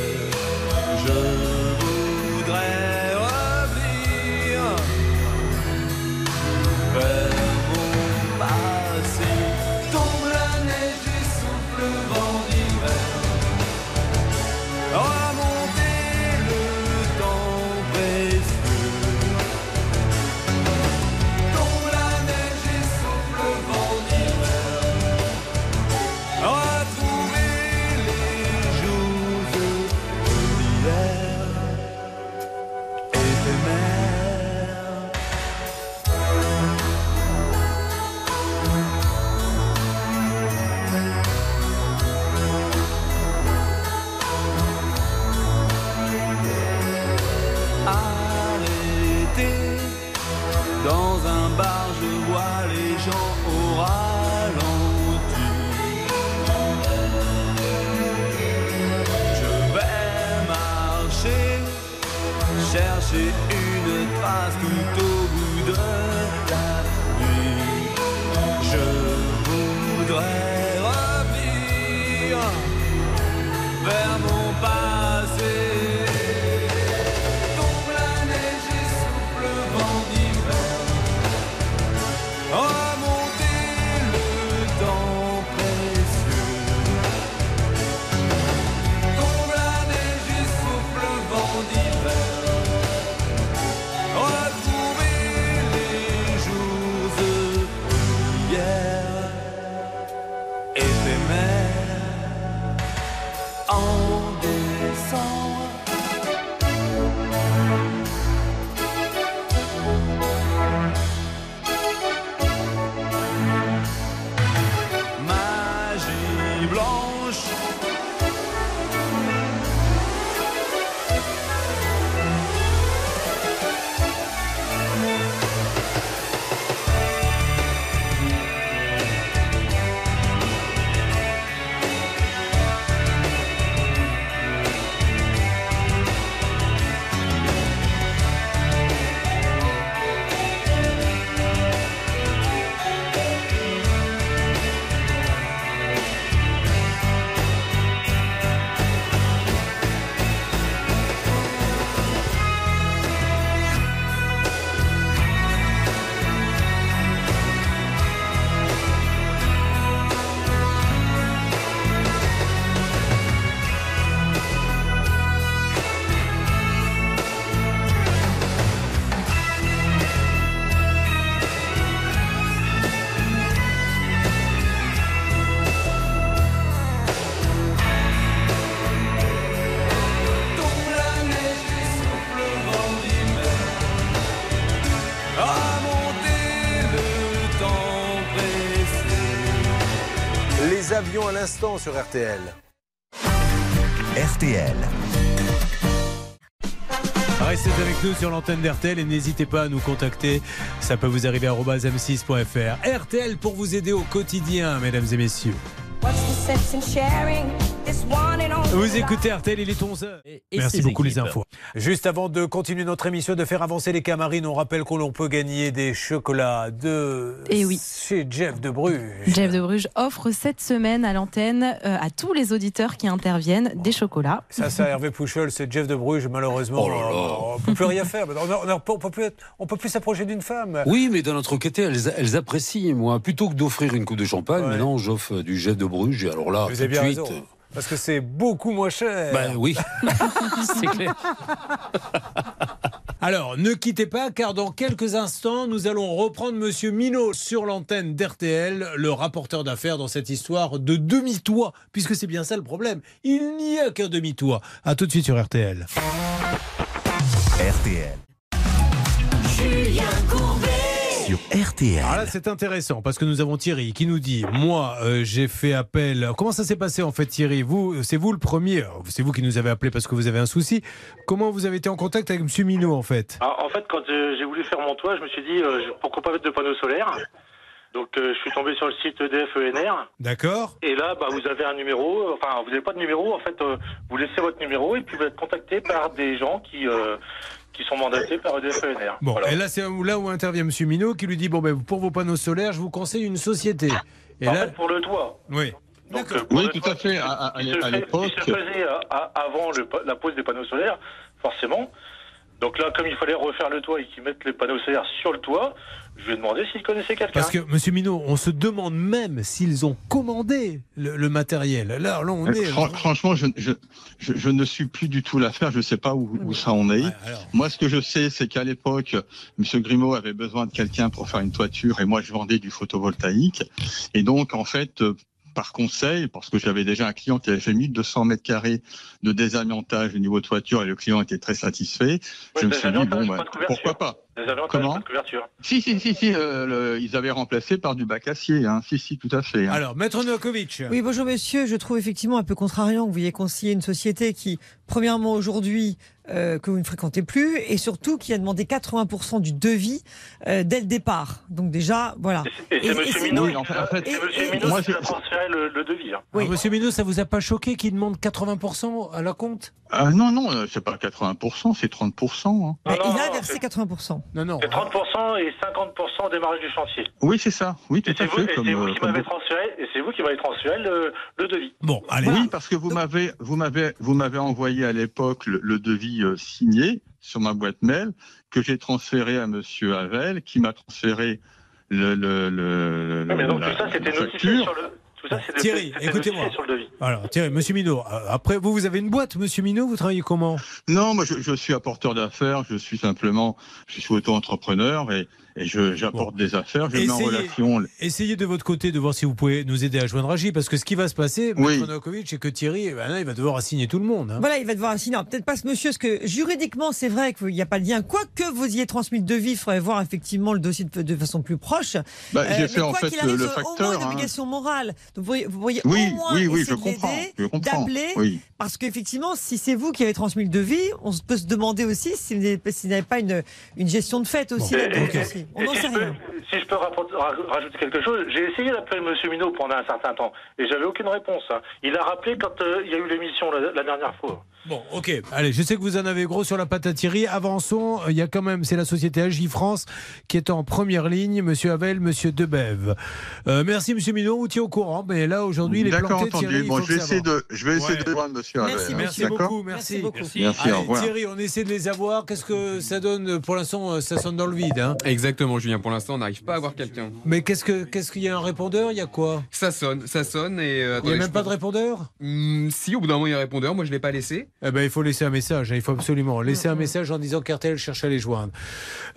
L'avion à l'instant sur RTL.
RTL.
Restez avec nous sur l'antenne d'RTL et n'hésitez pas à nous contacter. Ça peut vous arriver à m6.fr. RTL pour vous aider au quotidien, mesdames et messieurs. Vous écoutez RTL, il est 11h. Merci beaucoup les infos. Juste avant de continuer notre émission, de faire avancer les camarines, on rappelle que l'on peut gagner des chocolats de
Eh oui.
chez Jeff de Bruges.
Jeff de Bruges offre cette semaine à l'antenne euh, à tous les auditeurs qui interviennent des chocolats.
Ça, ça, Hervé Pouchol, c'est Jeff de Bruges, malheureusement. euh, On ne peut plus rien faire. On ne peut plus, on peut plus s'approcher d'une femme.
Oui, mais d'un autre côté, elles, elles apprécient, moi. Plutôt que d'offrir une coupe de champagne, maintenant, j'offre du jet de Bruges. Et alors là,
Vous
tout
avez
de
bien
suite.
raison. Parce que c'est beaucoup moins cher.
Ben oui, c'est clair.
Alors, ne quittez pas, car dans quelques instants, nous allons reprendre Monsieur Minot sur l'antenne d'RTL, le rapporteur d'affaires dans cette histoire de demi-toit, puisque c'est bien ça le problème. Il n'y a qu'un demi-toit. À tout de suite sur RTL.
RTL. Sur RTL.
Alors là, c'est intéressant parce que nous avons Thierry qui nous dit Moi, euh, j'ai fait appel. Comment ça s'est passé en fait, Thierry? Vous, c'est vous le premier. C'est vous qui nous avez appelé parce que vous avez un souci. Comment vous avez été en contact avec M. Minot en fait?
Ah, en fait, quand euh, j'ai voulu faire mon toit, je me suis dit euh, pourquoi pas mettre de panneaux solaires? Donc, euh, je suis tombé sur le site EDF ENR.
D'accord
Et là, bah, vous avez un numéro. Enfin, vous n'avez pas de numéro. En fait, euh, vous laissez votre numéro et puis vous êtes contacté par des gens qui euh, qui sont mandatés par EDF ENR.
Bon,
Voilà.
et là, c'est là où intervient M. Minot qui lui dit Bon, ben, pour vos panneaux solaires, je vous conseille une société. Et
en
là,
fait, pour le toit.
oui.
Donc,
Oui, tout
toit,
à fait. À, à-
qui se
à l'époque.
Faisait euh, avant le la pose des panneaux solaires, forcément. Donc là, comme il fallait refaire le toit et qu'ils mettent les panneaux solaires sur le toit, je lui ai demandé s'il connaissait quelqu'un.
Parce que, M. Minot, on se demande même s'ils ont commandé le, le matériel. Là, là, on est.
Fran- Franchement, je, je, je, je ne suis plus du tout l'affaire. Je ne sais pas où, où ça en est. Moi, ce que je sais, c'est qu'à l'époque, M. Grimaud avait besoin de quelqu'un pour faire une toiture et moi, je vendais du photovoltaïque. Et donc, en fait, euh, par conseil, parce que j'avais déjà un client qui avait fait 1200 mètres carrés de désamiantage au niveau toiture et le client était très satisfait, je me suis dit, bon, ben, pourquoi pas? Comment
pas de couverture.
Si, si, si, si, euh, le- ils avaient remplacé par du bac acier. Hein. Si, si, tout à fait. hein.
Alors, Maître Novakovic.
Oui, bonjour monsieur. Je trouve effectivement un peu contrariant que vous ayez conseillé une société qui, premièrement aujourd'hui, euh, que vous ne fréquentez plus, et surtout qui a demandé 80% du devis euh, dès le départ. Donc déjà, voilà.
Et c'est M.
c'est-
Minot,
Oui.
Minot
moi,
qui a transféré le, le devis. hein.
Alors, Monsieur Minot, ça vous a pas choqué qu'il demande 80% à la compte?
Ah non, non, c'est pas 80%, c'est 30%. hein.
Mais il a versé 80%.
Non, non.
C'est 30% et 50% au démarrage du chantier.
Oui, c'est ça. Oui, tout à
vous,
fait.
c'est vous
euh,
qui m'avez
vous.
transféré, et c'est vous qui m'avez transféré le, le devis.
Bon,
Oui, parce que vous m'avez, vous m'avez, vous m'avez envoyé à l'époque le, le devis euh, signé sur ma boîte mail que j'ai transféré à Monsieur Havel, qui m'a transféré le, le, le,
Oui, mais donc
la-
tout ça, c'était notifié sur le. Tout ça, c'était
Thierry, écoutez-moi. Alors, Thierry, Monsieur Minot, euh, après, vous, vous avez une boîte, Monsieur Minot, vous travaillez comment?
Non, moi je, je suis apporteur d'affaires, je suis simplement, je suis auto-entrepreneur et, j'apporte des affaires, je mets en
Essayez,
relation.
essayez de votre côté de voir si vous pouvez nous aider à joindre Agi, parce que ce qui va se passer,
Oui.
C'est que Thierry, eh ben là, il va devoir assigner tout le monde. hein.
Voilà, il va devoir assigner. Peut-être pas ce monsieur, parce que juridiquement, c'est vrai qu'il n'y a pas de lien. Quoique vous ayez transmis le devis, il faudrait voir effectivement le dossier de, de façon plus proche.
Bah, j'ai
mais
fait, en fait,
qu'il
le-
arrive,
facteur,
Au moins une
hein.
obligation morale. Donc, vous pourriez
Oui,
au moins
oui, oui, je comprends,
l'aider,
je comprends,
d'appeler.
oui.
Parce qu'effectivement, si c'est vous qui avez transmis le devis, on peut se demander aussi si vous n'avez si vous n'avez pas une, une gestion de fait aussi. Là-dedans
et-
On n'en
si
sait
je peux-. Si je rajouter quelque chose, j'ai essayé d'appeler M. Minot pendant un certain temps et j'avais aucune réponse. hein. Il a rappelé quand euh, il y a eu l'émission la, la dernière fois.
Bon, ok. Allez, je sais que vous en avez gros sur la Thierry. Avançons. Il y a quand même, c'est la société Agi France qui est en première ligne. Monsieur Havel, Monsieur Debève. Euh, merci, Monsieur Minot. On vous tient au courant. Mais là, aujourd'hui, il est
D'accord,
planté.
entendu.
Thierry,
Bon, je vais essayer de, je vais essayer
Ouais.
de joindre Monsieur Havel.
Merci,
hein.
merci beaucoup. Merci.
Merci,
Allez,
au revoir.
Thierry, on essaie de les avoir. Qu'est-ce que ça donne? Pour l'instant, euh, ça sonne dans le vide. hein.
Exactement, Julien. Pour l'instant, on n'arrive pas à avoir quelqu'un.
Mais qu'est-ce que qu'est-ce qu'il y a un répondeur? Il y a quoi?
Ça sonne, ça sonne et. euh,
Il n'y a
je
même pas de répondeur?
Hmm, Si, au bout d'un moment, il y a un répondeur. Moi, je l'ai pas laissé.
Eh ben, il faut laisser un message. hein. Il faut absolument laisser un message en disant qu'RTL cherche à les joindre.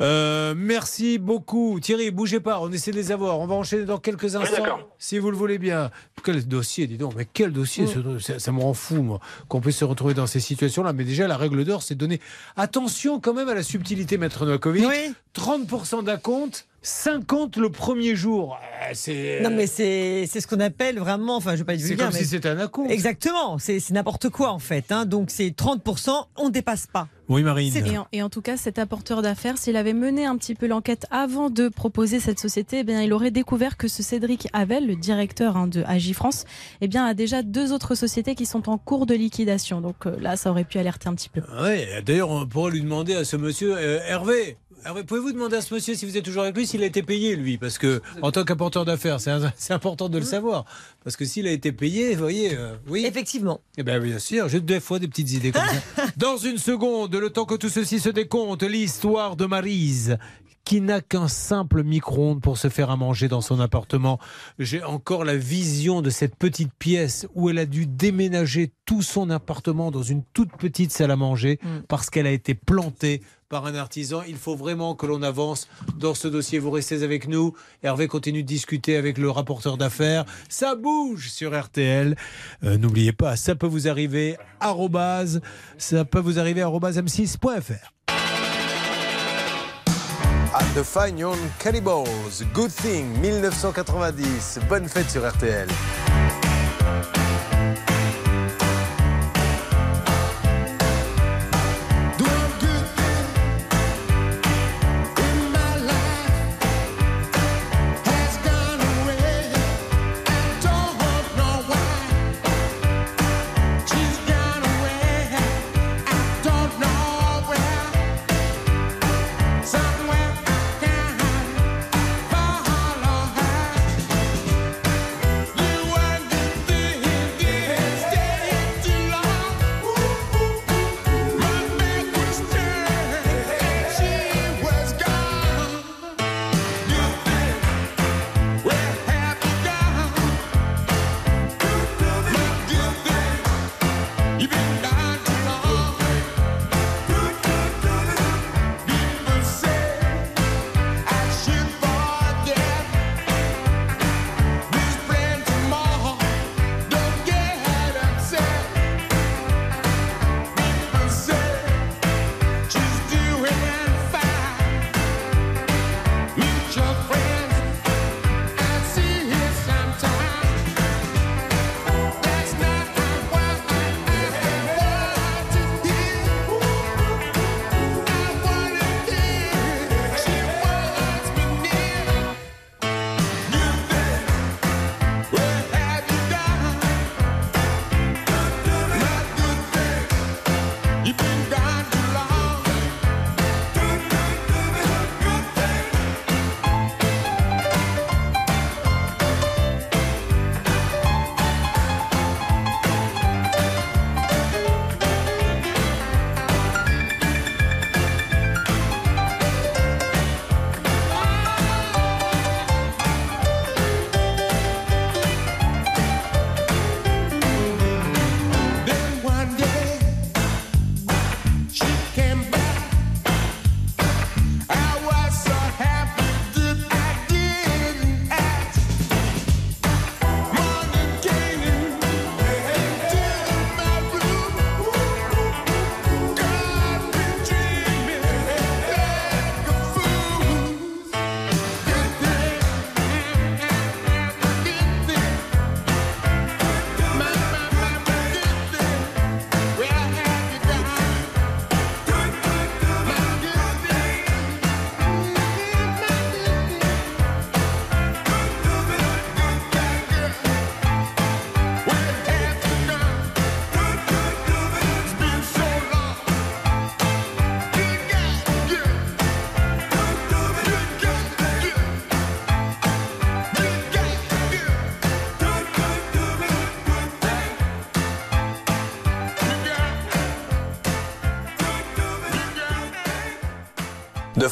Euh, merci beaucoup. Thierry, bougez pas. On essaie de les avoir. On va enchaîner dans quelques instants. si vous le voulez bien. Quel dossier, dis donc. Mais quel dossier ce- ça, ça me rend fou, moi, qu'on puisse se retrouver dans ces situations-là. Mais déjà, la règle d'or, c'est de donner attention quand même à la subtilité, Maître Novakovic. 30% d'acompte 50 le premier jour. Euh, C'est.
Non, mais c'est c'est ce qu'on appelle vraiment, enfin, je vais pas être
C'est
vulgaire,
comme
mais-
si c'était un acompte.
Exactement, c'est c'est n'importe quoi en fait. hein. Donc c'est 30%, on ne dépasse pas.
Oui, Marine.
Et en, et en tout cas, cet apporteur d'affaires, s'il avait mené un petit peu l'enquête avant de proposer cette société, eh bien, il aurait découvert que ce Cédric Havel, le directeur hein, de Agifrance, eh bien, a déjà deux autres sociétés qui sont en cours de liquidation. Donc euh, là, ça aurait pu alerter un petit peu.
Ouais, d'ailleurs, on pourrait lui demander à ce monsieur, euh, Hervé. Hervé, pouvez-vous demander à ce monsieur si vous êtes toujours avec lui s'il a été payé lui? Parce que en tant qu'apporteur d'affaires, c'est important de le savoir. Parce que s'il a été payé, vous voyez, euh, oui.
Effectivement.
Eh bien, bien sûr, j'ai des fois des petites idées comme ça. Dans une seconde, le temps que tout ceci se décompte, l'histoire de Marise qui n'a qu'un simple micro-ondes pour se faire à manger dans son appartement. J'ai encore la vision de cette petite pièce où elle a dû déménager tout son appartement dans une toute petite salle à manger parce qu'elle a été plantée par un artisan. Il faut vraiment que l'on avance dans ce dossier. Vous restez avec nous. Hervé continue de discuter avec le rapporteur d'affaires. Ça bouge sur RTL. Euh, N'oubliez pas, ça peut vous arriver. arrobase, ça peut vous arriver arrobase m6.fr.
Ah, The Fine Cannibals, Good Thing, 1990. Bonne fête sur RTL.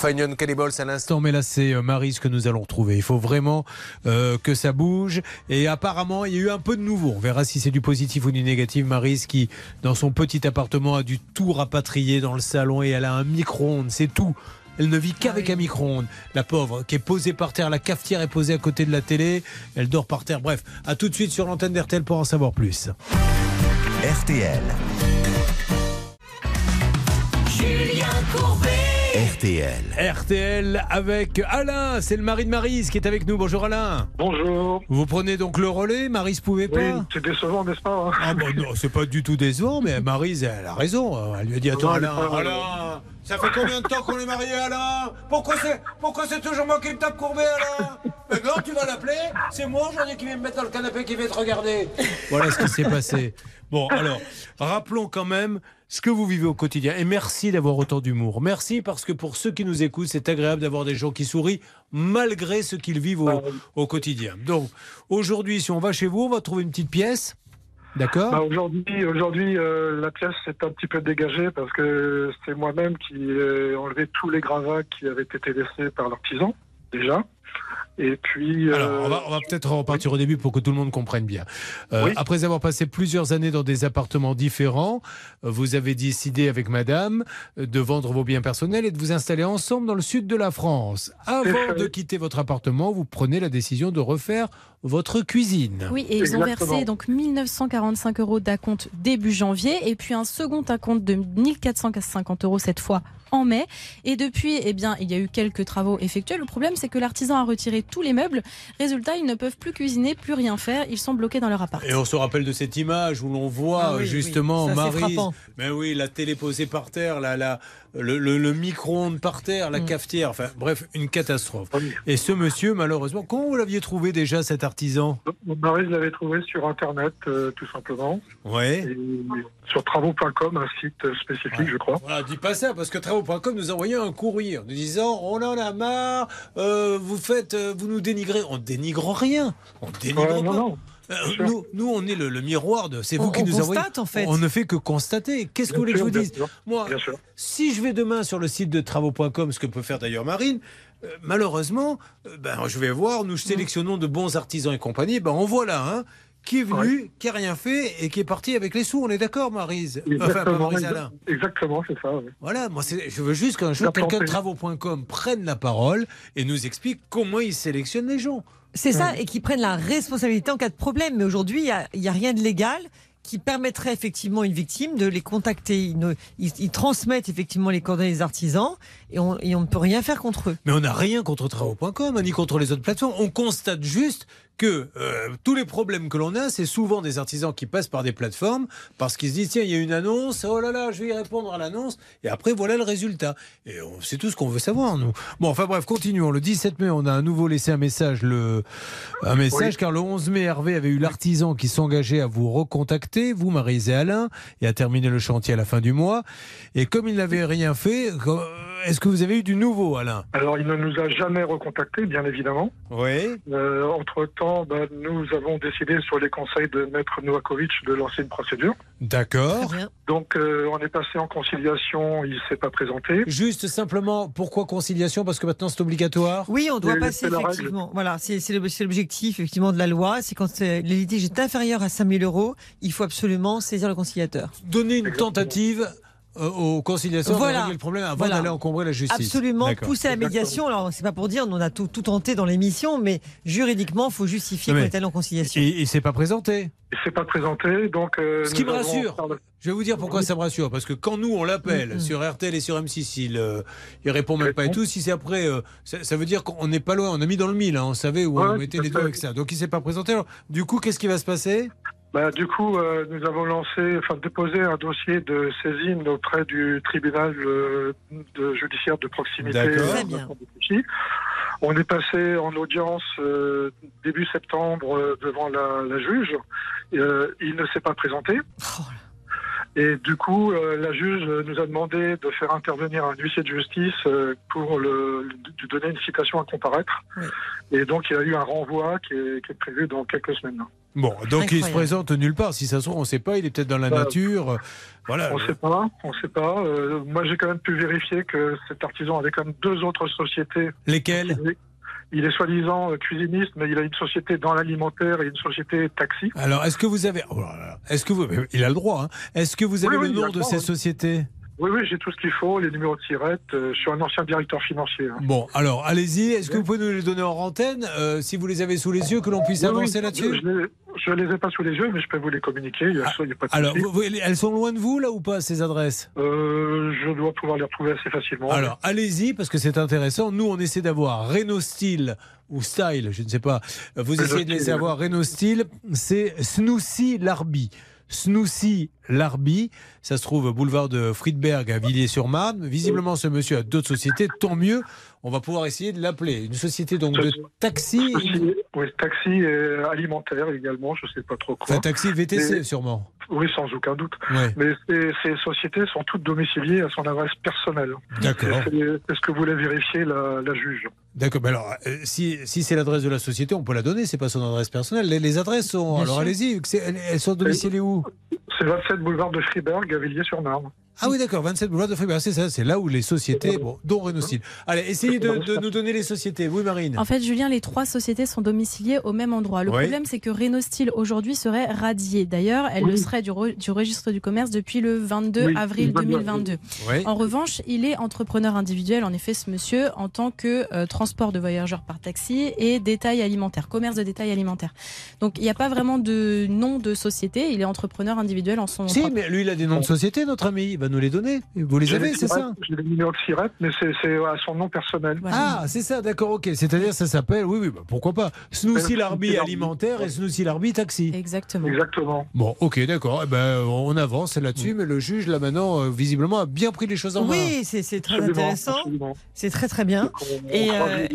The Fine Young Cannibals à l'instant.
mais là c'est euh, Maryse que nous allons retrouver. Il faut vraiment euh, que ça bouge. Et apparemment, il y a eu un peu de nouveau. On verra si c'est du positif ou du négatif. Maryse qui, dans son petit appartement, a dû tout rapatrier dans le salon et elle a un micro-ondes. C'est tout. Elle ne vit qu'avec un micro-ondes. La pauvre, qui est posée par terre, la cafetière est posée à côté de la télé. Elle dort par terre. Bref, à tout de suite sur l'antenne d'RTL pour en savoir plus.
RTL.
Julien Courbet.
RTL.
RTL avec Alain, c'est le mari de Marise qui est avec nous. Bonjour Alain.
Bonjour.
Vous prenez donc le relais, Marise pouvait pas
Oui, c'est décevant, n'est-ce pas hein
Ah bon, non, c'est pas du tout décevant, mais Marise, elle a raison. Elle lui a dit Attends,
Non,
Alain,
pas-
Alain, ça fait combien de temps qu'on est mariés, Alain Pourquoi c'est pourquoi c'est toujours moi qui me tape courbé, Alain Maintenant, tu vas l'appeler C'est moi aujourd'hui qui vais me mettre dans le canapé qui va te regarder. Voilà ce qui s'est passé. Bon, alors, rappelons quand même ce que vous vivez au quotidien. Et merci d'avoir autant d'humour. Merci parce que pour ceux qui nous écoutent, c'est agréable d'avoir des gens qui sourient malgré ce qu'ils vivent au, quotidien. Donc, aujourd'hui, si on va chez vous, on va trouver une petite pièce. D'accord?
Bah, aujourd'hui, aujourd'hui, euh, la pièce s'est un petit peu dégagée parce que c'est moi-même qui ai enlevé tous les gravats qui avaient été laissés par l'artisan, déjà. Et puis. euh,
Alors, on va, on va peut-être repartir au début pour que tout le monde comprenne bien. Euh,
Oui.
Après avoir passé plusieurs années dans des appartements différents, euh, vous avez décidé avec madame de vendre vos biens personnels et de vous installer ensemble dans le sud de la France. Avant de quitter votre appartement, vous prenez la décision de refaire votre cuisine.
Oui, et ils ont versé donc 1945 euros d'acompte début janvier et puis un second acompte de 1450 euros cette fois en mai. Et depuis, eh bien, il y a eu quelques travaux effectués. Le problème, c'est que l'artisan a retiré tous les meubles. Résultat, ils ne peuvent plus cuisiner, plus rien faire. Ils sont bloqués dans leur appart.
Et on se rappelle de cette image où l'on voit
Ah oui,
justement
oui, ça, frappant.
Mais oui, la télé posée par terre, la, la, le, le- le micro-ondes par terre,
Mm.
la cafetière, enfin bref, une catastrophe. Et ce monsieur, malheureusement, comment vous l'aviez trouvé déjà cet artisan?
Mon mari l'avait trouvé sur Internet, euh, tout simplement.
Ouais.
Et sur travaux.com, un site spécifique, je crois.
Voilà, dis pas ça, parce que travaux.com nous a envoyé un courrier en nous disant on en a marre, euh, vous faites, euh, vous nous dénigrez. On dénigre rien. On dénigre
Ouais, non,
pas.
non,
Euh, nous, nous, on est le, le miroir de. C'est
On-
vous qui
on
nous envoyez.
constate, en fait.
On ne fait que constater. Qu'est-ce que vous voulez que je vous dise Moi,
bien sûr.
si je vais demain sur le site de travaux.com, ce que peut faire d'ailleurs Marine, euh, malheureusement, euh, ben, je vais voir, nous sélectionnons de bons artisans et compagnie. Ben, en voilà un qui est venu, qui a rien fait et qui est parti avec les sous. On est d'accord, Marise Enfin,
Exactement, exactement, c'est ça. oui.
Voilà, moi je veux juste qu'un jour quelqu'un de travaux.com prenne la parole et nous explique comment il sélectionne les gens.
C'est ça, et qui prennent la responsabilité en cas de problème. Mais aujourd'hui, il n'y a, il y a rien de légal qui permettrait effectivement à une victime de les contacter. Ils, ne- ils- ils transmettent effectivement les coordonnées des artisans et on, et on ne peut rien faire contre eux.
Mais on n'a rien contre travaux.com, hein, ni contre les autres plateformes. On constate juste que euh, tous les problèmes que l'on a, c'est souvent des artisans qui passent par des plateformes parce qu'ils se disent tiens, il y a une annonce, oh là là, je vais y répondre à l'annonce, et après voilà le résultat. Et on- c'est tout ce qu'on veut savoir, nous. Bon, enfin bref, continuons. Le 17 mai, on a à nouveau laissé un message, le, un message,
Oui.
car le 11 mai, Hervé avait eu l'artisan qui s'engageait à vous recontacter, vous, Marise et Alain, et à terminer le chantier à la fin du mois. Et comme il n'avait rien fait, est-ce que vous avez eu du nouveau, Alain
Alors, il ne nous a jamais recontactés, bien évidemment.
Oui.
Euh, entre-temps, bah, nous avons décidé, sur les conseils de Maître Novakovic, de lancer une procédure.
D'accord.
Donc, euh, on est passé en conciliation, il ne s'est pas présenté.
Juste simplement, pourquoi conciliation? Parce que maintenant c'est obligatoire?
Oui, on doit passer effectivement. Voilà, c'est l'objectif effectivement de la loi. C'est quand c'est- le litige est inférieur à 5000 euros, il faut absolument saisir le conciliateur.
Donner une tentative euh, aux conciliations
Voilà.
régler le problème avant
Voilà.
d'aller encombrer la justice.
Absolument, pousser à la médiation. Alors, c'est pas pour dire, on a tout, tout tenté dans l'émission, mais juridiquement, il faut justifier qu'on est allé en conciliation.
Et il s'est pas présenté
Il ne s'est pas présenté, donc... euh,
Ce qui me
avons-
rassure. Je vais vous dire pourquoi ça me rassure. Parce que quand nous, on l'appelle sur RTL et sur M6, il, euh, il répond même pas et tout. Si c'est après, euh, ça, ça veut dire qu'on n'est pas loin. On a mis dans le mille. hein. On savait où on mettait les doigts avec ça. Donc il s'est pas présenté. Alors, du coup, qu'est-ce qui va se passer?
Bah, du coup, euh, nous avons lancé, enfin déposé un dossier de saisine auprès du tribunal euh, de judiciaire de proximité. De. On est passé en audience euh, début septembre euh, devant la, la juge. Euh, il ne s'est pas présenté. Et du coup, euh, la juge nous a demandé de faire intervenir un huissier de justice euh, pour le, lui donner une citation à comparaître. Et donc, il y a eu un renvoi qui est, qui est prévu dans quelques semaines.
Bon, donc il se présente nulle part. Si ça se trouve, on ne sait pas. Il est peut-être dans la
Bah,
nature. Voilà.
On ne sait pas, on sait pas. Euh, moi, j'ai quand même pu vérifier que cet artisan avait quand même deux autres sociétés.
Lesquelles?
Il est soi-disant euh, cuisiniste, mais il a une société dans l'alimentaire et une société taxi.
Alors, est-ce que vous avez. oh là là. Est-ce que vous. Il a le droit. hein. Est-ce que vous avez
Oui,
le nom de ces
oui.
sociétés?
Oui, oui, j'ai tout ce qu'il faut, les numéros de tirette. euh, je suis un ancien directeur financier. hein.
Bon, alors, allez-y. Est-ce que vous pouvez nous les donner en antenne, euh, si vous les avez sous les yeux, que l'on puisse
Oui, oui,
avancer là-dessus
je les- Je les ai pas sous les yeux, mais je peux vous les communiquer. Il y a, il y a pas de
Alors,
souci.
vous- vous- elles sont loin de vous, là, ou pas, ces adresses?
Euh, je dois pouvoir les retrouver assez facilement.
Alors, allez-y, parce que c'est intéressant. Nous, on essaie d'avoir Renault Style ou Style, je ne sais pas. Vous essayez de
Style,
avoir Renault Style. C'est Snoocy Larby. Snoocy Larby. Ça se trouve boulevard de Friedberg à Villiers-sur-Marne. Visiblement, ce monsieur a d'autres sociétés. Tant mieux. On va pouvoir essayer de l'appeler. Une société donc de taxi.
Oui, taxi et alimentaire également, je sais pas trop quoi.
Enfin, taxi VTC,
Et-
sûrement.
Oui, sans aucun doute. Mais ces, ces sociétés sont toutes domiciliées à son adresse personnelle.
D'accord.
C'est ce que voulait vérifier la, la juge.
D'accord, mais alors, euh, si, si c'est l'adresse de la société, on peut la donner, c'est pas son adresse personnelle. Les, les adresses sont.
Bien
alors allez-y, elles sont domiciliées où?
C'est 27 boulevard de Fribourg Villiers-sur-Marne.
Ah oui, d'accord, 27 boulevard de Fribourg, c'est ça, c'est là où les sociétés, bon, dont Renault Style. Allez, essayez de, de nous donner les sociétés. Oui, Marine
En fait, Julien, les trois sociétés sont domiciliées au même endroit. Le
Oui.
problème, c'est que Renault Style aujourd'hui serait radiée. D'ailleurs, elle
Oui.
le serait du, re- du registre du commerce depuis le 22
Oui,
avril
le 22
2022.
Oui.
En revanche, il est entrepreneur individuel, en effet, ce monsieur, en tant que euh, transport de voyageurs par taxi et détail alimentaire, commerce de détail alimentaire. Donc, il n'y a pas vraiment de nom de société. Il est entrepreneur individuel en son
Si,
propre-
mais lui, il a des noms de société, notre ami. Il va nous les donner. Vous les avez, c'est ça
J'ai le numéro de mais c'est à son nom personnel.
Ah, c'est ça, d'accord, ok. C'est-à-dire, ça s'appelle, oui, oui, bah, pourquoi pas, Snoozy Larby
Snoozy
alimentaire et Snoozy Larby taxi.
Exactement.
Exactement.
Bon, ok, d'accord. Eh ben, on avance là-dessus, mais le juge, là, maintenant, euh, visiblement, a bien pris les choses en main.
Oui, c'est très
Absolument,
intéressant. C'est très très bien. Et, euh,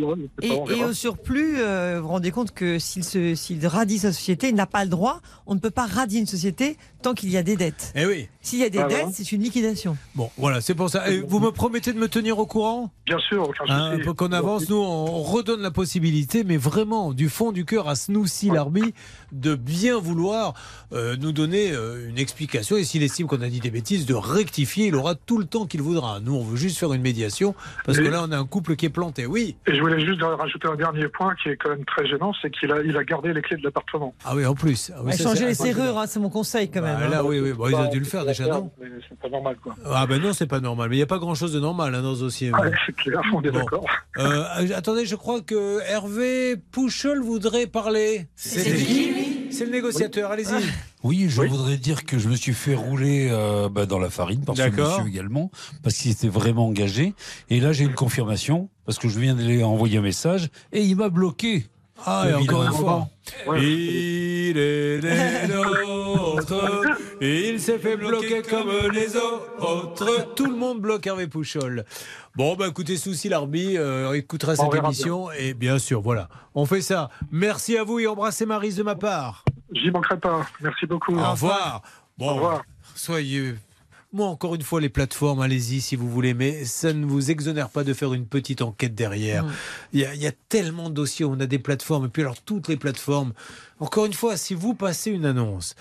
et, au surplus, euh, vous vous rendez compte que s'il se- s'il radie sa société, il n'a pas le droit. On ne peut pas radier une société tant qu'il y a des dettes.
Eh oui.
S'il y a des
Ah,
dettes, c'est une liquidation.
Bon, voilà, c'est pour ça. Et vous me promettez de me tenir au courant?
Bien sûr, aucun
Hein,
souci.
qu'on avance, nous, on redonne la possibilité, mais vraiment, du fond du cœur à Snoozy Larby, de bien vouloir euh, nous donner euh, une explication. Et s'il estime qu'on a dit des bêtises, de rectifier. Il aura tout le temps qu'il voudra. Nous, on veut juste faire une médiation, parce que là, on a un couple qui est planté. Oui.
Et je voulais juste rajouter un dernier point qui est quand même très gênant, c'est qu'il a, il a gardé les clés de l'appartement.
Ah oui, en plus. Ah oui, ça,
changer les serrures, hein, c'est mon conseil quand même.
Bah,
hein.
là, oui, oui. Bon, ils ont dû le faire déjà, non
C'est pas normal, quoi.
Ah ben non, c'est pas normal. Mais il n'y a pas grand-chose de normal hein, dans ce dossier.
Ouais, c'est clair, on est
Bon.
d'accord.
Euh, attendez, je crois que Hervé Pouchol voudrait parler. C'est qui C'est le négociateur, allez-y.
Oui, je voudrais dire que je me suis fait rouler euh, bah, dans la farine par ce monsieur également, parce qu'il était vraiment engagé. Et là, j'ai une confirmation, parce que je viens de lui envoyer un message, et il m'a bloqué.
Ah, et encore une fois.
Ouais.
Il est des nôtres, il s'est fait bloquer comme les autres. Tout le monde bloque Hervé Pouchol. Bon, bah écoutez, Souci Larbi euh, écoutera
On
cette émission et bien sûr, voilà, on fait ça. Merci à vous et embrassez Marise de ma part.
J'y manquerai pas. Merci beaucoup.
Au revoir. Bon,
Au revoir.
soyez. Moi, encore une fois, les plateformes, allez-y si vous voulez, mais ça ne vous exonère pas de faire une petite enquête derrière.
Mm.
Il y, a, il y a tellement de dossiers, on a des plateformes, et puis alors toutes les plateformes. Encore une fois, si vous passez une annonce,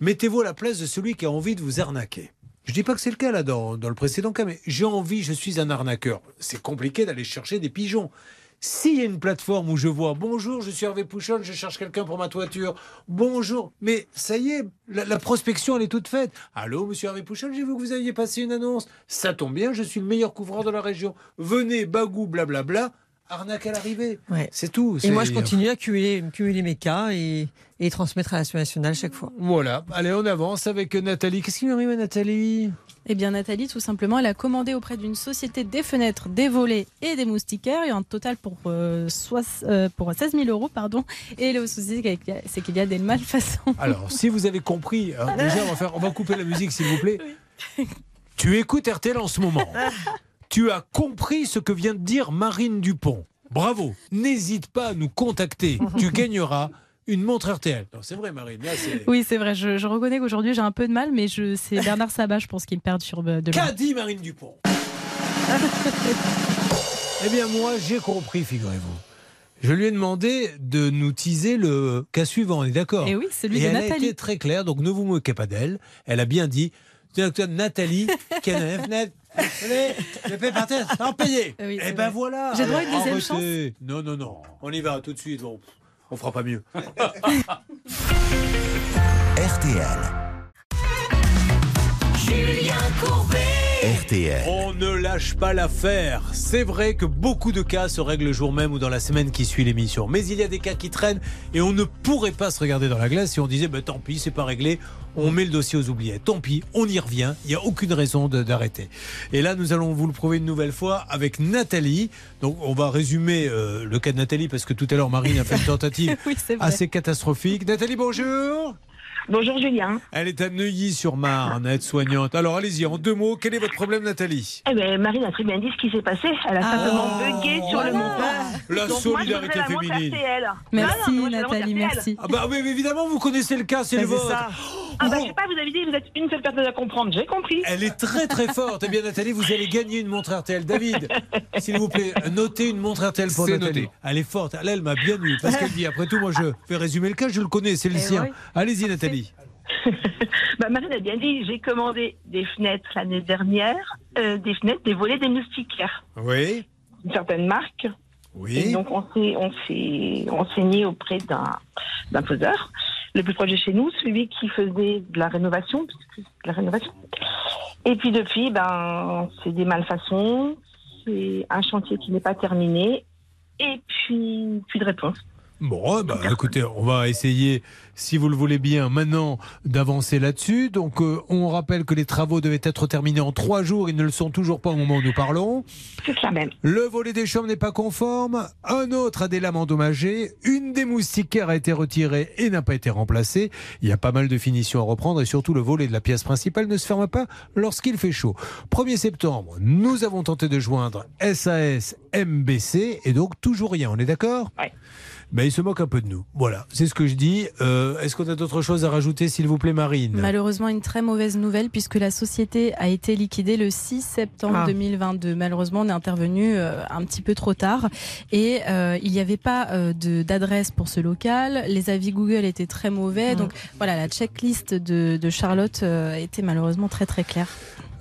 mettez-vous à la place de celui qui a envie de vous arnaquer. Je dis pas que c'est le cas là dans, dans le précédent cas, mais j'ai envie, je suis un arnaqueur. C'est compliqué d'aller chercher des pigeons. S'il y a une plateforme où je vois bonjour, je suis Hervé Pouchol, je cherche quelqu'un pour ma toiture. Bonjour, mais ça y est, la, la prospection elle est toute faite. Allô, monsieur Hervé Pouchol, j'ai vu que vous aviez passé une annonce. Ça tombe bien, je suis le meilleur couvreur de la région. Venez, bagou, blablabla. Arnaque à l'arrivée.
Ouais.
C'est tout.
Et moi, je continue à cumuler, cumuler mes cas et, et transmettre à l'Assemblée nationale chaque fois.
Voilà, allez, on avance avec Nathalie. Qu'est-ce qui lui arrive à Nathalie?
Eh bien, Nathalie, tout simplement, elle a commandé auprès d'une société des fenêtres, des volets et des moustiquaires. A un total pour, euh, soix- euh, pour 16 000 euros. Pardon. Et le souci, c'est qu'il y a- des malfaçons.
Alors, si vous avez compris, hein, déjà, on va, faire, on va couper la musique, s'il vous plaît. Tu écoutes RTL en ce moment. Tu as compris ce que vient de dire Marine Dupont. Bravo. N'hésite pas à nous contacter. Tu gagneras une montre RTL. Non, c'est vrai, Marine. Là, c'est...
Oui, c'est vrai. Je, je reconnais qu'aujourd'hui, j'ai un peu de mal, mais je, c'est Bernard Sabat, je pense, qui me perturbe de
Qu'a dit Marine Dupont Eh bien, moi, j'ai compris, figurez-vous. Je lui ai demandé de nous teaser le cas suivant, on est d'accord
Eh oui, celui
Et
de
elle a
Nathalie.
été très claire, donc ne vous moquez pas d'elle. Elle a bien dit Directeur Nathalie, fenêtre. Je vais partir sans payer.
Oui,
Et
c'est
ben
vrai.
voilà.
J'ai droit à une deuxième
arrêtez. Non, non, non. On y va tout de suite. Bon, on fera pas mieux.
RTL.
Julien Courbet.
RTL.
On ne lâche pas l'affaire. C'est vrai que beaucoup de cas se règlent le jour même ou dans la semaine qui suit l'émission. Mais il y a des cas qui traînent et on ne pourrait pas se regarder dans la glace si on disait bah, tant pis, c'est pas réglé, on met le dossier aux oubliettes. Tant pis, on y revient. Il n'y a aucune raison d'arrêter. Et là, nous allons vous le prouver une nouvelle fois avec Nathalie. Donc, on va résumer euh, le cas de Nathalie parce que tout à l'heure, Marine a fait une tentative
Oui,
assez catastrophique. Nathalie, bonjour.
Bonjour Julien.
Elle est à Neuilly-sur-Marne, aide-soignante. Alors, allez-y, en deux mots, quel est votre problème, Nathalie?
Eh ben, Marine a très bien dit ce qui s'est passé. Elle a simplement bugué sur le montant.
La
Donc, moi, je
solidarité féminine.
RTL.
Merci,
non, moi,
Nathalie, merci.
Ah bah oui, mais évidemment, vous connaissez le cas, c'est le vôtre.
Ah bah, je sais pas, vous avez dit, vous êtes une seule personne à comprendre. J'ai compris.
Elle est très très forte. Eh bien, Nathalie, vous allez gagner une montre RTL. David, s'il vous plaît, notez une montre RTL pour Nathalie.
noté.
Elle est forte. Elle, elle m'a bien eu. Parce qu'elle dit, après tout, moi, je vais résumer le cas, je le connais, c'est le
Eh
sien.
oui.
Allez-y, Nathalie.
Bah, Marine a bien dit, j'ai commandé des fenêtres l'année dernière, euh, des fenêtres, des volets des moustiquaires.
Oui.
Une certaine marque.
Oui.
Et donc, on s'est, on s'est renseigné auprès d'un, d'un faiseur, le plus proche de chez nous, celui qui faisait de la rénovation, la rénovation. Et puis depuis, ben, c'est des malfaçons, c'est un chantier qui n'est pas terminé, et puis, plus de réponse.
Bon, bah, écoutez, on va essayer, si vous le voulez bien, maintenant d'avancer là-dessus. Donc, euh, on rappelle que les travaux devaient être terminés en trois jours. Ils ne le sont toujours pas au moment où nous parlons.
C'est ça même.
Le volet des chambres n'est pas conforme. Un autre a des lames endommagées. Une des moustiquaires a été retirée et n'a pas été remplacée. Il y a pas mal de finitions à reprendre et surtout le volet de la pièce principale ne se ferme pas lorsqu'il fait chaud. 1er septembre, nous avons tenté de joindre SAS MBC et donc toujours rien. On est d'accord?
Ouais.
Ben, il se moque un peu de nous. Voilà, c'est ce que je dis. Euh, Est-ce qu'on a d'autres choses à rajouter, s'il vous plaît, Marine?
Malheureusement, une très mauvaise nouvelle puisque la société a été liquidée le 6 septembre
Ah.
2022. Malheureusement, on est intervenu euh, un petit peu trop tard et euh, il n'y avait pas euh, d'adresse pour ce local. Les avis Google étaient très mauvais.
Mm.
Donc voilà, la checklist de, de Charlotte euh, était malheureusement très très claire.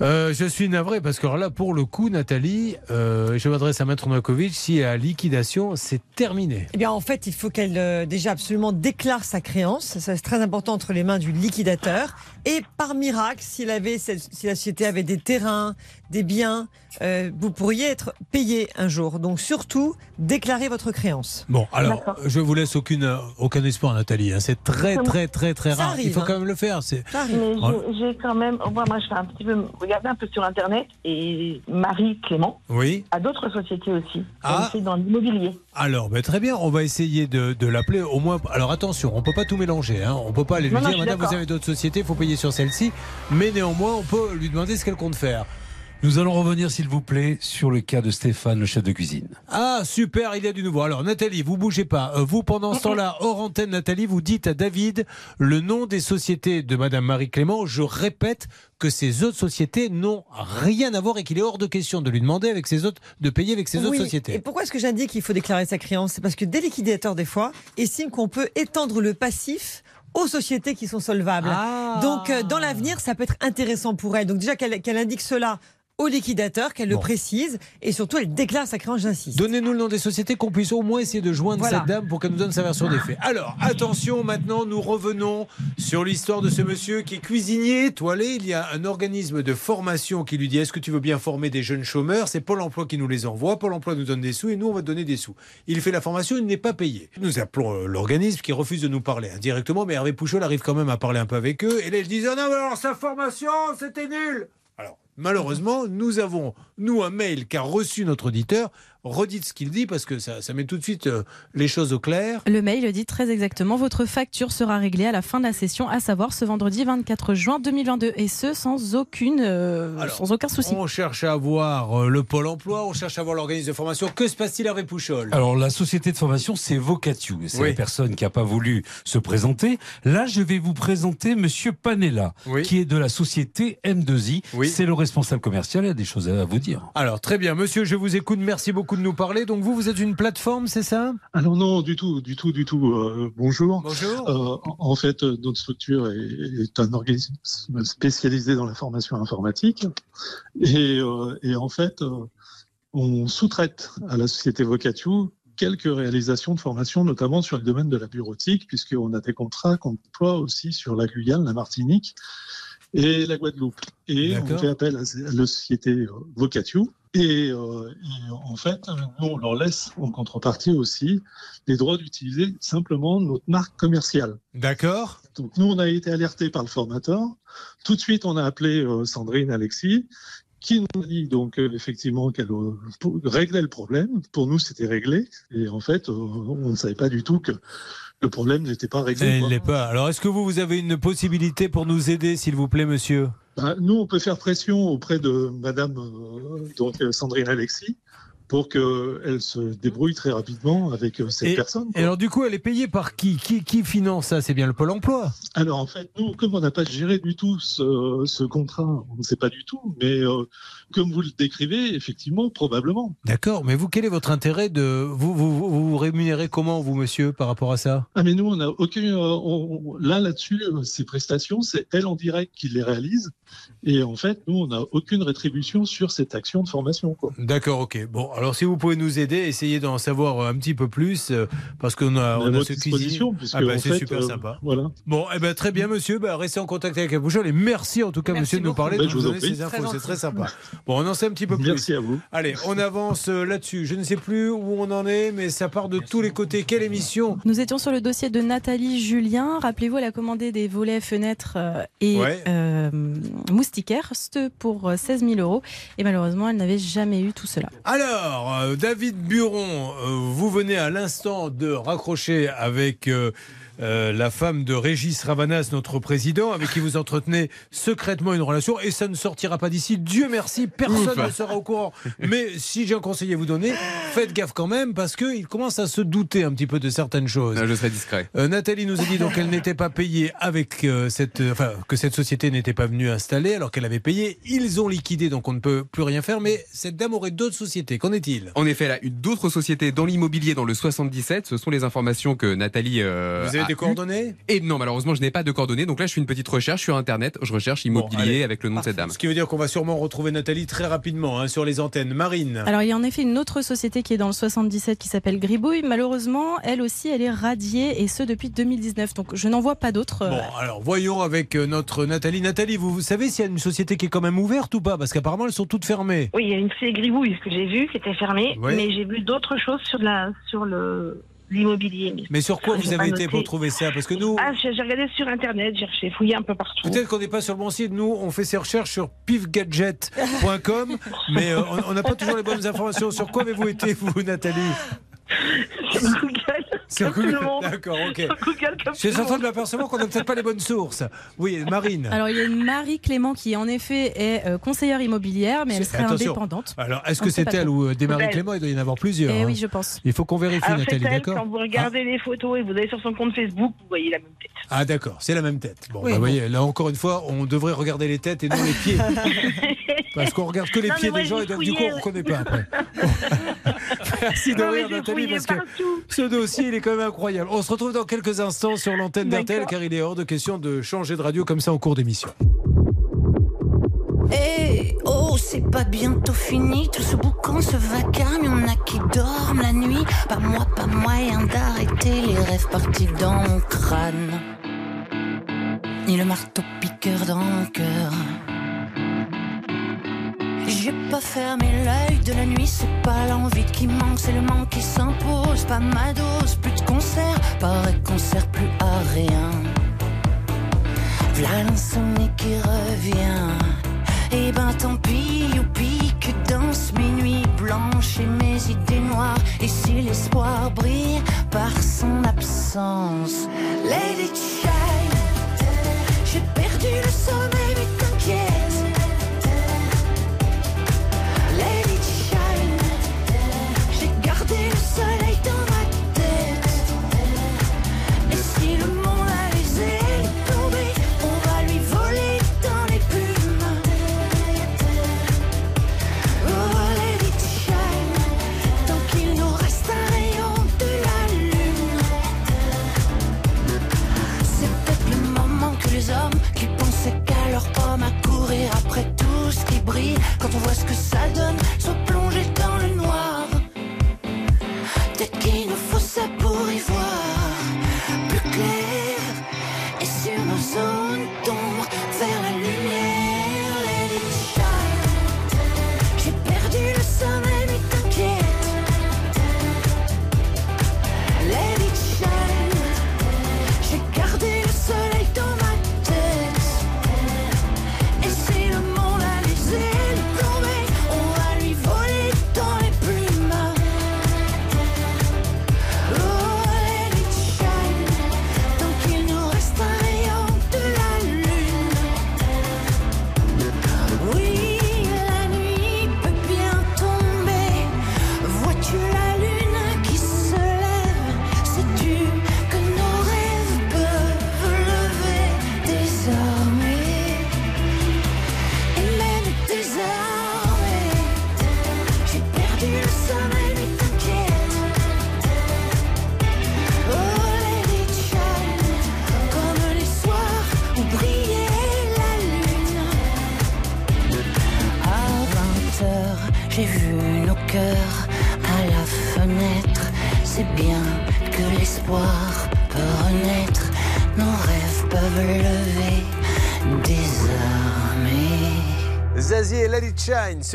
Euh, je suis navré parce que là, pour le coup, Nathalie, euh, je m'adresse à Maître Novakovic, si la liquidation, c'est terminé.
Eh bien, en fait, il faut qu'elle euh, déjà absolument déclare sa créance. Ça, c'est très important entre les mains du liquidateur. Et par miracle, s'il avait, si la société avait des terrains, des biens, euh, vous pourriez être payé un jour. Donc, surtout, déclarez votre créance.
Bon, alors, je vous laisse aucune, aucun espoir, Nathalie. hein. C'est très, très, très, très
Ça
rare. Il faut
hein.
quand même le faire. C'est...
Mais j'ai- j'ai quand même, moi, moi, je fais un petit peu regarder un peu sur Internet et Marie Clément
Oui.
a d'autres sociétés aussi.
Ah.
C'est dans l'immobilier.
Alors, ben, très bien, on va essayer de, de l'appeler au moins. Alors attention, on peut pas tout mélanger. Hein. On peut pas aller lui
Non, non,
dire,
je suis
Madame, vous
d'accord.
avez d'autres sociétés, il faut payer sur celle-ci. Mais néanmoins, on peut lui demander ce qu'elle compte faire.
Nous allons revenir, s'il vous plaît, sur le cas de Stéphane, le chef de cuisine.
Ah, super, il y a du nouveau. Alors, Nathalie, vous bougez pas. Euh, vous, pendant ce temps-là, hors antenne, Nathalie, vous dites à David le nom des sociétés de Madame Marie Clément. Je répète que ces autres sociétés n'ont rien à voir et qu'il est hors de question de lui demander avec ces autres, de payer avec ces autres sociétés.
Et pourquoi est-ce que j'indique qu'il faut déclarer sa créance? C'est parce que des liquidateurs, des fois, estiment qu'on peut étendre le passif aux sociétés qui sont solvables.
Ah.
Donc, euh, dans l'avenir, ça peut être intéressant pour elle. Donc, déjà qu'elle qu'elle indique cela au liquidateur, qu'elle le précise, et surtout, elle déclare sa créance, j'insiste.
Donnez-nous le nom des sociétés qu'on puisse au moins essayer de joindre
Voilà.
cette dame pour qu'elle nous donne sa version des faits. Alors, attention, maintenant, nous revenons sur l'histoire de ce monsieur qui est cuisinier étoilé. Il y a un organisme de formation qui lui dit Est-ce que tu veux bien former des jeunes chômeurs? C'est Pôle emploi qui nous les envoie. Pôle emploi nous donne des sous et nous, on va te donner des sous. Il fait la formation, il n'est pas payé. Nous appelons euh, l'organisme qui refuse de nous parler indirectement, mais Hervé Pouchol arrive quand même à parler un peu avec eux. Et là, ils disent Ah non, mais alors sa formation, c'était nul malheureusement, nous avons, nous, un mail qu'a reçu notre auditeur. Redites ce qu'il dit parce que ça, ça met tout de suite euh, les choses au clair.
Le mail dit très exactement votre facture sera réglée à la fin de la session, à savoir ce vendredi 24 juin 2022, et ce sans aucune, euh, sans aucun souci.
On cherche à voir euh, le pôle emploi, on cherche à voir l'organisme de formation. Que se passe-t-il Hervé Pouchol
Alors, la société de formation, c'est Vocatio. C'est
Oui.
la personne qui n'a pas voulu se présenter. Là, je vais vous présenter Monsieur Panella, qui est de la société M2I. C'est le responsable commercial. Il a des choses à vous dire.
Alors, très bien, monsieur, je vous écoute. Merci beaucoup de nous parler. Donc, vous, vous êtes une plateforme, c'est ça?
Alors non, du tout, du tout, du tout. Euh, bonjour.
Bonjour.
Euh, en- fait, euh, notre structure est, est un organisme spécialisé dans la formation informatique. Et, euh, et en fait, on sous-traite à la société Vocatio quelques réalisations de formation, notamment sur le domaine de la bureautique, puisqu'on a des contrats qu'on déploie aussi sur la Guyane, la Martinique.
Et la Guadeloupe. Et on fait appel à la société euh, Vocatio. Et, euh, et en fait, nous, on leur laisse en contrepartie aussi les droits d'utiliser simplement notre marque commerciale.
D'accord.
Donc nous, on a été alertés par le formateur. Tout de suite, on a appelé euh, Sandrine Alexis, qui nous a dit donc euh, effectivement qu'elle euh, réglait le problème. Pour nous, c'était réglé. Et en fait, euh, on ne savait pas du tout que le problème n'était pas réglé. Quoi.
l'est pas. Alors, est-ce que vous, vous avez une possibilité pour nous aider, s'il vous plaît, monsieur?
Bah, nous, on peut faire pression auprès de Madame euh, donc euh, Sandrine Alexis pour qu'elle se débrouille très rapidement avec euh, cette
Et-
personne.
Et alors, du coup, elle est payée par qui? Qui, qui finance ça? C'est bien le Pôle emploi?
Alors en fait, nous, comme on n'a pas géré du tout ce, ce contrat, on ne sait pas du tout, mais euh, comme vous le décrivez, effectivement, probablement.
D'accord, mais vous, quel est votre intérêt de. Vous vous, vous, vous rémunérez comment, vous, monsieur, par rapport à ça?
Ah mais nous, on n'a aucun... euh, on- là, là-dessus, ces prestations, c'est elle en direct qui les réalise. Et en fait, nous, on n'a aucune rétribution sur cette action de formation.
D'accord, ok. Bon, alors si vous pouvez nous aider, essayez d'en savoir un petit peu plus, euh, parce qu'on a,
On
a
votre
ce
puisque,
Ah ben,
en
c'est super
euh,
sympa.
Voilà.
Bon, eh ben, très bien, monsieur. Bah, restez en contact avec la bouchole et merci en tout cas,
Merci
monsieur, de nous parler,
Bah,
de nous donner ces infos.
Très
C'est très sympa. Bon, on en sait un petit peu plus.
Merci à vous.
Allez, on avance euh, là-dessus. Je ne sais plus où on en est, mais ça part de tous les côtés. Quelle émission
Nous étions sur le dossier de Nathalie Julien. Rappelez-vous, elle a commandé des volets, fenêtres euh, et
Ouais.
euh, moustiquaires c'était pour euh, 16 000 euros. Et malheureusement, elle n'avait jamais eu tout cela.
Alors, euh, David Buron, euh, vous venez à l'instant de raccrocher avec euh, la femme de Régis Ravanas, notre président, avec qui vous entretenez secrètement une relation, et ça ne sortira pas d'ici. Dieu merci, personne
Ouf.
ne sera au courant. Mais si j'ai un conseil à vous donner, faites gaffe quand même, parce qu'il commence à se douter un petit peu de certaines choses.
Je serai discret.
Euh, Nathalie nous a dit donc qu'elle n'était pas payée avec euh, cette, enfin que cette société n'était pas venue installer alors qu'elle avait payé. Ils ont liquidé donc on ne peut plus rien faire. Mais cette dame aurait d'autres sociétés. Qu'en est-il?
En effet, là, une- d'autres sociétés dans l'immobilier dans le 77, ce sont les informations que Nathalie. euh,
Vous avez des
eues.
coordonnées
Et non, malheureusement, je n'ai pas de coordonnées. Donc là, je fais une petite recherche sur Internet. Je recherche immobilier avec le nom de cette dame.
Ce qui veut dire qu'on va sûrement retrouver Nathalie très rapidement hein, sur les antennes. Marine.
Alors, il y a en effet une autre société qui est dans le 77 qui s'appelle Gribouille. Malheureusement, elle aussi, elle est radiée et ce depuis 2019. Donc, je n'en vois pas d'autres. euh,
Bon, alors voyons avec euh, notre Nathalie. Nathalie, vous, vous savez s'il y a une société qui est quand même ouverte ou pas? Parce qu'apparemment, elles sont toutes fermées.
Oui, il y a une c'est Gribouille, ce que j'ai vu, qui était fermée,
Oui.
mais j'ai vu d'autres choses sur, la, sur le, l'immobilier.
Mais sur quoi
J'ai
vous avez été
noté.
pour trouver ça? Parce que nous.
Ah, j'ai regardé sur Internet, j'ai j'ai fouillé un peu partout.
Peut-être qu'on n'est pas sur le bon site. Nous, on fait ses recherches sur pifgadget.com, mais euh, on on n'a pas toujours les bonnes informations. Sur quoi avez-vous été, vous, Nathalie?
Sur Google.
Sur
comme tout le
Google.
monde.
D'accord, ok.
Sur Google, comme
Je suis en train de m'apercevoir qu'on n'a peut-être pas les bonnes sources. Oui, Marine.
Alors, il y a une Marie Clément qui, en effet, est euh, conseillère immobilière, mais elle serait
Attention.
indépendante.
Alors, est-ce que c'est elle ou euh, des Marie
Elle.
Clément? Il doit y en avoir plusieurs.
Eh
hein.
oui, je pense.
Il faut qu'on vérifie,
Alors,
Nathalie, d'accord?
quand vous regardez les photos et vous allez sur son compte Facebook, vous voyez la même tête.
Ah, d'accord, c'est la même tête. Bon,
Oui,
bah,
bon.
voyez, là encore une fois, on devrait regarder les têtes et non les pieds. Parce qu'on regarde que les
Non,
pieds des gens et donc du coup, on ne reconnaît pas après. Merci de
Non,
rire, Nathalie, parce que ce dossier, il est quand même incroyable. On se retrouve dans quelques instants sur l'antenne
D'accord.
car il est hors de question de changer de radio comme ça en cours d'émission.
Eh oh, c'est pas bientôt fini. Tout ce boucan, ce vacarme, y'en a qui dorment la nuit. Pas moi, pas moyen d'arrêter les rêves partis dans mon crâne. Ni le marteau piqueur dans mon cœur. J'ai pas fermé l'œil de la nuit, c'est pas l'envie qui manque, c'est le manque qui s'impose. Pas ma dose, plus de concert, paraît qu'on sert plus à rien. V'là l'insomnie qui revient. Et ben tant pis, youpi, que danse mes nuits blanches et mes idées noires. Et si l'espoir brille par son absence, Lady Child, j'ai perdu le sommeil, mais t'inquiète. quand on voit ce que
ça donne.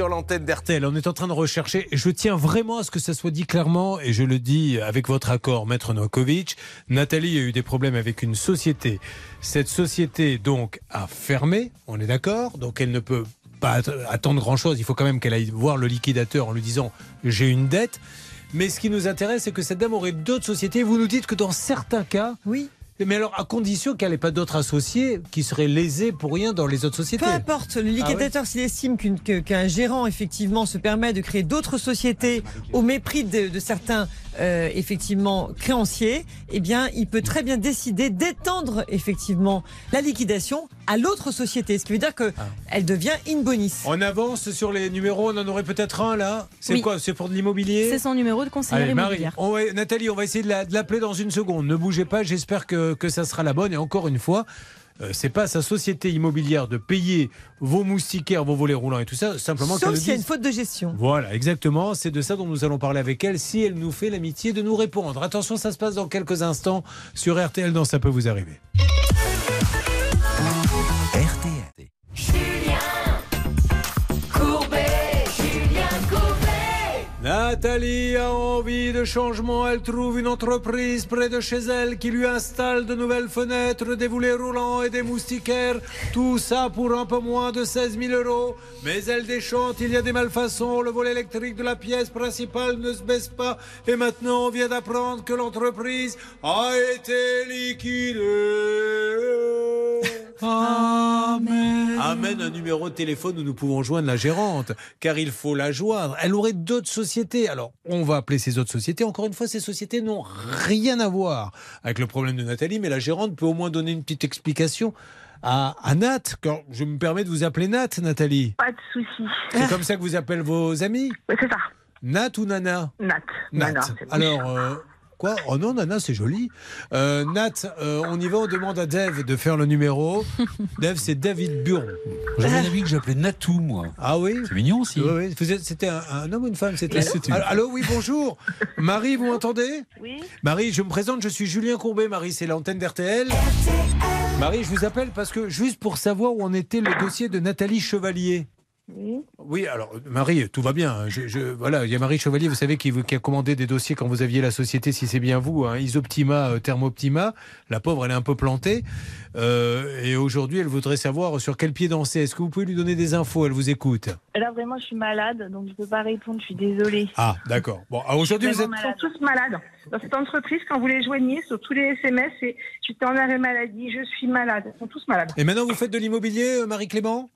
Sur l'antenne d'RTL.
RTL, on est en train de rechercher, je tiens vraiment à ce que ça soit dit clairement, et je le dis avec votre accord, Maître Novakovic, Nathalie a eu des problèmes avec une société. Cette société, donc, a fermé, on est d'accord, donc elle ne peut pas att- attendre grand-chose, il faut quand même qu'elle aille voir le liquidateur en lui disant « j'ai une dette ». Mais ce qui nous intéresse, c'est que cette dame aurait d'autres sociétés. Vous nous dites que dans certains cas...
Oui.
Mais alors, à condition qu'elle n'ait pas d'autres associés qui seraient lésés pour rien dans les autres sociétés.
Peu importe, le liquidateur, s'il estime qu'un gérant, effectivement, se permet de créer d'autres sociétés au mépris de, de certains, euh, effectivement, créanciers, eh bien, il peut très bien décider d'étendre, effectivement, la liquidation à l'autre société. Ce qui veut dire
Ah.
qu'elle devient in bonis.
On avance sur les numéros, on en aurait peut-être un là. C'est
Oui.
quoi C'est pour de l'immobilier?
C'est son numéro de conseillère
Allez, Marie,
immobilière.
on va- Nathalie, on va essayer de la- de l'appeler dans une seconde. Ne bougez pas, j'espère que, que ça sera la bonne. Et encore une fois, euh, c'est pas sa société immobilière de payer vos moustiquaires, vos volets roulants et tout ça, simplement
Sauf s'il y a une faute de gestion.
Voilà, exactement. C'est de ça dont nous allons parler avec elle si elle nous fait l'amitié de nous répondre. Attention, ça se passe dans quelques instants sur RTL dans Ça peut vous arriver.
RTL.
Nathalie a envie de changement. Elle trouve une entreprise près de chez elle qui lui installe de nouvelles fenêtres, des volets roulants et des moustiquaires. Tout ça pour un peu moins de 16 000 euros. Mais elle déchante, il y a des malfaçons. Le volet électrique de la pièce principale ne se baisse pas. Et maintenant, on vient d'apprendre que l'entreprise a été liquidée. Amen. Amen, un numéro de téléphone où nous pouvons joindre la gérante, car il faut la joindre. Elle aurait d'autres sociétés. Alors, on va appeler ces autres sociétés. Encore une fois, ces sociétés n'ont rien à voir avec le problème de Nathalie, mais la gérante peut au moins donner une petite explication à, à Nat. Quand je me permets de vous appeler Nat, Nathalie.
Pas de souci.
C'est comme ça que vous appelez vos amis?
Oui, c'est ça.
Nat ou Nana?
Nat.
Nat.
Nana.
Alors, euh, quoi Oh non, Nana, c'est joli. Euh, Nat, euh, on y va, on demande à Dave de faire le numéro. Dave, c'est David Buron.
J'avais un ami que j'appelais Natou, moi.
Ah oui
C'est mignon aussi.
Oui, C'était un, un homme ou une femme C'était.
Une
Allô, oui, bonjour. Marie, vous m'entendez
Oui.
Marie, je me présente, je suis Julien Courbet. Marie, c'est l'antenne d'RTL. Marie, je vous appelle parce que juste pour savoir où en était le dossier de Nathalie Chevalier.
Oui.
Oui, alors Marie, tout va bien. Je, je- voilà, il y a Marie Chevalier, vous savez, qui, a commandé des dossiers quand vous aviez la société, si c'est bien vous, hein, Isoptima, euh, Thermoptima. La pauvre, elle est un peu plantée. Euh, et aujourd'hui, elle voudrait savoir sur quel pied danser. Est-ce que vous pouvez lui donner des infos? Elle vous écoute.
Là, vraiment, je suis malade, donc je ne peux pas répondre. Je suis désolée.
Ah, d'accord. Bon, alors aujourd'hui, vous êtes.
Ils sont tous malades. Dans cette entreprise, quand vous les joignez, sur tous les SMS, c'est j'étais en arrêt maladie, je suis malade. Ils sont tous malades.
Et maintenant, vous faites de l'immobilier, euh, Marie-Clément?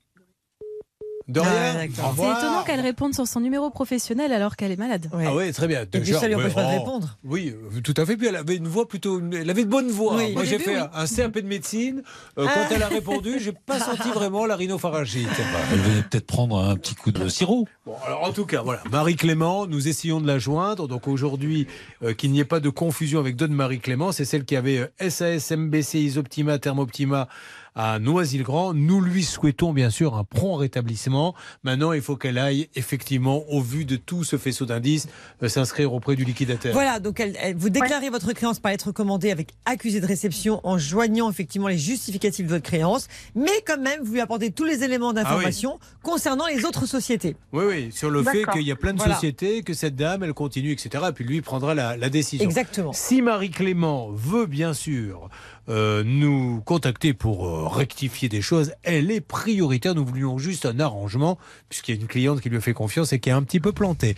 De rien. Au
C'est étonnant qu'elle réponde sur son numéro professionnel alors qu'elle est malade.
Ah oui, très bien.
Et puis ça lui empêche pas de
oh,
répondre.
Oui, euh, tout à fait. Puis elle avait une voix plutôt, elle avait de bonnes voix.
Oui.
Moi, j'ai fait
oui.
un, CAP de médecine. Euh,
Ah.
Quand elle a répondu, j'ai pas senti vraiment la rhinopharyngite.
Elle venait peut-être prendre un petit coup de sirop.
Bon, alors en tout cas, voilà, Marie Clément, nous essayons de la joindre. Donc aujourd'hui, euh, qu'il n'y ait pas de confusion avec d'autres Marie Clément, c'est celle qui avait euh, SAS, MBC, Isoptima, Thermoptima à Noisy-le-Grand. Nous lui souhaitons bien sûr un prompt rétablissement. Maintenant, il faut qu'elle aille effectivement, au vu de tout ce faisceau d'indices, euh, s'inscrire auprès du liquidateur.
Voilà, donc elle- elle- vous déclarez votre créance par lettre commandée avec accusé de réception en joignant effectivement les justificatifs de votre créance, mais quand même vous lui apportez tous les éléments d'information concernant les autres sociétés.
Oui, oui, sur le fait qu'il y a plein de
Voilà.
sociétés, que cette dame, elle continue, etc. Et puis lui prendra la, la décision.
Exactement.
Si Marie-Clément veut bien sûr euh, nous contacter pour euh, rectifier des choses, elle est prioritaire. Nous voulions juste un arrangement, puisqu'il y a une cliente qui lui a fait confiance et qui est un petit peu plantée.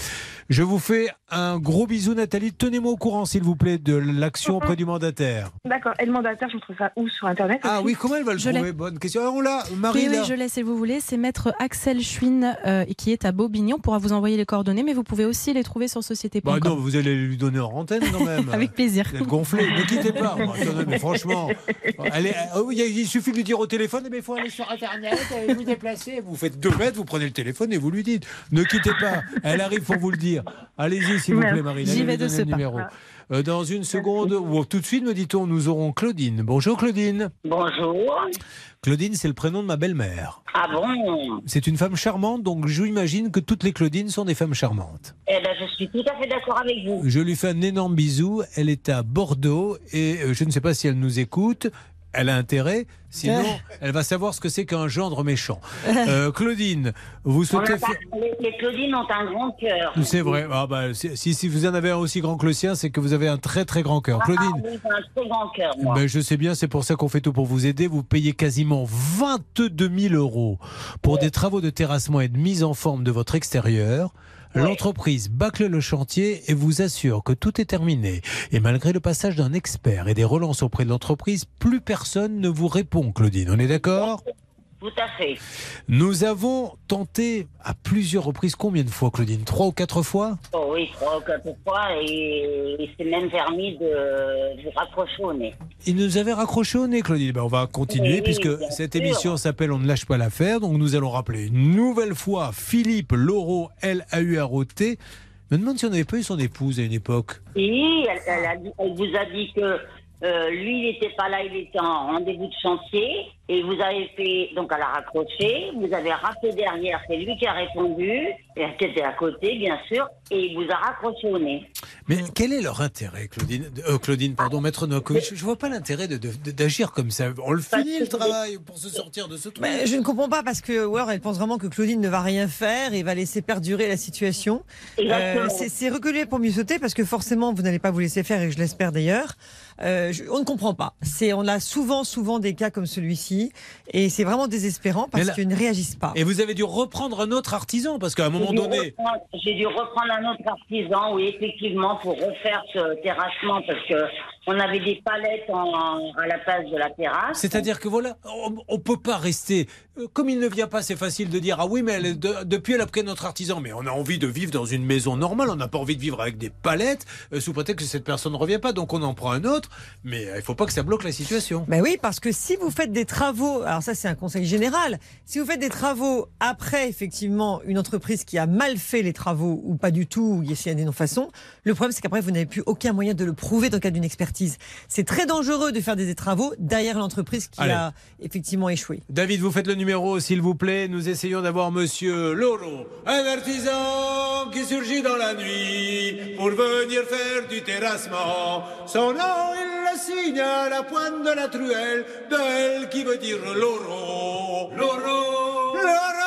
Je vous fais un gros bisou, Nathalie. Tenez-moi au courant, s'il vous plaît, de l'action auprès du mandataire.
D'accord. Et le mandataire, je trouve ça où sur Internet
Ah oui, comment elle va le
Je
trouver? Bonne question. Ah, on l'a, Marie,
oui, oui, je l'ai si vous voulez. C'est maître Axel Schwinn euh, qui est à Bobigny. On pourra vous envoyer les coordonnées, mais vous pouvez aussi les trouver sur société.com.
Bah non, vous allez lui donner en antenne quand même.
Avec plaisir.
Vous êtes gonflé, ne quittez pas. Mais franchement, oui, il suffit de lui dire au téléphone, mais il faut aller sur Internet, euh, vous déplacer. Vous faites deux mètres, vous prenez le téléphone et vous lui dites, ne quittez pas. Elle arrive pour vous le dire. Allez-y, s'il vous plaît, Marie.
J'y vais de ce
le
pas.
Euh, dans une seconde, ou tout de suite, me dit-on, nous aurons Claudine. Bonjour Claudine.
Bonjour.
Claudine, c'est le prénom de ma belle-mère.
Ah bon?
C'est une femme charmante, donc j'imagine que toutes les Claudines sont des femmes charmantes.
Eh ben, je suis tout à fait d'accord avec vous.
Je lui fais un énorme bisou. Elle est à Bordeaux et euh, je ne sais pas si elle nous écoute. Elle a intérêt, sinon elle va savoir ce que c'est qu'un gendre méchant. Euh, Claudine, vous souhaitez
pas- les, les Claudines ont un grand cœur.
C'est vrai. Ah bah, si, si- si vous en avez un aussi grand que le sien, c'est que vous avez un très très grand cœur.
Ah,
Claudine,
oui, j'ai un très grand cœur, moi.
ben, je sais bien, c'est pour ça qu'on fait tout pour vous aider. Vous payez quasiment 22 000 euros pour des travaux de terrassement et de mise en forme de votre extérieur. L'entreprise bâcle le chantier et vous assure que tout est terminé. Et malgré le passage d'un expert et des relances auprès de l'entreprise, plus personne ne vous répond, Claudine. On est d'accord?
Tout à fait.
Nous avons tenté à plusieurs reprises, combien de fois, Claudine? Trois ou quatre fois?
Oh oui, trois ou quatre fois, et il s'est même permis de, de raccrocher au nez.
Il nous avait raccroché au nez, Claudine. Ben, on va continuer
Oui,
puisque cette
sûr.
émission s'appelle On ne lâche pas l'affaire. Donc nous allons rappeler une nouvelle fois Philippe Laureau, L-A-U-R-O-T. Je me demande si on n'avait pas eu son épouse à une époque.
Et elle, elle elle vous a dit que euh, lui, il n'était pas là, il était en rendez-vous de chantier. Et vous avez fait, donc elle a raccroché, vous avez rappelé derrière, c'est lui qui a répondu, et qui était à côté, bien sûr, et il vous a raccroché au nez.
Mais quel est leur intérêt, Claudine euh, Claudine, pardon, Maître Novakovic Je ne vois pas l'intérêt d'agir comme ça. On le finit le travail pour se sortir de ce truc.
Mais je ne comprends pas parce que ou alors elle pense vraiment que Claudine ne va rien faire et va laisser perdurer la situation. C'est c'est reculer pour mieux sauter parce que forcément vous n'allez pas vous laisser faire et je l'espère d'ailleurs. Euh, je- on ne comprend pas. C'est on a souvent souvent des cas comme celui-ci et c'est vraiment désespérant parce qu'ils ne réagissent pas.
Et vous avez dû reprendre un autre artisan parce qu'à un moment donné.
J'ai dû reprendre un autre artisan, oui, effectivement, pour refaire ce terrassement, parce que on avait des palettes en- à la place de la terrasse.
C'est-à-dire que voilà, on ne peut pas rester. euh, Comme il ne vient pas, c'est facile de dire Ah oui, mais elle, est de- depuis elle a pris notre artisan. Mais on a envie de vivre dans une maison normale. On n'a pas envie de vivre avec des palettes euh, sous prétexte que cette personne ne revient pas. Donc on en prend un autre. Mais euh, il ne faut pas que ça bloque la situation.
Ben oui, parce que si vous faites des travaux, alors ça c'est un conseil général, si vous faites des travaux après effectivement une entreprise qui a mal fait les travaux ou pas du tout, ou il y a des non-façons, le problème c'est qu'après vous n'avez plus aucun moyen de le prouver dans le cadre d'une expertise. C'est très dangereux de faire des travaux derrière l'entreprise qui
Allez.
a effectivement échoué.
David, vous faites le numéro, s'il vous plaît. Nous essayons d'avoir monsieur Loro, un artisan qui surgit dans la nuit pour venir faire du terrassement. Son nom, il le signe à la pointe de la truelle de elle qui veut dire Loro. Loro, Loro,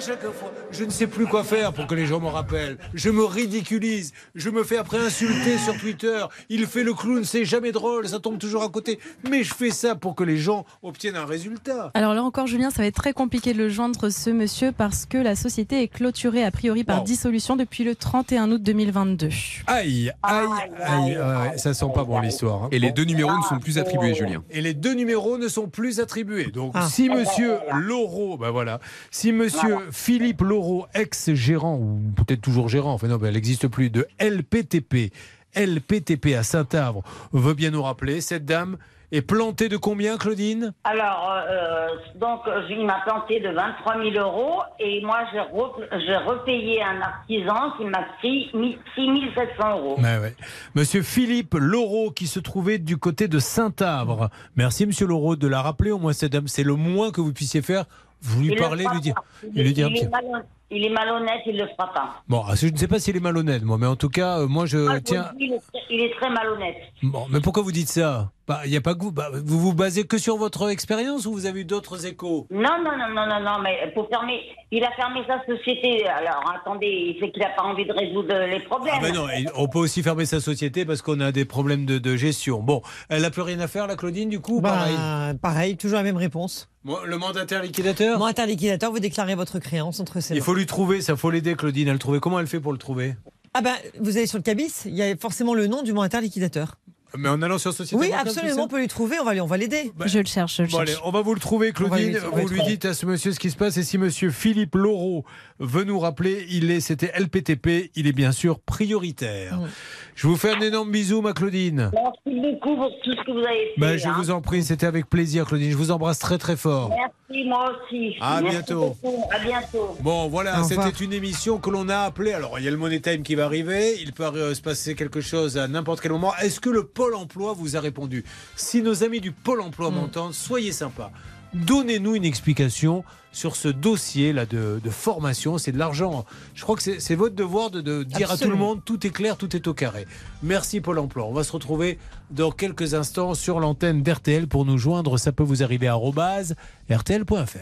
chaque fois. Je ne sais plus quoi faire pour que les gens me rappellent. Je me ridiculise. Je me fais après insulter sur Twitter. Il fait le clown, c'est jamais drôle, ça tombe toujours à côté. Mais je fais ça pour que les gens obtiennent un résultat.
Alors là encore, Julien, ça va être très compliqué de le joindre, ce monsieur, parce que la société est clôturée a priori par
Wow.
dissolution depuis le 31 août 2022.
Aïe, aïe, aïe, ouais, ça sent pas bon l'histoire. hein.
Et les deux numéros ne sont plus attribués, Julien.
Et les deux numéros ne sont plus attribués. Donc,
Ah.
si monsieur Laureau, ben voilà, si monsieur Philippe Laureau, ex-gérant, ou peut-être toujours gérant, enfin non, ben, elle n'existe plus, de LPTP, LPTP à Saint-Avre, veut bien nous rappeler, cette dame est plantée de combien, Claudine?
Alors, euh, donc, il m'a planté de 23 000 euros et moi, j'ai re- j'ai repayé un artisan qui m'a pris 6 700 euros.
Ouais. Monsieur Philippe Laureau qui se trouvait du côté de Saint-Avre. Merci Monsieur Laureau de la rappeler au moins cette dame. C'est le moins que vous puissiez faire. Vous lui parlez, lui dire, lui dire un
il,
petit-
est malhonnête, il est malhonnête, il le fera pas.
Bon, ah, je ne sais pas s'il est malhonnête, moi, mais en tout cas, euh, moi, je
Moi, vous
tiens.
dis, il, est très, il est très malhonnête.
Bon, mais pourquoi vous dites ça? Bah, il y a pas que vous. bah, vous vous basez que sur votre expérience ou vous avez eu d'autres échos?
Non, non, non, non, non, non, mais pour fermer, il a fermé sa société. Alors, attendez, c'est qu'il n'a pas envie de résoudre les problèmes.
Ah ben non, on peut aussi fermer sa société parce qu'on a des problèmes de, de gestion. Bon, elle n'a plus rien à faire, la Claudine, du coup, ou
Bah,
pareil?
pareil, toujours la même réponse.
Le mandataire liquidateur
Mandataire liquidateur, vous déclarez votre créance entre ses
Il. Faut lui trouver, ça faut l'aider, Claudine. Elle le trouver. Comment elle fait pour le trouver?
Ah ben, vous allez sur le cabis, il y a forcément le nom du mandataire liquidateur.
Mais en allant sur Société
Oui, absolument, on peut lui trouver, on va, on va l'aider.
je le cherche, je le
Bon,
cherche.
allez, on va vous le trouver,
lui-
Claudine. Vous
lui
dites à ce monsieur ce qui se passe. Et si monsieur Philippe Laureau veut nous rappeler, il est, c'était LPTP, il est bien sûr prioritaire.
Mm.
Je vous fais un énorme bisou, ma Claudine.
Merci beaucoup pour tout ce que vous avez fait.
Ben, je
hein.
vous en prie, c'était avec plaisir, Claudine. Je vous embrasse très très fort.
Merci, moi aussi.
À
Merci
bientôt.
beaucoup. À bientôt.
Bon, voilà, c'était une émission que l'on a appelée. Alors, il y a le Money Time qui va arriver. Il peut euh, se passer quelque chose à n'importe quel moment. Est-ce que le Pôle emploi vous a répondu? Si nos amis du Pôle emploi
Mm.
m'entendent, soyez sympas. Donnez-nous une explication sur ce dossier là de, de formation. C'est de l'argent. Je crois que c'est votre devoir de, de dire à tout le monde tout est clair, tout est au carré. Merci Pôle emploi. On va se retrouver dans quelques instants sur l'antenne d'RTL pour nous joindre. Ça peut vous arriver à rtl.fr.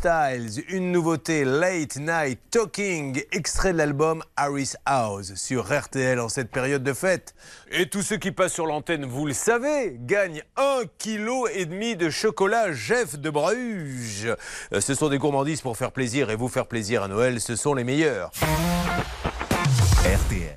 Styles, une nouveauté Late Night Talking, extrait de l'album Harry's House sur RTL en cette période de fête. Et tous ceux qui passent sur l'antenne, vous le savez, gagnent un kilo et demi de chocolat Jeff de Bruges. Euh, Ce sont des gourmandises pour faire plaisir et vous faire plaisir à Noël, ce sont les meilleurs. RTL.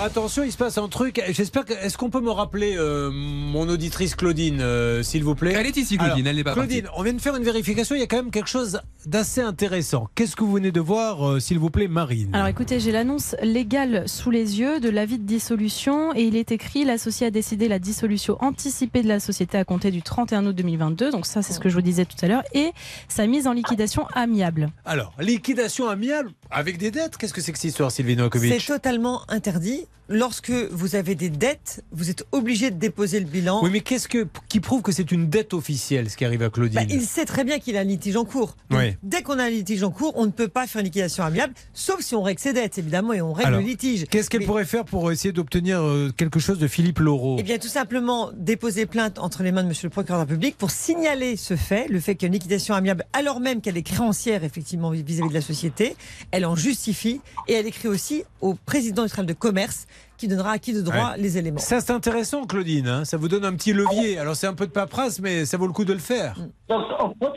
Alors attention, il se passe un truc. J'espère que. Est-ce qu'on peut me rappeler euh, mon auditrice Claudine, euh, s'il vous plaît?
Elle est ici, Claudine, elle n'est pas
Claudine, on vient de faire une vérification. Il y a quand même quelque chose d'assez intéressant. Qu'est-ce que vous venez de voir, euh, s'il vous plaît, Marine?
Alors écoutez, j'ai l'annonce légale sous les yeux de l'avis de dissolution et il est écrit l'associé a décidé la dissolution anticipée de la société à compter du 31 août 2022. Donc ça, c'est ce que je vous disais tout à l'heure et sa mise en liquidation amiable.
Alors, liquidation amiable avec des dettes. Qu'est-ce que c'est que cette histoire, Sylvie Novakovic?
C'est totalement interdit. Lorsque vous avez des dettes, vous êtes obligé de déposer le bilan.
Oui, mais qu'est-ce que qui prouve que c'est une dette officielle, ce qui arrive à Claudine
Bah, il sait très bien qu'il a un litige en cours. Donc,
Oui.
Dès qu'on a un litige en cours, on ne peut pas faire une liquidation amiable, sauf si on règle ses dettes, évidemment, et on règle
Alors,
le litige.
Qu'est-ce qu'elle
Mais-
pourrait faire pour essayer d'obtenir euh, quelque chose de Philippe Laureau?
Eh bien, tout simplement déposer plainte entre les mains de Monsieur le procureur de la République pour signaler ce fait, le fait qu'il y a une liquidation amiable, alors même qu'elle est créancière, effectivement, vis-à-vis de la société. Elle en justifie et elle écrit aussi au président du tribunal de commerce qui donnera à qui de droit
Ouais.
les éléments.
Ça, c'est intéressant, Claudine. hein. Ça vous donne un petit levier. Alors, c'est un peu de paperasse, mais ça vaut le coup de le faire.
Donc, pro-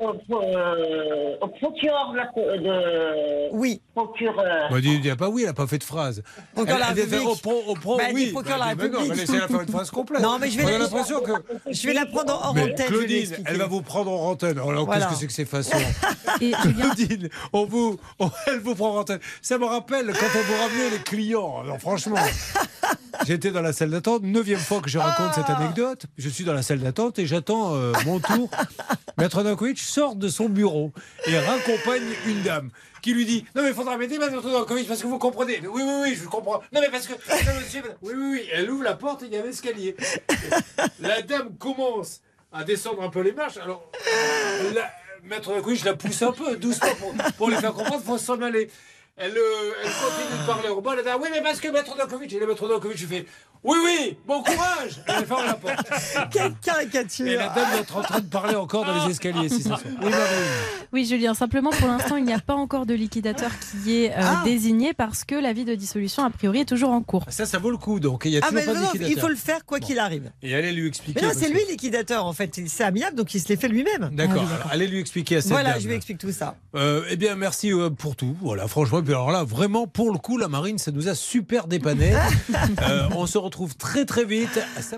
au, pro- euh, procureur de la.
Oui.
Procureur.
Bah, dis, dis pas oui, elle n'a pas fait de phrase.
De la
Elle- elle
République.
Au pro, au pro,
Bah, elle
oui.
procureur la
Bah, dis, mais non,
République.
mais laissez-la faire une phrase complète.
Non, mais je vais
On a
la-
l'impression que.
Je vais la prendre en antenne.
Claudine, elle va vous prendre en antenne. Alors,
Voilà.
qu'est-ce que c'est que ces façons Claudine, on vous, on- elle vous prend en antenne. Ça me rappelle quand elle vous ramenait les clients. Alors, franchement, j'étais dans la salle d'attente. Neuvième fois que je raconte cette anecdote. Je suis dans la salle d'attente et j'attends euh, mon tour. Maître Dankovic sort de son bureau et raccompagne une dame qui lui dit Non, mais il faudra m'aider, Maître Dankovic, parce que vous comprenez. Mais oui, oui, oui, je comprends. Non, mais parce que. oui, oui, oui. Elle ouvre la porte et il y a un escalier. La dame commence à descendre un peu les marches. Alors, la, Maître Dankovic, la pousse un peu, doucement, pour, pour lui faire comprendre faut s'en aller. Elle, euh, elle continue de parler au bas. Elle dit Oui, mais parce que Maître Dankovic, et le Maître Dankovic, je fais Oui, oui, bon courage Et Elle ferme la porte.
Quelle caricature
Et la dame doit être en train de parler encore dans les escaliers, si ça se Oui.
Oui, Julien, simplement pour l'instant, il n'y a pas encore de liquidateur qui est euh,
Ah.
désigné parce que l'avis de dissolution, a priori, est toujours en cours.
Ça, ça vaut le coup, donc. Il y a
Ah,
toujours
mais
pas de
non, il
liquidateur.
faut le faire quoi qu'il arrive.
Et allez lui expliquer.
Mais non, c'est lui le liquidateur en fait. C'est amiable, donc il se les fait lui-même.
D'accord, alors, allez lui expliquer à cette
Voilà,
dame.
je lui explique tout ça.
Euh, eh bien, merci euh, pour tout. Voilà, franchement. Puis alors là, vraiment, pour le coup, la marine, ça nous a super dépanné. Euh, on se retrouve très très vite. Ça-